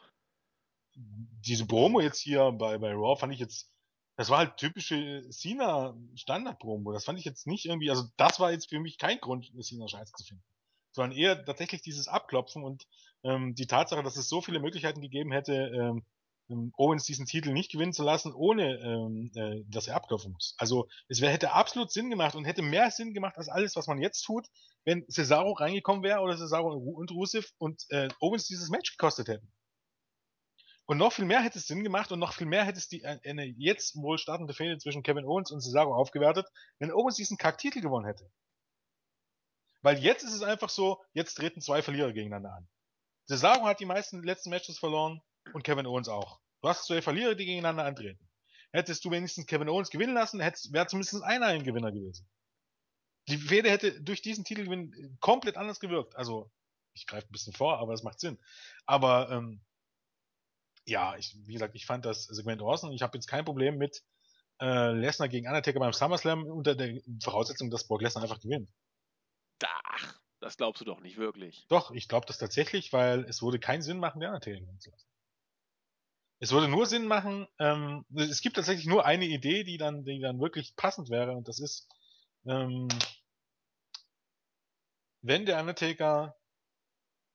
diese Promo jetzt hier bei, bei Raw fand ich jetzt, das war halt typische Cena Standard-Promo. Das fand ich jetzt nicht irgendwie, also das war jetzt für mich kein Grund, Cena scheiße zu finden. Sondern eher tatsächlich dieses Abklopfen und ähm, die Tatsache, dass es so viele Möglichkeiten gegeben hätte, ähm, ähm, Owens diesen Titel nicht gewinnen zu lassen, ohne ähm, äh, dass er abklopfen muss. Also es wär, hätte absolut Sinn gemacht und hätte mehr Sinn gemacht als alles, was man jetzt tut, wenn Cesaro reingekommen wäre oder Cesaro und Rusev und äh, Owens dieses Match gekostet hätten. Und noch viel mehr hätte es Sinn gemacht und noch viel mehr hätte es die, äh, eine jetzt wohl startende Fehde zwischen Kevin Owens und Cesaro aufgewertet, wenn Owens diesen Kack-Titel gewonnen hätte. Weil jetzt ist es einfach so, jetzt treten zwei Verlierer gegeneinander an. Cesaro hat die meisten letzten Matches verloren und Kevin Owens auch. Du hast zwei Verlierer, die gegeneinander antreten. Hättest du wenigstens Kevin Owens gewinnen lassen, wäre zumindest einer ein Gewinner gewesen. Die Fehde hätte durch diesen Titelgewinn komplett anders gewirkt. Also, ich greife ein bisschen vor, aber es macht Sinn. Aber ähm, ja, ich, wie gesagt, ich fand das Segment awesome. Ich habe jetzt kein Problem mit äh, Lesnar gegen Undertaker beim SummerSlam unter der Voraussetzung, dass Brock Lesnar einfach gewinnt. Ach, das glaubst du doch nicht wirklich. Doch, ich glaube das tatsächlich, weil es würde keinen Sinn machen, den Undertaker gewinnen zu lassen. Es würde nur Sinn machen, ähm, es gibt tatsächlich nur eine Idee, die dann, die dann wirklich passend wäre, und das ist, ähm, wenn der Undertaker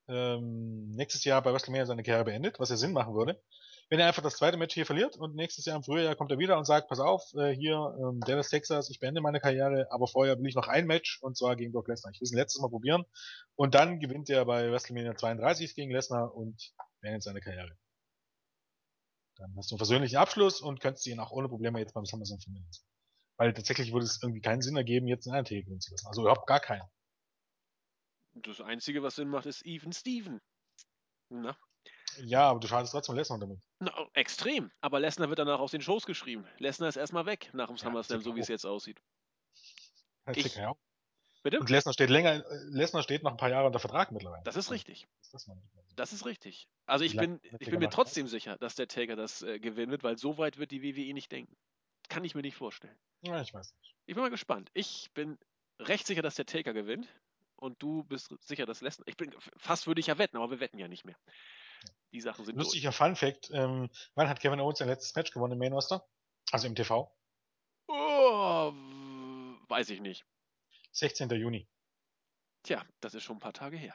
ähm, nächstes Jahr bei WrestleMania seine Karriere beendet, was ja Sinn machen würde, wenn er einfach das zweite Match hier verliert und nächstes Jahr im Frühjahr kommt er wieder und sagt, pass auf, äh, hier ähm, Dallas, Texas, ich beende meine Karriere, aber vorher will ich noch ein Match und zwar gegen Brock Lesnar. Ich will es ein letztes Mal probieren und dann gewinnt er bei WrestleMania 32 gegen Lesnar und beendet seine Karriere. Dann hast du einen versöhnlichen Abschluss und könntest ihn auch ohne Probleme jetzt beim SummerSlam vermitteln. Weil tatsächlich würde es irgendwie keinen Sinn ergeben, jetzt einen gewinnen zu lassen. Also überhaupt gar keinen. Das Einzige, was Sinn macht, ist Even Steven. Na? Ja, aber du schadest trotzdem Lesnar damit. Na, extrem. Aber Lesnar wird danach aus den Shows geschrieben. Lesnar ist erstmal weg nach dem ja, SummerSlam, so wie es jetzt aussieht. Ich, ja. Bitte? Und Lesnar steht länger, Lesnar steht noch ein paar Jahre unter Vertrag mittlerweile. Das ist richtig. Das, das ist richtig. Also ich bin, ich bin mir trotzdem sicher, dass der Taker das äh, gewinnen wird, weil so weit wird die WWE nicht denken. Kann ich mir nicht vorstellen. Ja, ich weiß nicht. Ich bin mal gespannt. Ich bin recht sicher, dass der Taker gewinnt und du bist sicher, dass Lesnar. Ich bin fast würde ich ja wetten, aber wir wetten ja nicht mehr. Die Sachen sind Lustiger durch. Fun Fact: ähm, Wann hat Kevin Owens sein letztes Match gewonnen im Main Roster? Also im TV? Oh, weiß ich nicht. 16. Juni. Tja, das ist schon ein paar Tage her.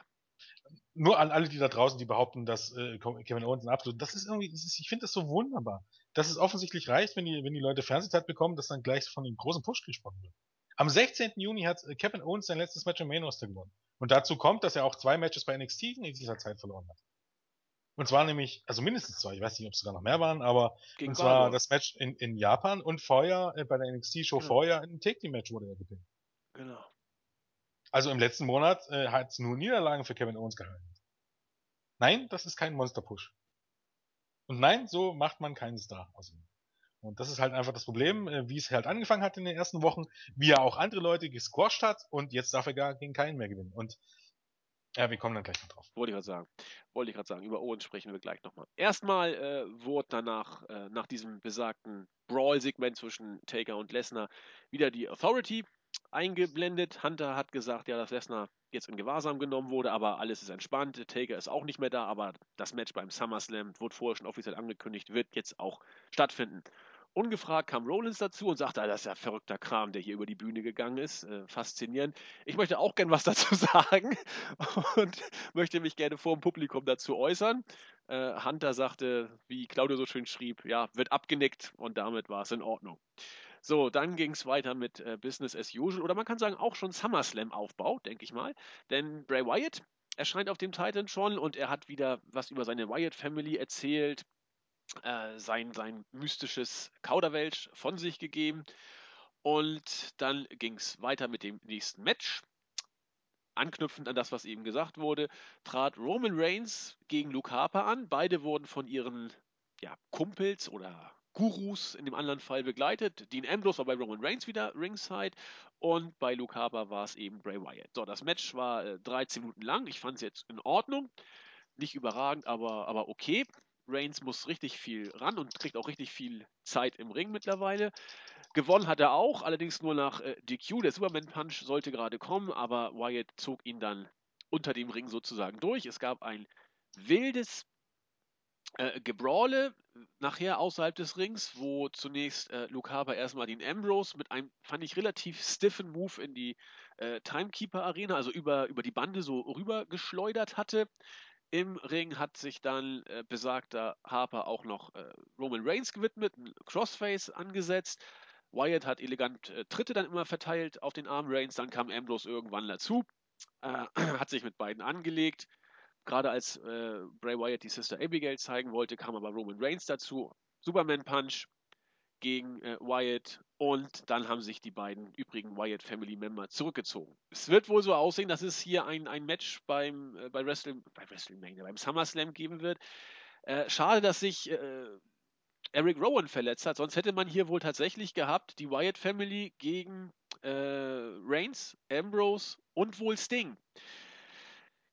Nur an alle, die da draußen, die behaupten, dass äh, Kevin Owens ein absolut, das ist irgendwie, das ist, ich finde das so wunderbar, dass es offensichtlich reicht, wenn die, wenn die Leute Fernsehzeit bekommen, dass dann gleich von einem großen Push gesprochen wird. Am 16. Juni hat äh, Kevin Owens sein letztes Match im Main Roster gewonnen. Und dazu kommt, dass er auch zwei Matches bei NXT in dieser Zeit verloren hat. Und zwar nämlich, also mindestens zwei, ich weiß nicht, ob es sogar noch mehr waren, aber Gegen und zwar Barber. das Match in, in Japan und vorher äh, bei der NXT-Show genau. vorher in Take Team Match wurde er gepinnt. Genau. Also im letzten Monat äh, hat es nur Niederlagen für Kevin Owens gehalten. Nein, das ist kein Monster-Push. Und nein, so macht man keinen Star aus ihm. Und das ist halt einfach das Problem, äh, wie es halt angefangen hat in den ersten Wochen, wie er auch andere Leute gesquasht hat und jetzt darf er gar gegen keinen mehr gewinnen. Und ja, wir kommen dann gleich noch drauf. Wollte ich gerade sagen. Wollte ich gerade sagen. Über Owens sprechen wir gleich nochmal. Erstmal äh, wurde danach, äh, nach diesem besagten Brawl-Segment zwischen Taker und Lesnar, wieder die Authority eingeblendet. Hunter hat gesagt, ja, dass Lesnar jetzt in Gewahrsam genommen wurde, aber alles ist entspannt. Taker ist auch nicht mehr da, aber das Match beim SummerSlam wurde vorher schon offiziell angekündigt, wird jetzt auch stattfinden. Ungefragt kam Rollins dazu und sagte, ah, das ist ja verrückter Kram, der hier über die Bühne gegangen ist. Äh, faszinierend. Ich möchte auch gern was *laughs* dazu sagen und möchte mich gerne vor dem Publikum dazu äußern. Äh, Hunter sagte, wie Claudio so schön schrieb, ja, wird abgenickt und damit war es in Ordnung. So, dann ging es weiter mit äh, Business as usual oder man kann sagen auch schon SummerSlam-Aufbau, denke ich mal. Denn Bray Wyatt erscheint auf dem Titan schon und er hat wieder was über seine Wyatt Family erzählt, äh, sein, sein mystisches Kauderwelsch von sich gegeben. Und dann ging es weiter mit dem nächsten Match. Anknüpfend an das, was eben gesagt wurde, trat Roman Reigns gegen Luke Harper an. Beide wurden von ihren ja, Kumpels oder Gurus in dem anderen Fall begleitet. Dean Ambrose war bei Roman Reigns wieder ringside und bei Luke Harper war es eben Bray Wyatt. So, das Match war äh, 13 Minuten lang. Ich fand es jetzt in Ordnung. Nicht überragend, aber, aber okay. Reigns muss richtig viel ran und kriegt auch richtig viel Zeit im Ring mittlerweile. Gewonnen hat er auch, allerdings nur nach äh, DQ. Der Superman Punch sollte gerade kommen, aber Wyatt zog ihn dann unter dem Ring sozusagen durch. Es gab ein wildes äh, Gebrawle nachher außerhalb des Rings, wo zunächst äh, Luke Harper erstmal den Ambrose mit einem, fand ich, relativ stiffen Move in die äh, Timekeeper Arena, also über, über die Bande so rüber geschleudert hatte Im Ring hat sich dann äh, besagter Harper auch noch äh, Roman Reigns gewidmet, ein Crossface angesetzt. Wyatt hat elegant äh, Tritte dann immer verteilt auf den Arm Reigns, dann kam Ambrose irgendwann dazu, äh, *clears throat* hat sich mit beiden angelegt. Gerade als äh, Bray Wyatt die Sister Abigail zeigen wollte, kam aber Roman Reigns dazu. Superman Punch gegen äh, Wyatt und dann haben sich die beiden übrigen Wyatt Family Member zurückgezogen. Es wird wohl so aussehen, dass es hier ein, ein Match beim, äh, bei, Wrestling, bei WrestleMania, beim SummerSlam geben wird. Äh, schade, dass sich äh, Eric Rowan verletzt hat, sonst hätte man hier wohl tatsächlich gehabt die Wyatt Family gegen äh, Reigns, Ambrose und wohl Sting.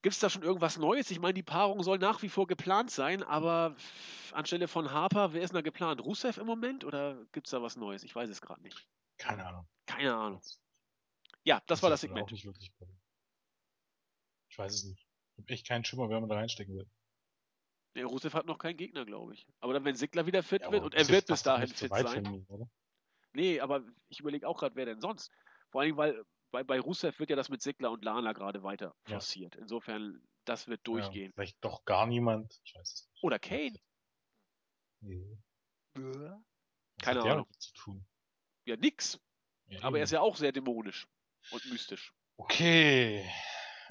Gibt es da schon irgendwas Neues? Ich meine, die Paarung soll nach wie vor geplant sein, aber anstelle von Harper, wer ist da geplant? Rusev im Moment oder gibt es da was Neues? Ich weiß es gerade nicht. Keine Ahnung. Keine Ahnung. Ja, das, das war das Segment. ich weiß es nicht. Ich habe echt keinen Schimmer, wer man da reinstecken will. Der Rusev hat noch keinen Gegner, glaube ich. Aber dann, wenn Sigler wieder fit ja, wird, und er wird bis dahin fit sein. Mich, nee, aber ich überlege auch gerade, wer denn sonst. Vor allem, weil bei, bei Rusev wird ja das mit Sigler und Lana gerade weiter forciert. Ja. Insofern, das wird durchgehen. Ja, vielleicht doch gar niemand. Ich weiß es nicht. Oder Kane. Nee. Was Keine Ahnung. Zu tun? Ja, nix. Ja, Aber er ist ja auch sehr dämonisch und mystisch. Okay.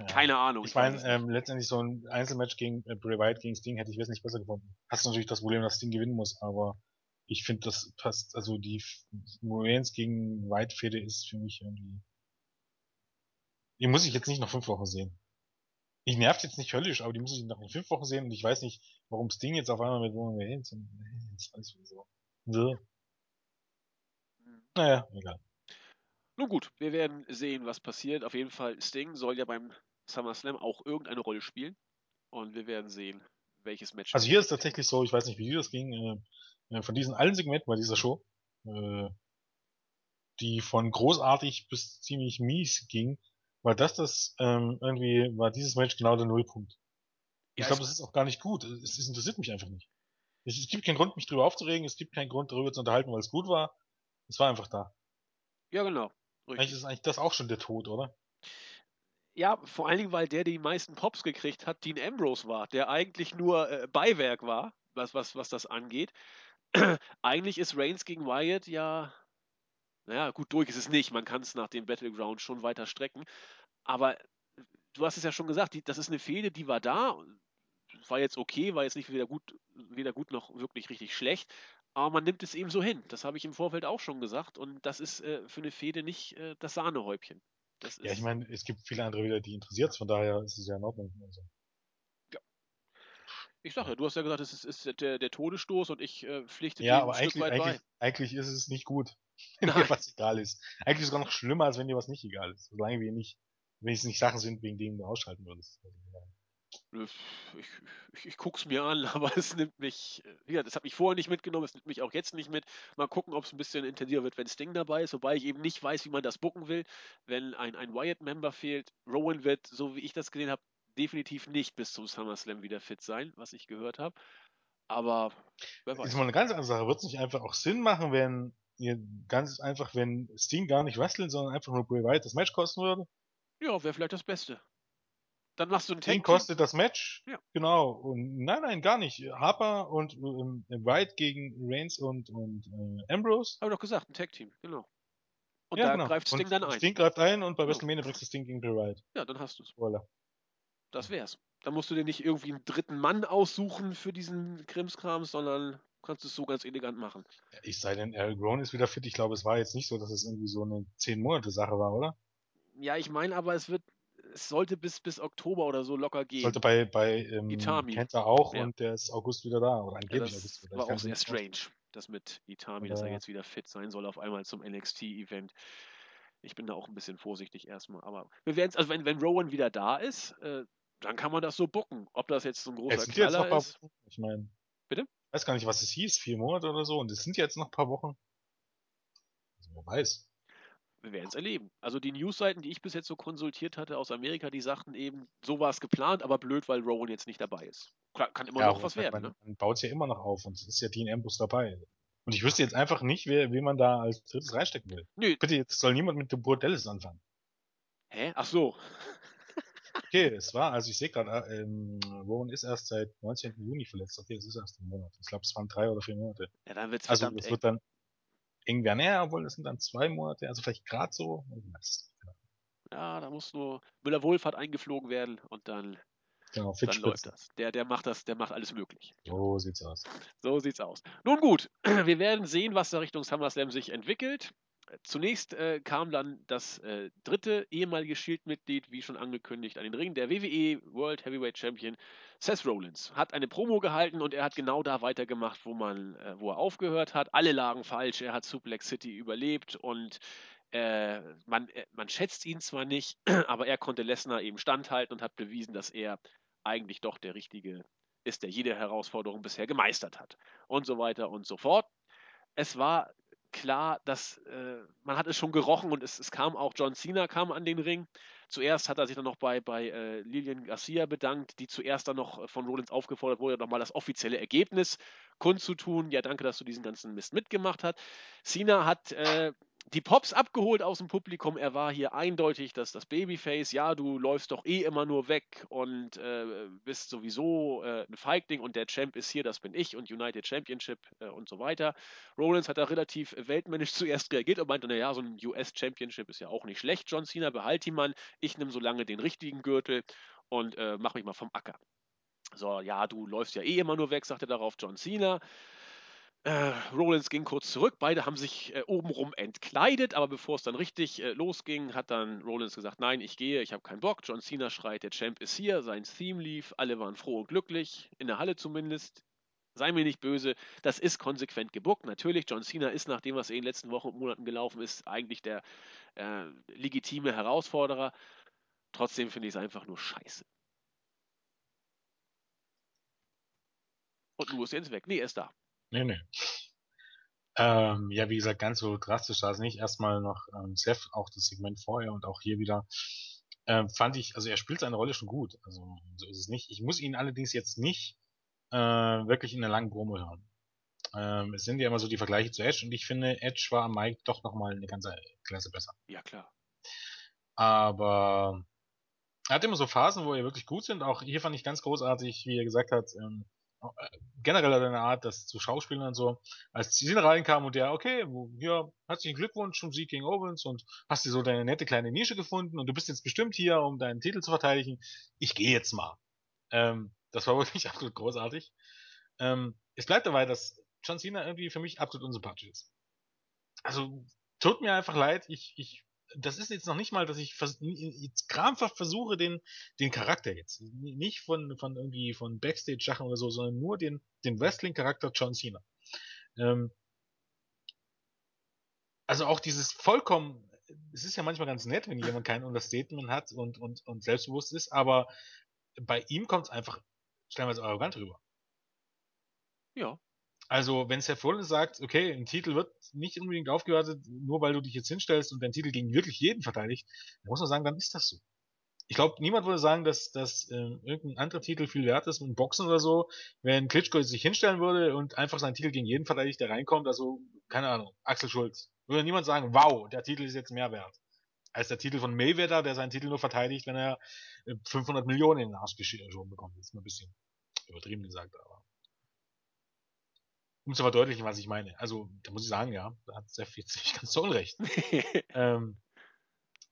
Keine Ahnung. Ich, ich meine, ähm, letztendlich so ein Einzelmatch gegen äh, Bray Wyatt gegen Sting hätte ich wesentlich besser gefunden. Hast natürlich das Problem, dass Sting gewinnen muss, aber ich finde, das passt, also die Reigns gegen White Fede ist für mich irgendwie die muss ich jetzt nicht noch fünf Wochen sehen. Ich nervt jetzt nicht höllisch, aber die muss ich noch in fünf Wochen sehen und ich weiß nicht, warum Sting jetzt auf einmal mit Roman Reigns und das ist alles so. so. Naja, egal. Nun gut, wir werden sehen, was passiert. Auf jeden Fall, Sting soll ja beim SummerSlam auch irgendeine Rolle spielen. Und wir werden sehen, welches Match. Also hier ist tatsächlich so, ich weiß nicht, wie das ging, äh, äh, von diesen allen Segmenten bei dieser Show, äh, die von großartig bis ziemlich mies ging, war das das, ähm, irgendwie, war dieses Match genau der Nullpunkt. Ja, ich glaube, das ist auch gar nicht gut. Es, es interessiert mich einfach nicht. Es, es, gibt keinen Grund, mich drüber aufzuregen, es gibt keinen Grund, darüber zu unterhalten, weil es gut war. Es war einfach da. Ja, genau. Richtig. Eigentlich ist eigentlich das auch schon der Tod, oder? Ja, vor allen Dingen, weil der, der die meisten Pops gekriegt hat, Dean Ambrose war, der eigentlich nur äh, Beiwerk war, was, was, was das angeht. *clears throat* eigentlich ist Reigns gegen Wyatt ja naja, gut, durch ist es nicht. Man kann es nach dem Battleground schon weiter strecken. Aber du hast es ja schon gesagt, die, das ist eine Fehde, die war da. War jetzt okay, war jetzt nicht weder gut, weder gut noch wirklich richtig schlecht. Aber man nimmt es eben so hin. Das habe ich im Vorfeld auch schon gesagt. Und das ist äh, für eine Fehde nicht äh, das Sahnehäubchen. Das ja, ich meine, es gibt viele andere wieder, die interessiert Von daher ist es ja in Ordnung. Also. Ich sage ja, du hast ja gesagt, es ist, ist der, der, Todesstoß und ich äh, pflichte ja, aber eigentlich, eigentlich, eigentlich, ist es nicht gut, *laughs* wenn dir was egal ist. Eigentlich sogar noch schlimmer, als wenn dir was nicht egal ist. Solange wir nicht, wenn es nicht Sachen sind, wegen denen du ausschalten würdest. Ich, ich, ich guck's mir an, *laughs* aber es nimmt mich, ja, das hat mich vorher nicht mitgenommen, es nimmt mich auch jetzt nicht mit. Mal gucken, ob es ein bisschen intensiver wird, wenn Sting dabei ist, wobei ich eben nicht weiß, wie man das bucken will. Wenn ein, ein Wyatt-Member fehlt, Rowan wird, so wie ich das gesehen habe, definitiv nicht bis zum SummerSlam wieder fit sein, was ich gehört habe. Aber wer weiß. Ist mal eine ganz andere Sache. Wird es nicht einfach auch Sinn machen, wenn ganz einfach, wenn Sting gar nicht wrestelt, sondern einfach nur Bray Wyatt das Match kosten würde? Ja, wäre vielleicht das Beste. Dann machst du einen Sting kostet das Match. Ja. Genau. Und nein, nein, gar nicht. Harper und ähm, White gegen Reigns und, und äh, Ambrose. Habe doch gesagt, ein Tag Team, genau. Und ja, da genau. greift Sting und dann ein. Sting greift ein und bei genau. WrestleMania bringst du Sting gegen Bray Wyatt. Ja, dann hast du es. Voilà. Das wär's. Da musst du dir nicht irgendwie einen dritten Mann aussuchen für diesen Krimskram, sondern kannst es so ganz elegant machen. Ich sei denn, Eric Rowan ist wieder fit. Ich glaube, es war jetzt nicht so, dass es irgendwie so eine 10 Monate Sache war, oder? Ja, ich meine, aber es wird, es sollte bis, bis Oktober oder so locker gehen. Sollte bei, bei ähm, Itami. Kenta auch ja. und der ist August wieder da. Oder angeblich ja, August wieder. Das war auch sehr strange, das mit Itami, ja. dass er jetzt wieder fit sein soll auf einmal zum NXT-Event. Ich bin da auch ein bisschen vorsichtig erstmal, aber wir werden also wenn, wenn Rowan wieder da ist, äh, dann kann man das so bucken. Ob das jetzt so ein großer es Knaller ist. Wochen, ich meine. Bitte? Ich weiß gar nicht, was es hieß, vier Monate oder so, und es sind jetzt noch ein paar Wochen. Also wer weiß. Wir werden es erleben. Also die Newsseiten, die ich bis jetzt so konsultiert hatte aus Amerika, die sagten eben, so war es geplant, aber blöd, weil Rowan jetzt nicht dabei ist. Klar, kann immer ja, noch was werden. Man, ne? man baut es ja immer noch auf und es ist ja Dean Ambrose dabei. Und ich wüsste jetzt einfach nicht, wer, wen man da als drittes reinstecken will. Nö. Bitte, jetzt soll niemand mit dem Dallas anfangen. Hä? Ach so. Okay, es war, also ich sehe gerade, äh, ähm, Rowan ist erst seit 19. Juni verletzt. Okay, es ist erst ein Monat. Ich glaube, es waren drei oder vier Monate. Ja, dann wird's Also es eng. wird dann irgendwer näher, obwohl es sind dann zwei Monate, also vielleicht gerade so. Ja, da muss nur Müller-Wohlfahrt eingeflogen werden und dann, Genau, dann läuft das. Der, der macht das, der macht alles möglich. So sieht's aus. So sieht's aus. Nun gut, *clears throat* wir werden sehen, was da Richtung SummerSlam sich entwickelt. Zunächst äh, kam dann das äh, dritte ehemalige Shield-Mitglied, wie schon angekündigt, an den Ring. Der WWE World Heavyweight Champion Seth Rollins hat eine Promo gehalten und er hat genau da weitergemacht, wo man, äh, wo er aufgehört hat. Alle lagen falsch. Er hat Suplex City überlebt und äh, man, äh, man schätzt ihn zwar nicht, *clears throat* aber er konnte Lesnar eben standhalten und hat bewiesen, dass er eigentlich doch der richtige ist, der jede Herausforderung bisher gemeistert hat. Und so weiter und so fort. Es war klar, dass äh, man hat es schon gerochen und es, es, kam auch John Cena kam an den Ring. Zuerst hat er sich dann noch bei, bei äh, Lilian Garcia bedankt, die zuerst dann noch von Rollins aufgefordert wurde, nochmal das offizielle Ergebnis kundzutun. Ja, danke, dass du diesen ganzen Mist mitgemacht hast. Cena hat äh, die Pops abgeholt aus dem Publikum. Er war hier eindeutig dass das Babyface. Ja, du läufst doch eh immer nur weg und äh, bist sowieso äh, ein Feigling und der Champ ist hier, das bin ich und United Championship äh, und so weiter. Rollins hat da relativ weltmännisch *laughs* zuerst reagiert und meinte, naja, so ein US Championship ist ja auch nicht schlecht. John Cena, behalt die Mann. Ich nehme so lange den richtigen Gürtel und äh, mach mich mal vom Acker. So, ja, du läufst ja eh immer nur weg, sagte darauf John Cena. Äh, Rollins ging kurz zurück, beide haben sich äh, obenrum entkleidet, aber bevor es dann richtig äh, losging, hat dann Rollins gesagt, nein, ich gehe, ich habe keinen Bock. John Cena schreit, der Champ ist hier, sein Theme lief, alle waren froh und glücklich, in der Halle zumindest. Sei mir nicht böse, das ist konsequent gebuckt. Natürlich, John Cena ist nach dem, was in den letzten Wochen und Monaten gelaufen ist, eigentlich der äh, legitime Herausforderer. Trotzdem finde ich es einfach nur scheiße. Und nun ist jetzt weg. Nee, er ist da. Nee, nee. Ähm, ja, wie gesagt, ganz so drastisch war es nicht. Erstmal noch ähm, Seth, auch das Segment vorher und auch hier wieder. Ähm, fand ich, also er spielt seine Rolle schon gut. Also so ist es nicht. Ich muss ihn allerdings jetzt nicht äh, wirklich in einer langen Promo hören. Ähm, es sind ja immer so die Vergleiche zu Edge und ich finde, Edge war am Mike doch nochmal eine ganze Klasse besser. Ja, klar. Aber er hat immer so Phasen, wo er wirklich gut sind. Auch hier fand ich ganz großartig, wie er gesagt hat, ähm, generell eine Art, das zu Schauspielen und so, als Cena reinkam und der, okay, ja, herzlichen Glückwunsch zum Sieg gegen Owens und hast dir so deine nette kleine Nische gefunden und du bist jetzt bestimmt hier, um deinen Titel zu verteidigen. Ich gehe jetzt mal. Ähm, das war *laughs* wirklich absolut großartig. Ähm, es bleibt dabei, dass John Cena irgendwie für mich absolut unsympathisch ist. Also, tut mir einfach leid, ich, ich das ist jetzt noch nicht mal, dass ich vers jetzt krampfhaft versuche, den, den Charakter jetzt, nicht von, von irgendwie von Backstage-Sachen oder so, sondern nur den, den Wrestling-Charakter John Cena. Ähm, also auch dieses vollkommen, es ist ja manchmal ganz nett, wenn jemand kein Understatement hat und, und, und selbstbewusst ist, aber bei ihm kommt es einfach stellenweise arrogant rüber. Ja. Also, wenn Seth Rollins sagt, okay, ein Titel wird nicht unbedingt aufgewertet, nur weil du dich jetzt hinstellst und dein Titel gegen wirklich jeden verteidigt, dann muss man sagen, dann ist das so. Ich glaube, niemand würde sagen, dass, dass äh, irgendein anderer Titel viel wert ist, ein Boxen oder so. Wenn Klitschko sich hinstellen würde und einfach seinen Titel gegen jeden verteidigt, der reinkommt, also, keine Ahnung, Axel Schulz, würde niemand sagen, wow, der Titel ist jetzt mehr wert. Als der Titel von Mayweather, der seinen Titel nur verteidigt, wenn er 500 Millionen in den Arsch geschoben bekommt. Ist mal ein bisschen übertrieben gesagt, aber um zu verdeutlichen, was ich meine. Also, da muss ich sagen, ja, da hat Seth jetzt nicht ganz so unrecht. *laughs* ähm,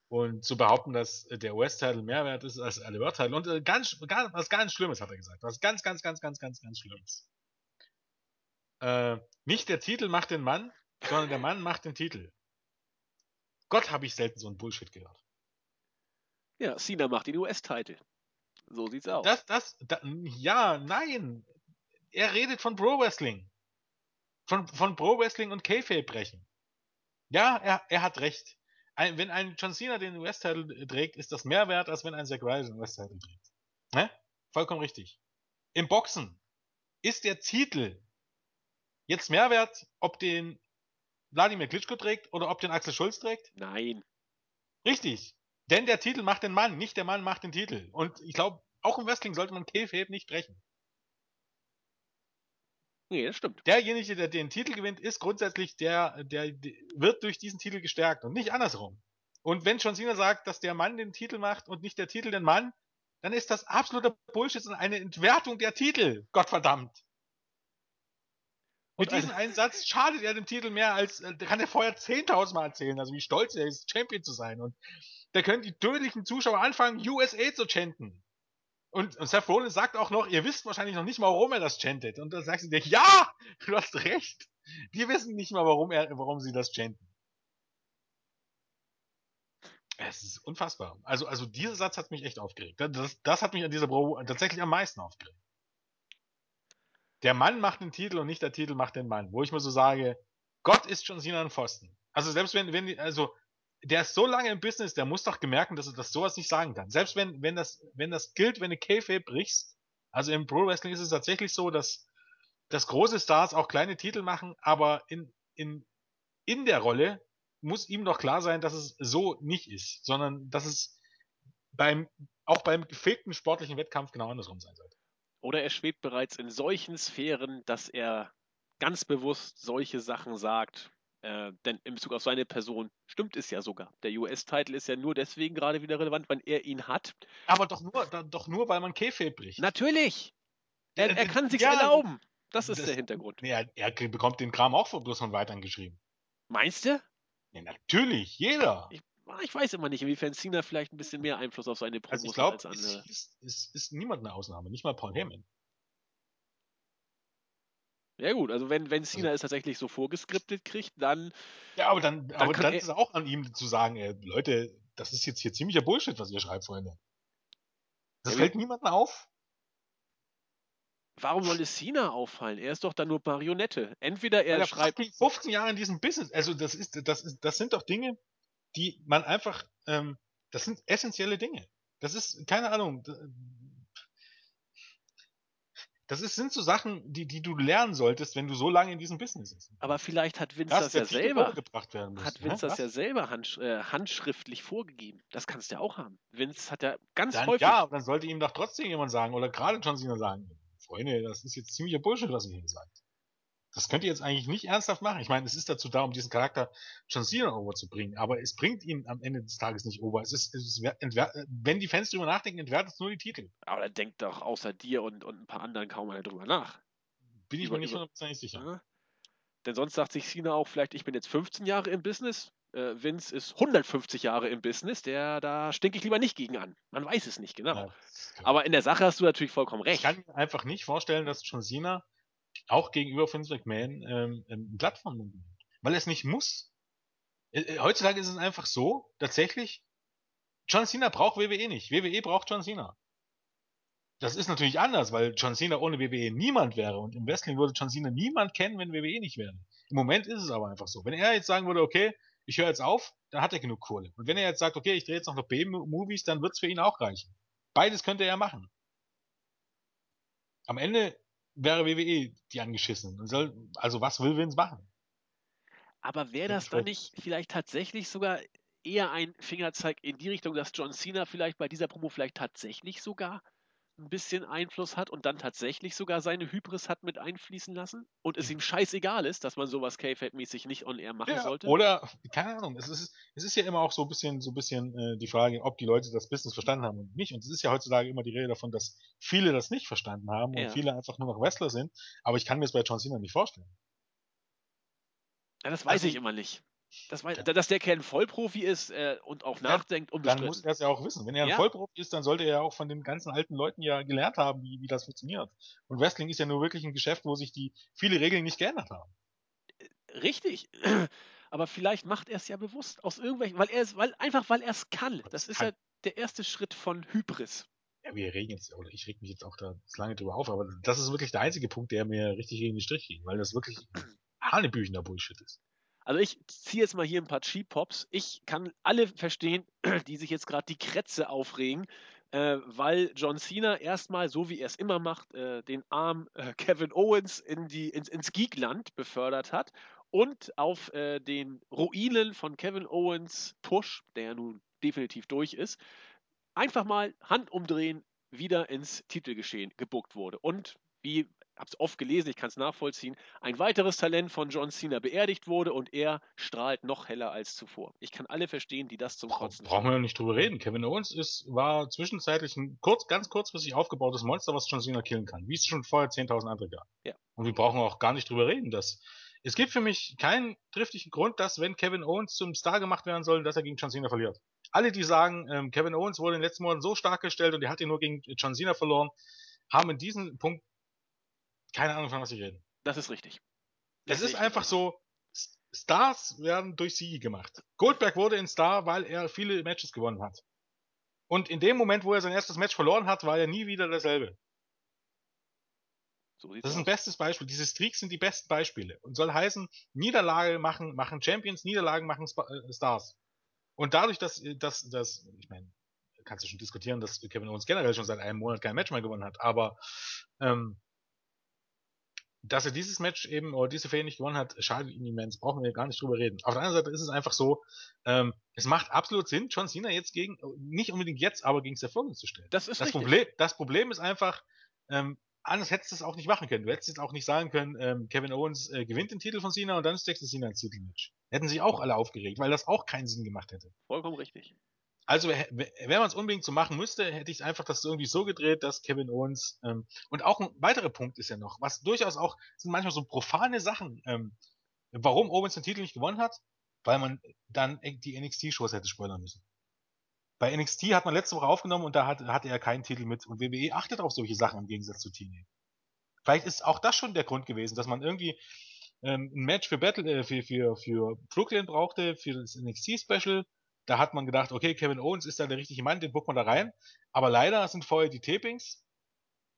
und zu behaupten, dass der US-Title mehr wert ist als der World-Title. Und äh, ganz, ganz, was ganz Schlimmes hat er gesagt. Was ganz, ganz, ganz, ganz, ganz, ganz Schlimmes. Äh, nicht der Titel macht den Mann, sondern der Mann macht den Titel. Gott, habe ich selten so einen Bullshit gehört. Ja, Cena macht den US-Title. So sieht's aus. Das, das, da, ja, nein. Er redet von Pro Wrestling von, von Pro Wrestling und Kayfabe brechen. Ja, er, er hat recht. Ein, wenn ein John Cena den US-Title trägt, ist das mehr wert, als wenn ein Zack Ryder den US-Title trägt. Ne? Vollkommen richtig. Im Boxen ist der Titel jetzt mehr wert, ob den Wladimir Klitschko trägt oder ob den Axel Schulz trägt? Nein. Richtig. Denn der Titel macht den Mann, nicht der Mann macht den Titel. Und ich glaube, auch im Wrestling sollte man Kayfabe nicht brechen. Nee, das stimmt. Derjenige, der den Titel gewinnt, ist grundsätzlich der, der, der wird durch diesen Titel gestärkt und nicht andersrum. Und wenn John Cena sagt, dass der Mann den Titel macht und nicht der Titel den Mann, dann ist das absoluter Bullshit und eine Entwertung der Titel. Gottverdammt. Mit diesem einen Satz schadet er dem Titel mehr als, äh, kann er vorher 10.000 Mal erzählen, also wie stolz er ist, Champion zu sein. Und da können die tödlichen Zuschauer anfangen, USA zu chanten. Und, und Seth Rollins sagt auch noch, ihr wisst wahrscheinlich noch nicht mal, warum er das chantet. Und dann sagst du dir, ja, du hast recht. Die wissen nicht mal, warum er, warum sie das chanten. Es ist unfassbar. Also, also dieser Satz hat mich echt aufgeregt. Das, das hat mich an dieser Pro tatsächlich am meisten aufgeregt. Der Mann macht den Titel und nicht der Titel macht den Mann. Wo ich mir so sage, Gott ist schon ein Pfosten. Also selbst wenn, wenn, also, der ist so lange im Business, der muss doch gemerken, dass er das sowas nicht sagen kann. Selbst wenn, wenn das, wenn das gilt, wenn du Kayfabe brichst, also im Pro Wrestling ist es tatsächlich so, dass, dass große Stars auch kleine Titel machen, aber in, in, in der Rolle muss ihm doch klar sein, dass es so nicht ist, sondern dass es beim, auch beim gefegten sportlichen Wettkampf genau andersrum sein sollte. Oder er schwebt bereits in solchen Sphären, dass er ganz bewusst solche Sachen sagt. Äh, denn in Bezug auf seine Person stimmt es ja sogar. Der US-Titel ist ja nur deswegen gerade wieder relevant, weil er ihn hat. Aber doch nur, doch nur weil man Käfe bricht. Natürlich. Er, er kann sich ja, erlauben. Das ist das, der Hintergrund. Nee, er, er, bekommt den Kram auch bloß von weiteren geschrieben. Meinst du? Ja, natürlich, jeder. Ich, ich, weiß immer nicht, inwiefern Cena vielleicht ein bisschen mehr Einfluss auf seine Promos also ich glaub, als andere. Es ist, ist, ist niemand eine Ausnahme, nicht mal Paul Heyman. Ja gut, also wenn, wenn Cena also, es tatsächlich so vorgeskriptet kriegt, dann. Ja, aber dann, dann aber dann ist es auch an ihm zu sagen, ey, Leute, das ist jetzt hier ziemlicher Bullshit, was ihr schreibt, Freunde. Das ja, fällt niemandem auf. Warum soll es Cena auffallen? Er ist doch dann nur Marionette. Entweder er ja, schreibt. 15 Jahre in diesem Business. Also das ist, das ist, das sind doch Dinge, die man einfach, ähm, das sind essentielle Dinge. Das ist, keine Ahnung, das ist, sind so Sachen, die, die du lernen solltest, wenn du so lange in diesem Business bist. Aber vielleicht hat Vince das, das ja selber, hat Vince das ja selber handsch äh, handschriftlich vorgegeben. Das kannst du ja auch haben. Vince hat ja ganz dann, häufig. Ja, dann sollte ihm doch trotzdem jemand sagen, oder gerade John Cena sagen, Freunde, das ist jetzt ziemlicher Bullshit, was ihr hier sagt. Das könnt ihr jetzt eigentlich nicht ernsthaft machen. Ich meine, es ist dazu da, um diesen Charakter John Cena overzubringen, aber es bringt ihn am Ende des Tages nicht over. Es ist, es ist wenn die Fans drüber nachdenken, entwertet es nur die Titel. Aber da denkt doch außer dir und, und ein paar anderen kaum einer drüber nach. Bin ich mir nicht hundertprozentig sicher. Ja. Denn sonst sagt sich Cena auch vielleicht, ich bin jetzt 15 Jahre im Business, äh, Vince ist 150 Jahre im Business, der da stinke ich lieber nicht gegen an. Man weiß es nicht genau. Ja, Aber in der Sache hast du natürlich vollkommen recht. Ich kann mir einfach nicht vorstellen, dass John Cena auch gegenüber Vince McMahon ähm, ähm, Plattform nimmt. Weil er es nicht muss. Äh, äh, heutzutage ist es einfach so, tatsächlich, John Cena braucht WWE nicht. WWE braucht John Cena. Das ist natürlich anders, weil John Cena ohne WWE niemand wäre und im Wrestling würde John Cena niemand kennen, wenn WWE nicht wäre. Im Moment ist es aber einfach so. Wenn er jetzt sagen würde, okay, ich höre jetzt auf, dann hat er genug Kohle. Und wenn er jetzt sagt, okay, ich drehe jetzt noch B-Movies, dann wird es für ihn auch reichen. Beides könnte er machen. Am Ende wäre WWE die angeschissen. also was will Vince machen? Aber wäre das dann nicht vielleicht tatsächlich sogar eher ein Fingerzeig in die Richtung, dass John Cena vielleicht bei dieser Promo vielleicht tatsächlich sogar ein bisschen Einfluss hat und dann tatsächlich sogar seine Hybris hat mit einfließen lassen und es ihm scheißegal ist, dass man sowas K-Fab-mäßig nicht on air machen ja, sollte? Oder, keine Ahnung, es ist, es ist ja immer auch so ein bisschen, so ein bisschen äh, die Frage, ob die Leute das Business verstanden haben und nicht. Und es ist ja heutzutage immer die Rede davon, dass viele das nicht verstanden haben ja. und viele einfach nur noch Wrestler sind. Aber ich kann mir es bei John Cena nicht vorstellen. Ja, das weiß also, ich immer nicht. Das weiß, dass der Kerl ein Vollprofi ist äh, und auch nachdenkt, unbestritten. Dann muss er es ja auch wissen. Wenn er ein ja. Vollprofi ist, dann sollte er ja auch von den ganzen alten Leuten ja gelernt haben, wie, wie das funktioniert. Und Wrestling ist ja nur wirklich ein Geschäft, wo sich die viele Regeln nicht geändert haben. Richtig. *clears throat* Aber vielleicht macht er es ja bewusst aus irgendwelchen, weil er es, weil einfach weil er es kann. Das, ist ja der erste Schritt von Hybris. Ja, wir regen jetzt, oder ich reg mich jetzt auch da lange drüber auf, aber das ist wirklich der einzige Punkt, der mir richtig gegen den Strich ging, weil das wirklich *clears throat* hanebüchender Bullshit ist. Also ich ziehe jetzt mal hier ein paar Cheap-Pops. Ich kann alle verstehen, *clears throat* die sich jetzt gerade die Krätze aufregen, äh, weil John Cena erstmal, so wie er es immer macht, äh, den Arm äh, *laughs* Kevin Owens in die, ins, ins Geekland befördert hat und auf äh, den Ruinen von Kevin Owens Push, der ja nun definitiv durch ist, einfach mal Hand umdrehen, wieder ins Titelgeschehen gebuckt wurde. Und wie habe es oft gelesen, ich kann es nachvollziehen, ein weiteres Talent von John Cena beerdigt wurde und er strahlt noch heller als zuvor. Ich kann alle verstehen, die das zum Bra Kotzen Brauchen wir ja nicht drüber reden. Kevin Owens ist, war zwischenzeitlich ein kurz, ganz kurzfristig aufgebautes Monster, was John Cena killen kann. Wie es schon vorher 10.000 andere gab. Ja. Und wir brauchen auch gar nicht drüber reden, dass es gibt für mich keinen triftigen Grund, dass wenn Kevin Owens zum Star gemacht werden soll, dass er gegen John Cena verliert. Alle, die sagen, ähm, Kevin Owens wurde in den letzten Monaten so stark gestellt und er hat ihn nur gegen John Cena verloren, haben in diesem Punkt keine Ahnung, von was sie reden. Das ist richtig. Das es ist einfach so, Stars werden durch sie gemacht. Goldberg wurde ein Star, weil er viele Matches gewonnen hat. Und in dem Moment, wo er sein erstes Match verloren hat, war er nie wieder derselbe. So das ist ein aus. bestes Beispiel. Diese Streaks sind die besten Beispiele. Und soll heißen, Niederlage machen, machen Champions, Niederlagen machen Sp äh, Stars. Und dadurch, dass, dass, dass, ich meine, kannst du schon diskutieren, dass Kevin Owens generell schon seit einem Monat kein Match mehr gewonnen hat, aber ähm, dass er dieses Match eben oder diese Fehde nicht gewonnen hat, schadet ihm immens. Brauchen wir gar nicht drüber reden. Auf der anderen Seite ist es einfach so, ähm, es macht absolut Sinn, John Cena jetzt gegen, nicht unbedingt jetzt, aber gegen Seth zu stellen. Das ist das richtig. Problem. Das Problem ist einfach, ähm, anders hättest du es auch nicht machen können. Du hättest jetzt auch nicht sagen können, ähm, Kevin Owens äh, gewinnt den Titel von Cena und dann steckt Cena ins Titelmatch. Hätten sich auch alle aufgeregt, weil das auch keinen Sinn gemacht hätte. Vollkommen richtig. Also, wenn man es unbedingt so machen müsste, hätte ich einfach das irgendwie so gedreht, dass Kevin Owens ähm, und auch ein weiterer Punkt ist ja noch, was durchaus auch sind manchmal so profane Sachen, ähm, warum Owens den Titel nicht gewonnen hat, weil man dann die NXT-Shows hätte spoilern müssen. Bei NXT hat man letzte Woche aufgenommen und da hat, hatte er keinen Titel mit und WWE achtet auf solche Sachen im Gegensatz zu TNA. Vielleicht ist auch das schon der Grund gewesen, dass man irgendwie ähm, ein Match für Battle, äh, für, für, für Brooklyn brauchte, für das NXT-Special da hat man gedacht, okay, Kevin Owens ist da der richtige Mann, den buckt man da rein. Aber leider sind vorher die Tapings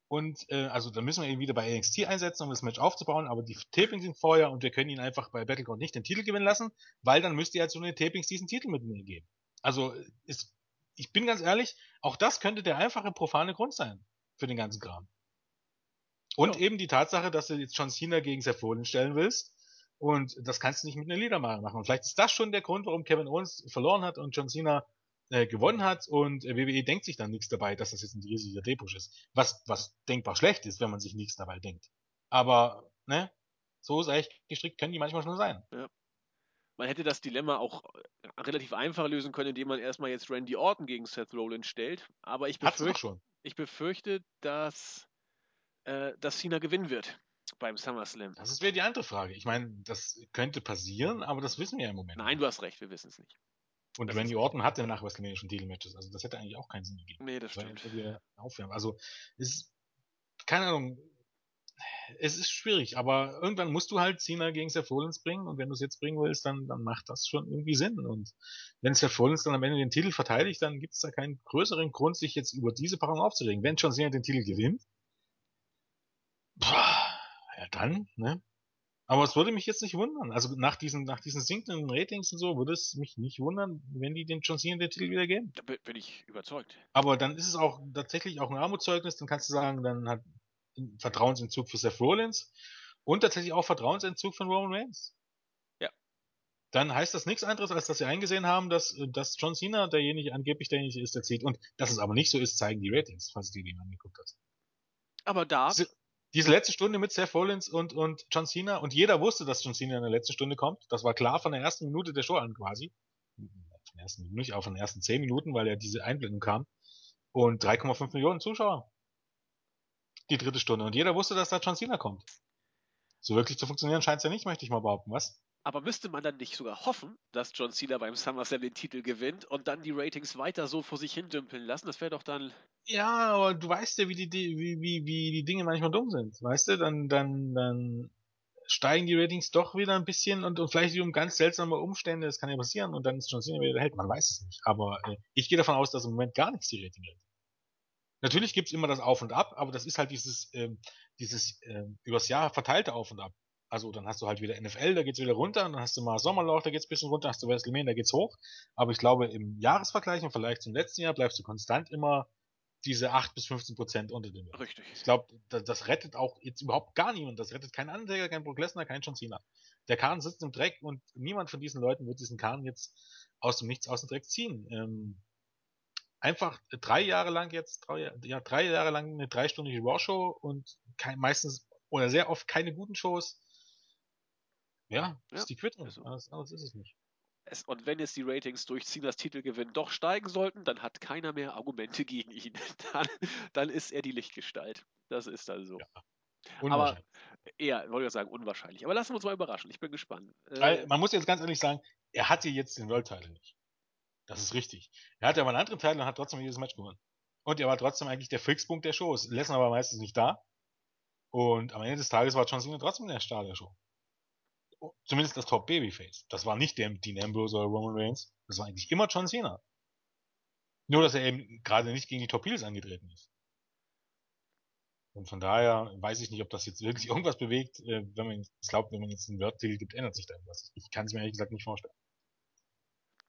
und äh, also da müssen wir ihn wieder bei NXT einsetzen, um das Match aufzubauen, aber die Tapings sind vorher und wir können ihn einfach bei Battleground nicht den Titel gewinnen lassen, weil dann müsste er zu den Tapings diesen Titel mit mir geben. Also ist, ich bin ganz ehrlich, auch das könnte der einfache profane Grund sein für den ganzen Kram. Und ja. eben die Tatsache, dass du jetzt John Cena gegen Seth Rollins stellen willst, und das kannst du nicht mit einer Liedermarke machen. Und vielleicht ist das schon der Grund, warum Kevin Owens verloren hat und John Cena äh, gewonnen hat. Und äh, WWE denkt sich dann nichts dabei, dass das jetzt ein riesiger Drehbuch ist. Was, was denkbar schlecht ist, wenn man sich nichts dabei denkt. Aber, ne, so ist echt gestrickt, können die manchmal schon sein. Ja. Man hätte das Dilemma auch äh, relativ einfach lösen können, indem man erstmal jetzt Randy Orton gegen Seth Rollins stellt. Aber ich befürchte, ich befürchte dass, äh, dass Cena gewinnen wird beim SummerSlam? Das wäre die andere Frage. Ich meine, das könnte passieren, aber das wissen wir ja im Moment. Nein, nicht. du hast recht, wir wissen es nicht. Und das Randy Orton hatte nach WrestleMania schon Titelmatches, also das hätte eigentlich auch keinen Sinn gegeben. Nee, das stimmt. Aufwärmen. Also, es ist, keine Ahnung, es ist schwierig, aber irgendwann musst du halt Cena gegen Seth Rollins bringen und wenn du es jetzt bringen willst, dann, dann macht das schon irgendwie Sinn. Und wenn Seth Rollins dann am Ende den Titel verteidigt, dann gibt es da keinen größeren Grund, sich jetzt über diese Paarung aufzuregen. Wenn John Cena den Titel gewinnt, dann, ne? Aber es würde mich jetzt nicht wundern. Also nach diesen, nach diesen sinkenden Ratings und so würde es mich nicht wundern, wenn die den John Cena den Titel wieder geben. Da bin ich überzeugt. Aber dann ist es auch tatsächlich auch ein Armutszeugnis, dann kannst du sagen, dann hat Vertrauensentzug für Seth Rollins und tatsächlich auch Vertrauensentzug von Roman Reigns. Ja. Dann heißt das nichts anderes, als dass sie eingesehen haben, dass, dass John Cena derjenige angeblich derjenige ist, der zieht. Und dass es aber nicht so ist, zeigen die Ratings, falls du die angeguckt hast. Aber da, diese letzte Stunde mit Seth Rollins und, und John Cena und jeder wusste, dass John Cena in der letzten Stunde kommt. Das war klar von der ersten Minute der Show an quasi. Von der ersten, nicht, auch von den ersten zehn Minuten, weil ja diese Einblendung kam. Und 3,5 Millionen Zuschauer. Die dritte Stunde. Und jeder wusste, dass da John Cena kommt. So wirklich zu funktionieren scheint es ja nicht, möchte ich mal behaupten, was? Aber müsste man dann nicht sogar hoffen, dass John Cena beim SummerSlam den Titel gewinnt und dann die Ratings weiter so vor sich hin dümpeln lassen? Das wäre doch dann. Ja, aber du weißt ja, wie die, wie, wie, wie die Dinge manchmal dumm sind. Weißt du, dann, dann, dann steigen die Ratings doch wieder ein bisschen und, und vielleicht um ganz seltsame Umstände, das kann ja passieren und dann ist John Cena wieder der Held. Man weiß es nicht. Aber äh, ich gehe davon aus, dass im Moment gar nichts die Rating hält. Natürlich gibt's immer das Auf und Ab, aber das ist halt dieses, ähm, dieses ähm, übers Jahr verteilte Auf und Ab. Also dann hast du halt wieder NFL, da geht's wieder runter, und dann hast du mal Sommerloch, da geht's ein bisschen runter, hast du WrestleMania, da geht's hoch. Aber ich glaube, im Jahresvergleich und vielleicht zum letzten Jahr bleibst du konstant immer diese 8 bis 15 Prozent unter dem Wert. Richtig. Ich glaube, das, das, rettet auch jetzt überhaupt gar niemand. Das rettet kein Undertaker, kein Brock Lesnar, kein John Cena. Der Kahn sitzt im Dreck und niemand von diesen Leuten wird diesen Kahn jetzt aus dem Nichts aus dem Dreck ziehen. Ähm, einfach drei Jahre lang jetzt, drei, ja, drei Jahre lang eine dreistündige Raw-Show und kein, meistens oder sehr oft keine guten Shows. Ja, ja ist die Quittung. Also. Alles, alles ist es nicht. Es, und wenn jetzt die Ratings durch Cenas Titelgewinn doch steigen sollten, dann hat keiner mehr Argumente gegen ihn. *laughs* Dann, dann ist er die Lichtgestalt. Das ist dann so. Ja. Aber eher, wollte ich sagen, unwahrscheinlich. Aber lassen wir uns mal überraschen. Ich bin gespannt. Äh, man muss jetzt ganz ehrlich sagen, er hatte jetzt den World-Title nicht. Das ist richtig. Er hatte aber einen anderen Teil und hat trotzdem jedes Match gewonnen. Und er war trotzdem eigentlich der Fixpunkt der Shows. Lesnar war meistens nicht da. Und am Ende des Tages war John Cena trotzdem der Star der Show. Zumindest das Top Babyface. Das war nicht der Dean Ambrose oder Roman Reigns. Das war eigentlich immer John Cena. Nur, dass er eben gerade nicht gegen die Top Heels angetreten ist. Und von daher weiß ich nicht, ob das jetzt wirklich *laughs* irgendwas bewegt. Äh, wenn man jetzt glaubt, wenn man jetzt einen Wörtel gibt, ändert sich da irgendwas. Ich kann es mir ehrlich gesagt nicht vorstellen.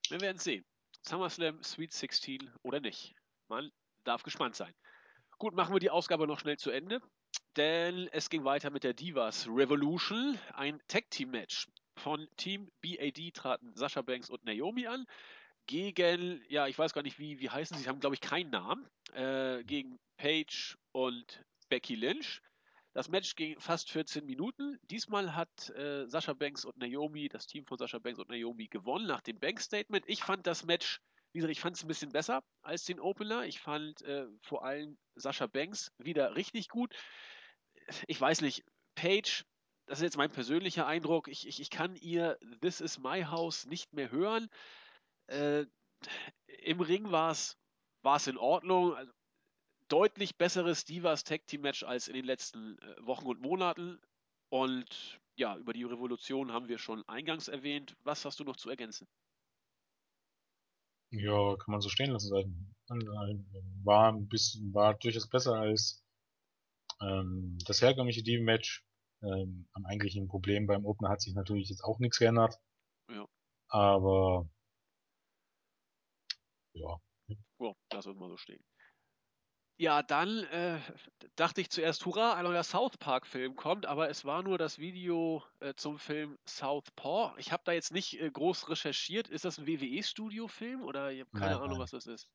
Wir werden sehen. SummerSlam Sweet 16 oder nicht. Man darf gespannt sein. Gut, machen wir die Ausgabe noch schnell zu Ende. Denn es ging weiter mit der Divas Revolution, ein Tag-Team-Match. Von Team BAD traten Sascha Banks und Naomi an. Gegen, ja, ich weiß gar nicht, wie, wie heißen sie, sie haben, glaube ich, keinen Namen. Äh, gegen Paige und Becky Lynch. Das Match ging fast 14 Minuten. Diesmal hat äh, Sascha Banks und Naomi, das Team von Sascha Banks und Naomi, gewonnen nach dem Bank-Statement. Ich fand das Match, wie gesagt, ich fand es ein bisschen besser als den Opener. Ich fand äh, vor allem Sascha Banks wieder richtig gut. Ich weiß nicht, Paige, das ist jetzt mein persönlicher Eindruck, ich, ich, ich kann ihr This is my house nicht mehr hören. Äh, Im Ring war es in Ordnung. Also, deutlich besseres Divas Tag Team Match als in den letzten äh, Wochen und Monaten. Und ja, über die Revolution haben wir schon eingangs erwähnt. Was hast du noch zu ergänzen? Ja, kann man so stehen lassen. War ein bisschen, war durchaus besser als ähm, das herkömmliche Team Match. Ähm, am eigentlichen Problem beim Opener hat sich natürlich jetzt auch nichts geändert. Ja. Aber ja. Ja, lass uns mal so stehen. Ja, dann äh, dachte ich zuerst, hurra, ein neuer South Park-Film kommt, aber es war nur das Video äh, zum Film Southpaw. Ich habe da jetzt nicht äh, groß recherchiert. Ist das ein WWE-Studio-Film oder ich habe keine nein, Ahnung, nein. was das ist?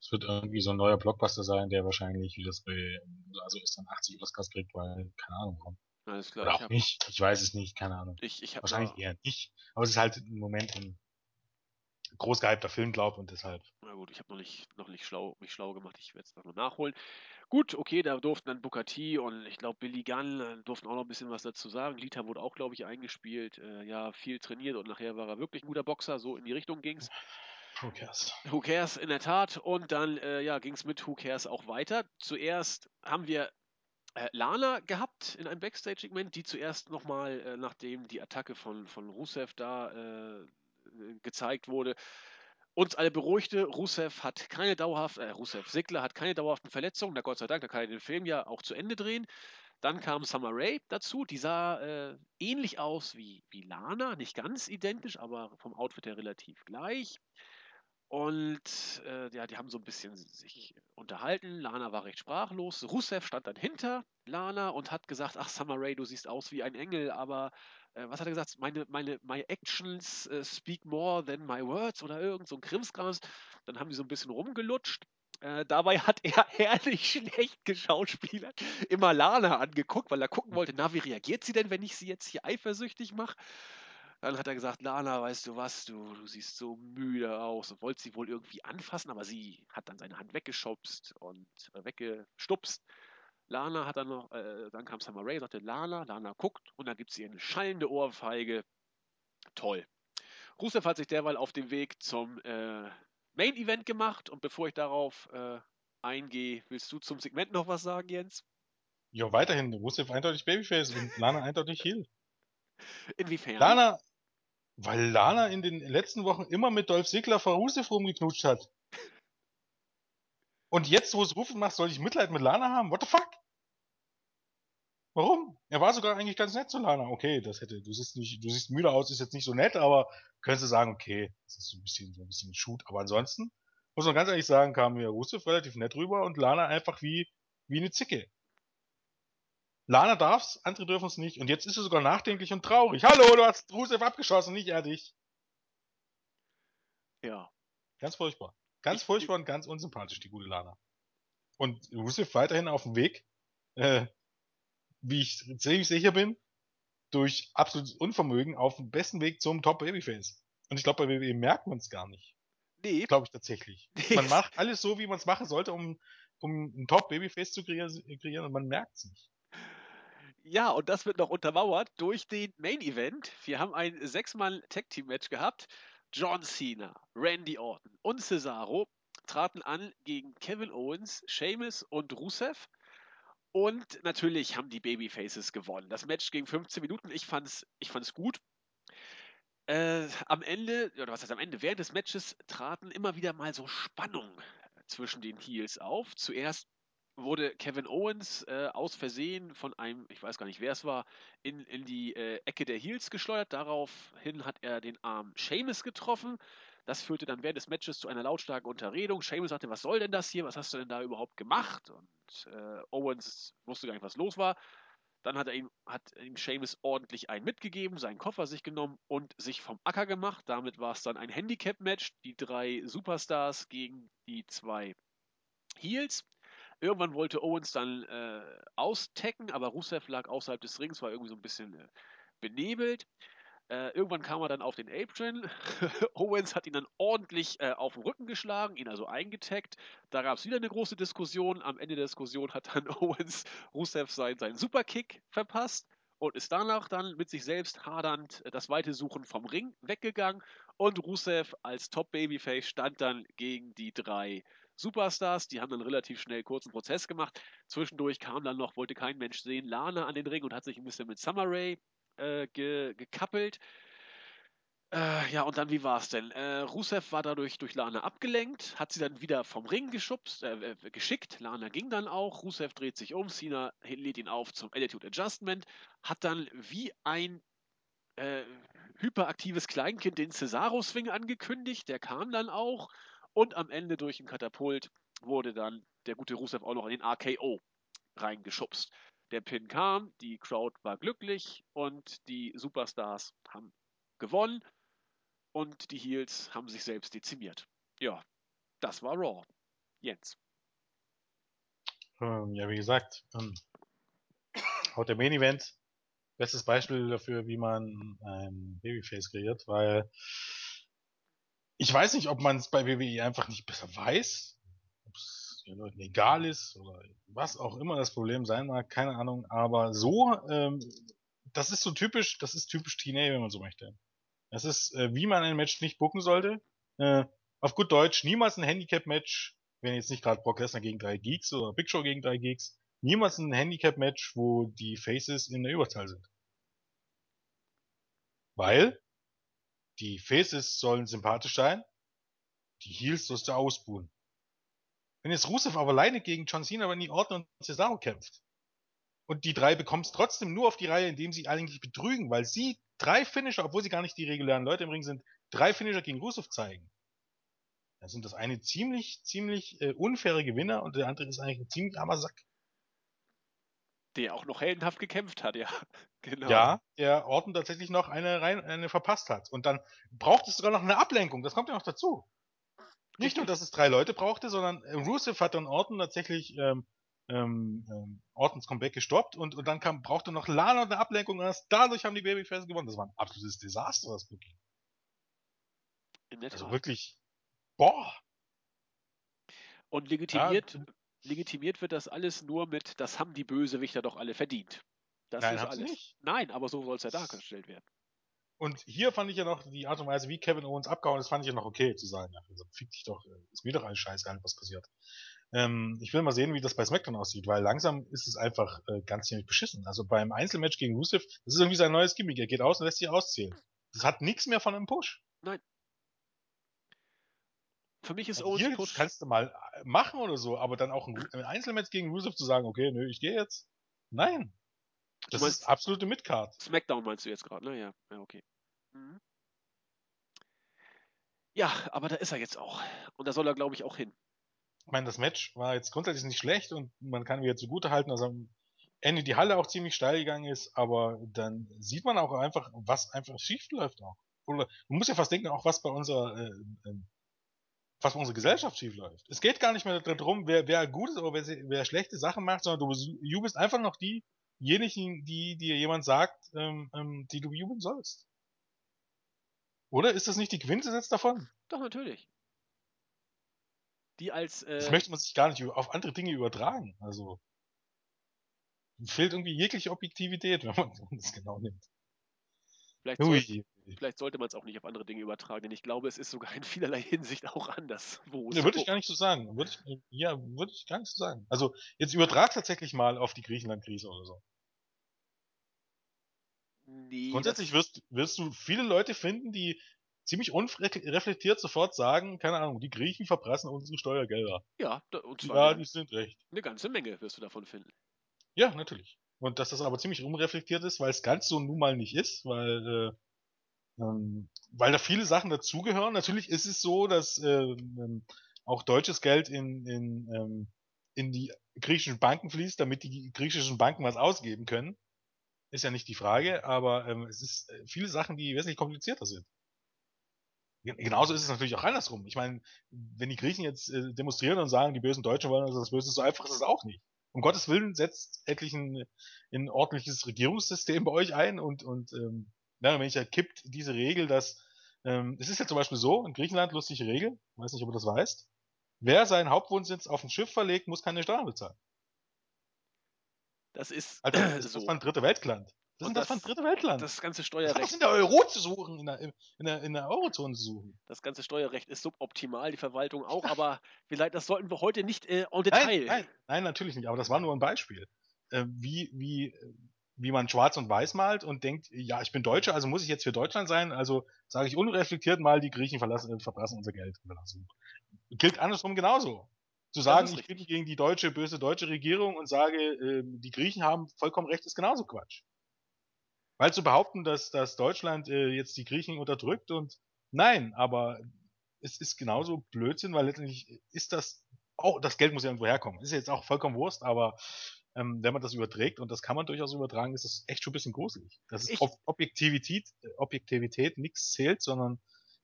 Es wird irgendwie so ein neuer Blockbuster sein, der wahrscheinlich, wie das bei, also ist dann 80 Oscars kriegt, weil, keine Ahnung, warum. Alles klar. Oder auch hab, nicht, ich weiß es nicht, keine Ahnung. Ich, ich wahrscheinlich eher nicht. Aber es ist halt im Moment ein groß gehypter Film, glaube und deshalb. Na gut, ich habe noch nicht, noch nicht schlau, mich schlau gemacht, ich werde es noch nachholen. Gut, okay, da durften dann Booker T und ich glaube Billy Gunn äh, durften auch noch ein bisschen was dazu sagen. Lita wurde auch, glaube ich, eingespielt. Äh, ja, viel trainiert und nachher war er wirklich ein guter Boxer, so in die Richtung ging es. Who cares? Who cares, in der Tat. Und dann äh, ja, ging es mit Who cares auch weiter. Zuerst haben wir äh, Lana gehabt in einem Backstage-Segment, die zuerst nochmal, äh, nachdem die Attacke von, von Rusev da äh, gezeigt wurde, uns alle beruhigte. Rusev hat keine dauerhaften, äh, Rusev Sigler hat keine dauerhaften Verletzungen. Na Gott sei Dank, da kann er den Film ja auch zu Ende drehen. Dann kam Summer Rae dazu, die sah äh, ähnlich aus wie, wie Lana, nicht ganz identisch, aber vom Outfit her relativ gleich. Und äh, ja, die haben so ein bisschen sich unterhalten. Lana war recht sprachlos. Rusev stand dann hinter Lana und hat gesagt: Ach, Summer Rae, du siehst aus wie ein Engel, aber äh, was hat er gesagt? Meine, meine, my actions uh, speak more than my words oder irgend so ein Krimskrams. Dann haben die so ein bisschen rumgelutscht. Äh, dabei hat er *laughs* herrlich schlecht geschauspielert, immer Lana angeguckt, weil er gucken wollte, na, wie reagiert sie denn, wenn ich sie jetzt hier eifersüchtig mache? Dann hat er gesagt, Lana, weißt du was, du, du siehst so müde aus und wollte sie wohl irgendwie anfassen, aber sie hat dann seine Hand weggeschubst und äh, weggestupst. Lana hat dann noch, äh, dann kam Summer Rae, sagte Lana, Lana guckt und dann gibt sie eine schallende Ohrfeige. Toll. Rusev hat sich derweil auf den Weg zum äh, Main Event gemacht und bevor ich darauf äh, eingehe, willst du zum Segment noch was sagen, Jens? Ja, weiterhin. Rusev eindeutig Babyface und Lana eindeutig Heel. *laughs* Inwiefern? Lana, weil Lana in den letzten Wochen immer mit Dolph Ziggler vor Rusev rumgeknutscht hat. Und jetzt, wo es Rufen macht, soll ich Mitleid mit Lana haben? What the fuck? Warum? Er war sogar eigentlich ganz nett zu Lana. Okay, das hätte, du siehst nicht, du siehst müde aus, ist jetzt nicht so nett, aber könntest du sagen, okay, das ist so ein bisschen, so ein bisschen Shoot. Aber ansonsten, muss man ganz ehrlich sagen, kam mir Rusev relativ nett rüber und Lana einfach wie, wie eine Zicke. Lana darf's, andere dürfen es nicht. Und jetzt ist sie sogar nachdenklich und traurig. Hallo, du hast Rusev abgeschossen, nicht er dich. Ja. Ganz furchtbar. Ganz furchtbar und ganz unsympathisch, die gute Lana. Und Rusev weiterhin auf dem Weg, äh, wie ich ziemlich sicher bin, durch absolutes Unvermögen auf dem besten Weg zum Top Babyface. Und ich glaube, bei WWE merkt man es gar nicht. Nee. Glaube ich tatsächlich. *laughs* Nee. Man macht alles so, wie man es machen sollte, um, um ein Top Babyface zu kreieren, und man merkt es nicht. Ja, und das wird noch untermauert durch den Main Event. Wir haben ein sechsmal Tag Team Match gehabt. John Cena, Randy Orton und Cesaro traten an gegen Kevin Owens, Sheamus und Rusev. Und natürlich haben die Babyfaces gewonnen. Das Match ging 15 Minuten. Ich fand's, ich fand's gut. Äh, am Ende, oder was heißt am Ende, während des Matches traten immer wieder mal so Spannungen zwischen den Heels auf. Zuerst wurde Kevin Owens äh, aus Versehen von einem, ich weiß gar nicht wer es war, in, in die äh, Ecke der Heels geschleudert. Daraufhin hat er den Arm Seamus getroffen. Das führte dann während des Matches zu einer lautstarken Unterredung. Seamus sagte, was soll denn das hier? Was hast du denn da überhaupt gemacht? Und äh, Owens wusste gar nicht, was los war. Dann hat er ihm, hat ihm Seamus ordentlich einen mitgegeben, seinen Koffer sich genommen und sich vom Acker gemacht. Damit war es dann ein Handicap-Match. Die drei Superstars gegen die zwei Heels. Irgendwann wollte Owens dann äh, austecken, aber Rusev lag außerhalb des Rings, war irgendwie so ein bisschen äh, benebelt. Äh, irgendwann kam er dann auf den Apron. *laughs* Owens hat ihn dann ordentlich äh, auf den Rücken geschlagen, ihn also eingetaggt. Da gab es wieder eine große Diskussion. Am Ende der Diskussion hat dann *laughs* Owens Rusev seinen, seinen Superkick verpasst und ist danach dann mit sich selbst hadernd äh, das weite Suchen vom Ring weggegangen. Und Rusev als Top-Babyface stand dann gegen die drei Superstars. Die haben dann relativ schnell kurzen Prozess gemacht. Zwischendurch kam dann noch, wollte kein Mensch sehen, Lana an den Ring und hat sich ein bisschen mit Summer Rae äh, ge gekappelt. Äh, ja, und dann, wie war es denn? Äh, Rusev war dadurch durch Lana abgelenkt, hat sie dann wieder vom Ring geschubst, äh, geschickt. Lana ging dann auch. Rusev dreht sich um, Cena lädt ihn auf zum Attitude Adjustment, hat dann wie ein äh, hyperaktives Kleinkind den Cesaro-Swing angekündigt. Der kam dann auch. Und am Ende durch ein Katapult wurde dann der gute Rusev auch noch in den RKO reingeschubst. Der Pin kam, die Crowd war glücklich und die Superstars haben gewonnen und die Heels haben sich selbst dezimiert. Ja, das war Raw. Jens. Ähm, ja, wie gesagt, ähm, auch der Main Event, bestes Beispiel dafür, wie man ein Babyface kreiert, weil ich weiß nicht, ob man es bei WWE einfach nicht besser weiß, den Leuten egal ist oder was auch immer das Problem sein mag, keine Ahnung, aber so, ähm, das ist so typisch, das ist typisch TNA, wenn man so möchte. Das ist, äh, wie man ein Match nicht booken sollte. Äh, auf gut Deutsch, niemals ein Handicap-Match, wenn jetzt nicht gerade Brock Lesnar gegen drei Geeks oder Big Show gegen drei Geeks, niemals ein Handicap-Match, wo die Faces in der Überzahl sind. Weil die Faces sollen sympathisch sein, die Heels sollst du ausbuhen. Wenn jetzt Rusev aber alleine gegen John Cena, nie Orton und Cesaro kämpft und die drei bekommst trotzdem nur auf die Reihe, indem sie eigentlich betrügen, weil sie drei Finisher, obwohl sie gar nicht die regulären Leute im Ring sind, drei Finisher gegen Rusev zeigen. Dann sind das eine ziemlich, ziemlich äh, unfaire Gewinner und der andere ist eigentlich ein ziemlich armer Sack. Der auch noch heldenhaft gekämpft hat, ja. *laughs* Genau. Ja, der Orton tatsächlich noch eine rein, eine verpasst hat. Und dann braucht es sogar noch eine Ablenkung. Das kommt ja noch dazu. Nicht nur, dass es drei Leute brauchte, sondern äh, Rusev hat dann Orton tatsächlich ähm, ähm, ähm, Ortons Comeback gestoppt und, und dann kam, brauchte noch Lana eine Ablenkung und erst dadurch haben die Babyface gewonnen. Das war ein absolutes Desaster, das Booking. Also wirklich, boah. Und legitimiert, ja. legitimiert wird das alles nur mit, das haben die Bösewichter doch alle verdient. Das Nein, ist alles. Nicht. Nein, aber so soll es ja dargestellt werden. Und hier fand ich ja noch die Art und Weise, wie Kevin Owens abgehauen ist, fand ich ja noch okay zu sagen. Also, fick dich doch, äh, ist mir doch alles scheißegal, was passiert. Ähm, ich will mal sehen, wie das bei SmackDown aussieht, weil langsam ist es einfach äh, ganz ziemlich beschissen. Also beim Einzelmatch gegen Rusev, das ist irgendwie sein neues Gimmick. Er geht aus und lässt sich auszählen. Das hat nichts mehr von einem Push. Nein. Für mich ist also Owens Push. kannst du mal äh, machen oder so, aber dann auch ein, ein Einzelmatch gegen Rusev zu sagen, okay, nö, ich gehe jetzt. Nein. Das ist absolute Midcard. Smackdown meinst du jetzt gerade, ne? Ja, ja okay. Mhm. Ja, aber da ist er jetzt auch. Und da soll er, glaube ich, auch hin. Ich meine, das Match war jetzt grundsätzlich nicht schlecht und man kann mir jetzt zugute halten, dass am Ende die Halle auch ziemlich steil gegangen ist, aber dann sieht man auch einfach, was einfach schief läuft auch. Oder man muss ja fast denken, auch was bei unserer, äh, äh, was bei unserer Gesellschaft schief läuft. Es geht gar nicht mehr darum, wer, wer gut ist oder wer, wer schlechte Sachen macht, sondern du jubelst einfach noch die, diejenigen, die dir jemand sagt, ähm, ähm, die du jubeln sollst. Oder ist das nicht die Quintessenz davon? Doch, natürlich. Die als. Äh, das möchte man sich gar nicht auf andere Dinge übertragen. Also. Fehlt irgendwie jegliche Objektivität, *laughs* wenn man das genau nimmt. Vielleicht, soll, vielleicht sollte man es auch nicht auf andere Dinge übertragen, denn ich glaube, es ist sogar in vielerlei Hinsicht auch anders. Wo ja, würde ich gar nicht so sagen. Würde ich, ja, würde ich gar nicht so sagen. Also jetzt übertrag tatsächlich mal auf die Griechenland-Krise oder so. Nee, Grundsätzlich wirst, wirst du viele Leute finden, die ziemlich unreflektiert sofort sagen, keine Ahnung, die Griechen verprassen unsere Steuergelder. Ja, und zwar ja, die sind recht. Eine ganze Menge wirst du davon finden. Ja, natürlich. Und dass das aber ziemlich unreflektiert ist, weil es ganz so nun mal nicht ist, weil, äh, ähm, weil da viele Sachen dazugehören. Natürlich ist es so, dass äh, ähm, auch deutsches Geld in, in, ähm, in die griechischen Banken fließt, damit die griechischen Banken was ausgeben können. Ist ja nicht die Frage, aber ähm, es ist äh, viele Sachen, die wesentlich komplizierter sind. Genauso ist es natürlich auch andersrum. Ich meine, wenn die Griechen jetzt äh, demonstrieren und sagen, die bösen Deutschen wollen also das Böse, so einfach ist es auch nicht. Um Gottes Willen setzt endlich ein, ein ordentliches Regierungssystem bei euch ein und, und ähm, mehr oder weniger kippt diese Regel, dass ähm, es ist ja zum Beispiel so, in Griechenland lustige Regel, weiß nicht, ob du das weißt, wer seinen Hauptwohnsitz auf ein Schiff verlegt, muss keine Steuern bezahlen. Das ist also, *clears throat* das ist so. Ein dritte Weltland. Das ist das, das dritte Weltland. Das ganze *laughs* Steuerrecht. Was in der Euro zu suchen, in der, in der, in der Eurozone zu suchen. Das ganze Steuerrecht ist suboptimal, die Verwaltung auch, aber vielleicht, das sollten wir heute nicht äh, en Detail. Nein, nein, nein, natürlich nicht, aber das war nur ein Beispiel. Äh, wie, wie, wie man schwarz und weiß malt und denkt, ja, ich bin Deutscher, also muss ich jetzt für Deutschland sein, also sage ich unreflektiert mal, die Griechen verlassen, äh, unser Geld. Gilt andersrum genauso. Zu sagen, ich bin gegen die deutsche, böse deutsche Regierung und sage, äh, die Griechen haben vollkommen recht, ist genauso Quatsch. Weil zu behaupten, dass, dass Deutschland äh, jetzt die Griechen unterdrückt und nein, aber es ist genauso Blödsinn, weil letztendlich ist das auch, das Geld muss ja irgendwo herkommen. Ist jetzt auch vollkommen Wurst, aber ähm, wenn man das überträgt, und das kann man durchaus übertragen, ist das echt schon ein bisschen gruselig. Das ist Ob Objektivität, Objektivität nichts zählt, sondern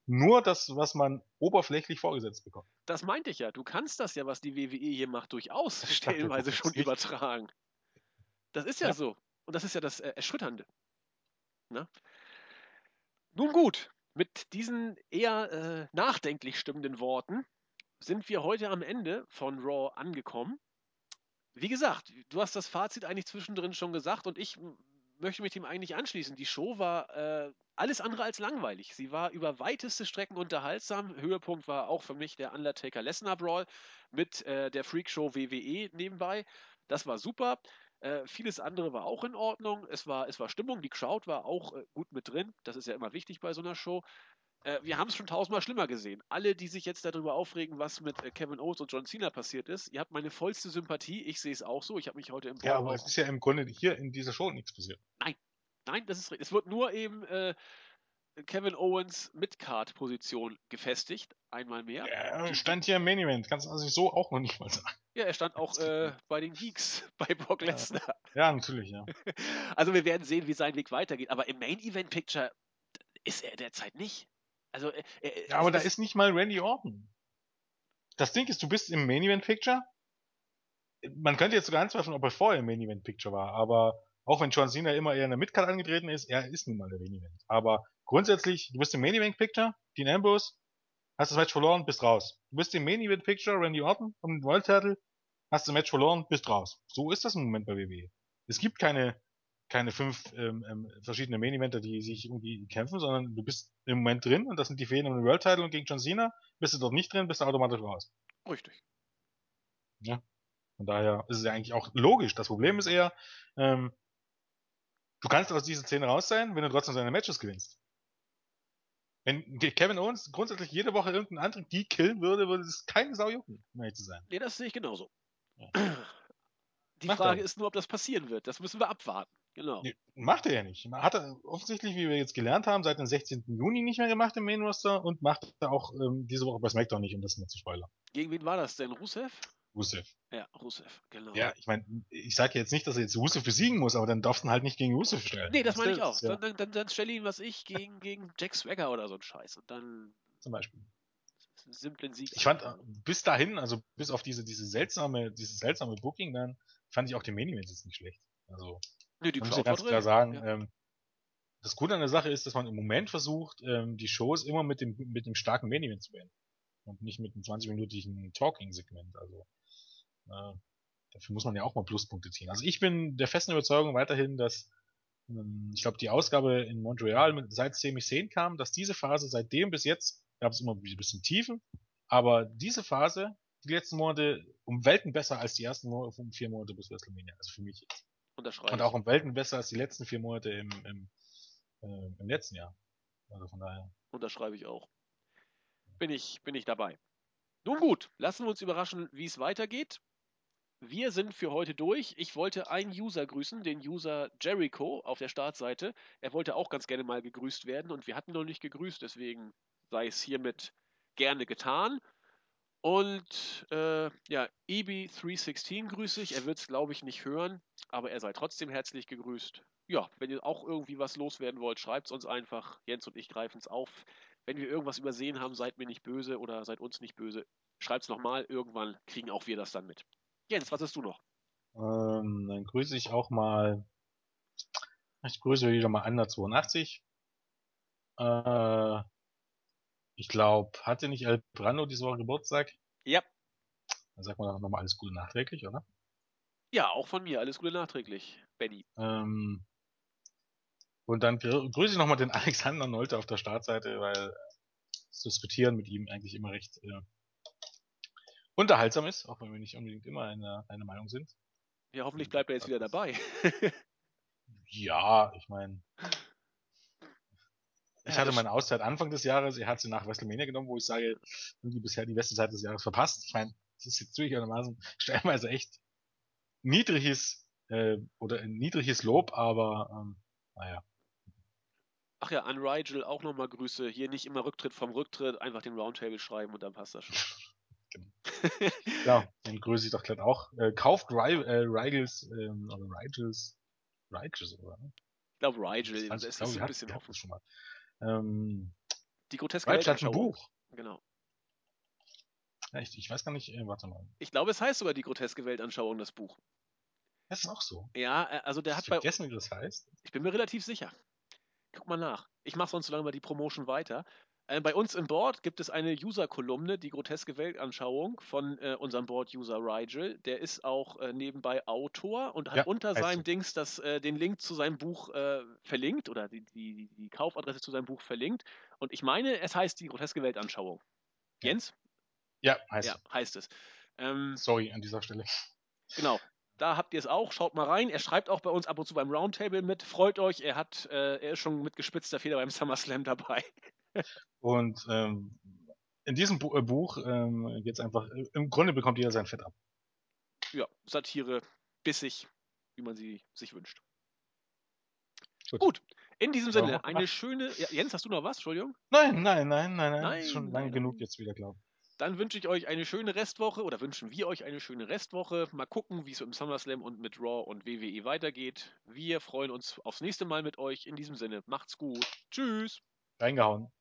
nur das, was man oberflächlich vorgesetzt bekommt. Das meinte ich ja. Du kannst das ja, was die WWE hier macht, durchaus *laughs* stellenweise schon übertragen. Das ist ja, ja, so. Und das ist ja das äh, Erschütternde. Ne? Nun gut, mit diesen eher äh, nachdenklich stimmenden Worten sind wir heute am Ende von Raw angekommen. Wie gesagt, du hast das Fazit eigentlich zwischendrin schon gesagt und ich möchte mich dem eigentlich anschließen. Die Show war äh, alles andere als langweilig. Sie war über weiteste Strecken unterhaltsam. Höhepunkt war auch für mich der Undertaker Lesnar Brawl mit äh, der Freakshow WWE nebenbei. Das war super. Äh, vieles andere war auch in Ordnung. Es war, es war Stimmung, die Crowd war auch äh, gut mit drin. Das ist ja immer wichtig bei so einer Show. Äh, wir haben es schon tausendmal schlimmer gesehen. Alle, die sich jetzt darüber aufregen, was mit äh, Kevin Owens und John Cena passiert ist, ihr habt meine vollste Sympathie. Ich sehe es auch so. Ich habe mich heute im Ja, aber es ist ja im Grunde hier in dieser Show nichts passiert. Nein, nein, das ist richtig. Es wird nur eben äh, Kevin Owens Mid-Card-Position gefestigt, einmal mehr. Ja, er stand hier im Main Event, kannst du also so auch noch nicht mal sagen. Ja, er stand auch äh, bei den Geeks, *laughs* bei Brock Lesnar. Ja, natürlich, ja. *laughs* Also wir werden sehen, wie sein Weg weitergeht, aber im Main Event Picture ist er derzeit nicht. Also, er, ja, aber da ist nicht mal Randy Orton. Das Ding ist, du bist im Main Event Picture. Man könnte jetzt sogar anzweifeln, ob er vorher im Main Event Picture war, aber auch wenn John Cena immer eher in der Midcard angetreten ist, er ist nun mal der Main Event. Aber grundsätzlich, du bist im Main Event Picture, Dean Ambrose, hast das Match verloren, bist raus. Du bist im Main Event Picture, Randy Orton um den World Title, hast das Match verloren, bist raus. So ist das im Moment bei WWE. Es gibt keine, keine fünf ähm, ähm, verschiedene Main Eventer, die sich irgendwie kämpfen, sondern du bist im Moment drin und das sind die Fäden um den World Title und gegen John Cena. Bist du dort nicht drin, bist du automatisch raus. Richtig. Ja. Von daher ist es ja eigentlich auch logisch. Das Problem ist eher, ähm, Du kannst aus dieser Szene raus sein, wenn du trotzdem seine Matches gewinnst. Wenn Kevin Owens grundsätzlich jede Woche irgendeinen anderen Geek killen würde, würde es keine Sau jucken, um ehrlich zu sein. Nee, das sehe ich genauso. Ja. *clears throat* Die macht Frage ist nur, ob das passieren wird. Das müssen wir abwarten. Genau. Nee, macht er ja nicht. Hat er offensichtlich, wie wir jetzt gelernt haben, seit dem 16. Juni nicht mehr gemacht im Main Roster und macht er auch ähm, diese Woche bei SmackDown nicht, um das nicht zu spoilern. Gegen wen war das denn? Rusev? Rusev. Ja, Rusev, genau. Ja, ich meine, ich sage jetzt nicht, dass er jetzt Rusev besiegen muss, aber dann darfst du ihn halt nicht gegen Rusev stellen. Nee, das meine ich auch. Ja. Dann, dann, dann stelle ihn, was ich, gegen, gegen Jack Swagger oder so ein Scheiß. Und dann. Zum Beispiel. Simplen Sieg. Ich fand, bis dahin, also bis auf diese, diese seltsame, dieses seltsame Booking dann, fand ich auch den Main Event jetzt nicht schlecht. Also. Nee, die muss ja ganz klar sagen, Ja. ähm, das Gute an der Sache ist, dass man im Moment versucht, ähm, die Shows immer mit dem, mit dem starken Main Event zu beenden. Und nicht mit einem 20-minütigen Talking-Segment. Also, äh, dafür muss man ja auch mal Pluspunkte ziehen. Also ich bin der festen Überzeugung weiterhin, dass ähm, ich glaube, die Ausgabe in Montreal, seitdem ich sehen kam, dass diese Phase seitdem bis jetzt gab es immer ein bisschen Tiefen, aber diese Phase, die letzten Monate, um Welten besser als die ersten vier Monate bis WrestleMania. Also für mich jetzt. Und ich. auch um Welten besser als die letzten vier Monate im, im, äh, im letzten Jahr. Also von daher. Unterschreibe ich auch. Bin ich, bin ich dabei. Nun gut, lassen wir uns überraschen, wie es weitergeht. Wir sind für heute durch. Ich wollte einen User grüßen, den User Jericho auf der Startseite. Er wollte auch ganz gerne mal gegrüßt werden und wir hatten noch nicht gegrüßt, deswegen sei es hiermit gerne getan. Und äh, ja, EB316 grüße ich. Er wird es, glaube ich, nicht hören, aber er sei trotzdem herzlich gegrüßt. Ja, wenn ihr auch irgendwie was loswerden wollt, schreibt es uns einfach. Jens und ich greifen es auf. Wenn wir irgendwas übersehen haben, seid mir nicht böse oder seid uns nicht böse. Schreibt es nochmal. Irgendwann kriegen auch wir das dann mit. Jens, was hast du noch? Ähm, dann grüße ich auch mal. Ich grüße wieder mal Ander 82. Äh, ich glaube, hatte nicht El Brando diese Woche Geburtstag? Ja. Dann sagt man doch nochmal alles Gute nachträglich, oder? Ja, auch von mir. Alles Gute nachträglich, Benny. Ähm, und dann grü grüße ich nochmal den *laughs* Alexander Nolte auf der Startseite, weil das Diskutieren mit ihm eigentlich immer recht äh, unterhaltsam ist, auch wenn wir nicht unbedingt immer eine, eine Meinung sind. Ja, hoffentlich bleibt er jetzt wieder dabei. Ja, ich meine. Ich hatte meine Auszeit Anfang des Jahres, er hat sie nach WrestleMania genommen, wo ich sage, irgendwie bisher die beste Zeit des Jahres verpasst. Ich meine, das ist jetzt zugegebenermaßen stellenweise echt niedriges äh, oder ein niedriges Lob, aber ähm, naja. Ach ja, an Rigel auch nochmal Grüße. Hier nicht immer Rücktritt vom Rücktritt, einfach den Roundtable schreiben und dann passt das schon. *laughs* Ja, den grüße ich doch glatt auch. Äh, kauft Ry äh, Rigels, ähm, oder Rigels, Rigels, oder? Ich glaube, Rigel, Das ist glaub ich, ein bisschen offen. schon mal. Ähm, Die groteske Rigel hat ein. Buch. Genau. Ja, ich, ich weiß gar nicht, äh, warte mal. Ich glaube, es heißt sogar die groteske Weltanschauung, das Buch. Das ist auch so. Ja, äh, also der Ich hat hab bei. vergessen, wie das heißt. Ich bin mir relativ sicher. Guck mal nach. Ich mache sonst so lange mal die Promotion weiter. Äh, bei uns im Board gibt es eine User-Kolumne, die groteske Weltanschauung von äh, unserem Board-User Rigel. Der ist auch äh, nebenbei Autor und hat Ja, unter seinem so. Dings das, äh, den Link zu seinem Buch äh, verlinkt oder die, die, die Kaufadresse zu seinem Buch verlinkt. Und ich meine, es heißt die groteske Weltanschauung. Ja. Jens? Ja, heißt Ja, heißt es. Ähm, so. Sorry an dieser Stelle. Genau. Da habt ihr es auch. Schaut mal rein. Er schreibt auch bei uns ab und zu beim Roundtable mit. Freut euch. Er hat, äh, er ist schon mit gespitzter Feder beim SummerSlam dabei. *laughs* Und ähm, in diesem Bu äh, Buch ähm, geht's einfach, äh, im Grunde bekommt jeder sein Fett ab. Ja, Satire, bissig, wie man sie sich wünscht. Gut. Gut. In diesem Sinne, noch eine schöne. Ja, Jens, hast du noch was? Entschuldigung. Nein, nein, nein, nein, nein. Nein, ist schon lange genug jetzt wieder, glaube ich. Dann wünsche ich euch eine schöne Restwoche oder wünschen wir euch eine schöne Restwoche. Mal gucken, wie es im SummerSlam und mit Raw und WWE weitergeht. Wir freuen uns aufs nächste Mal mit euch. In diesem Sinne, macht's gut. Tschüss. Reingehauen.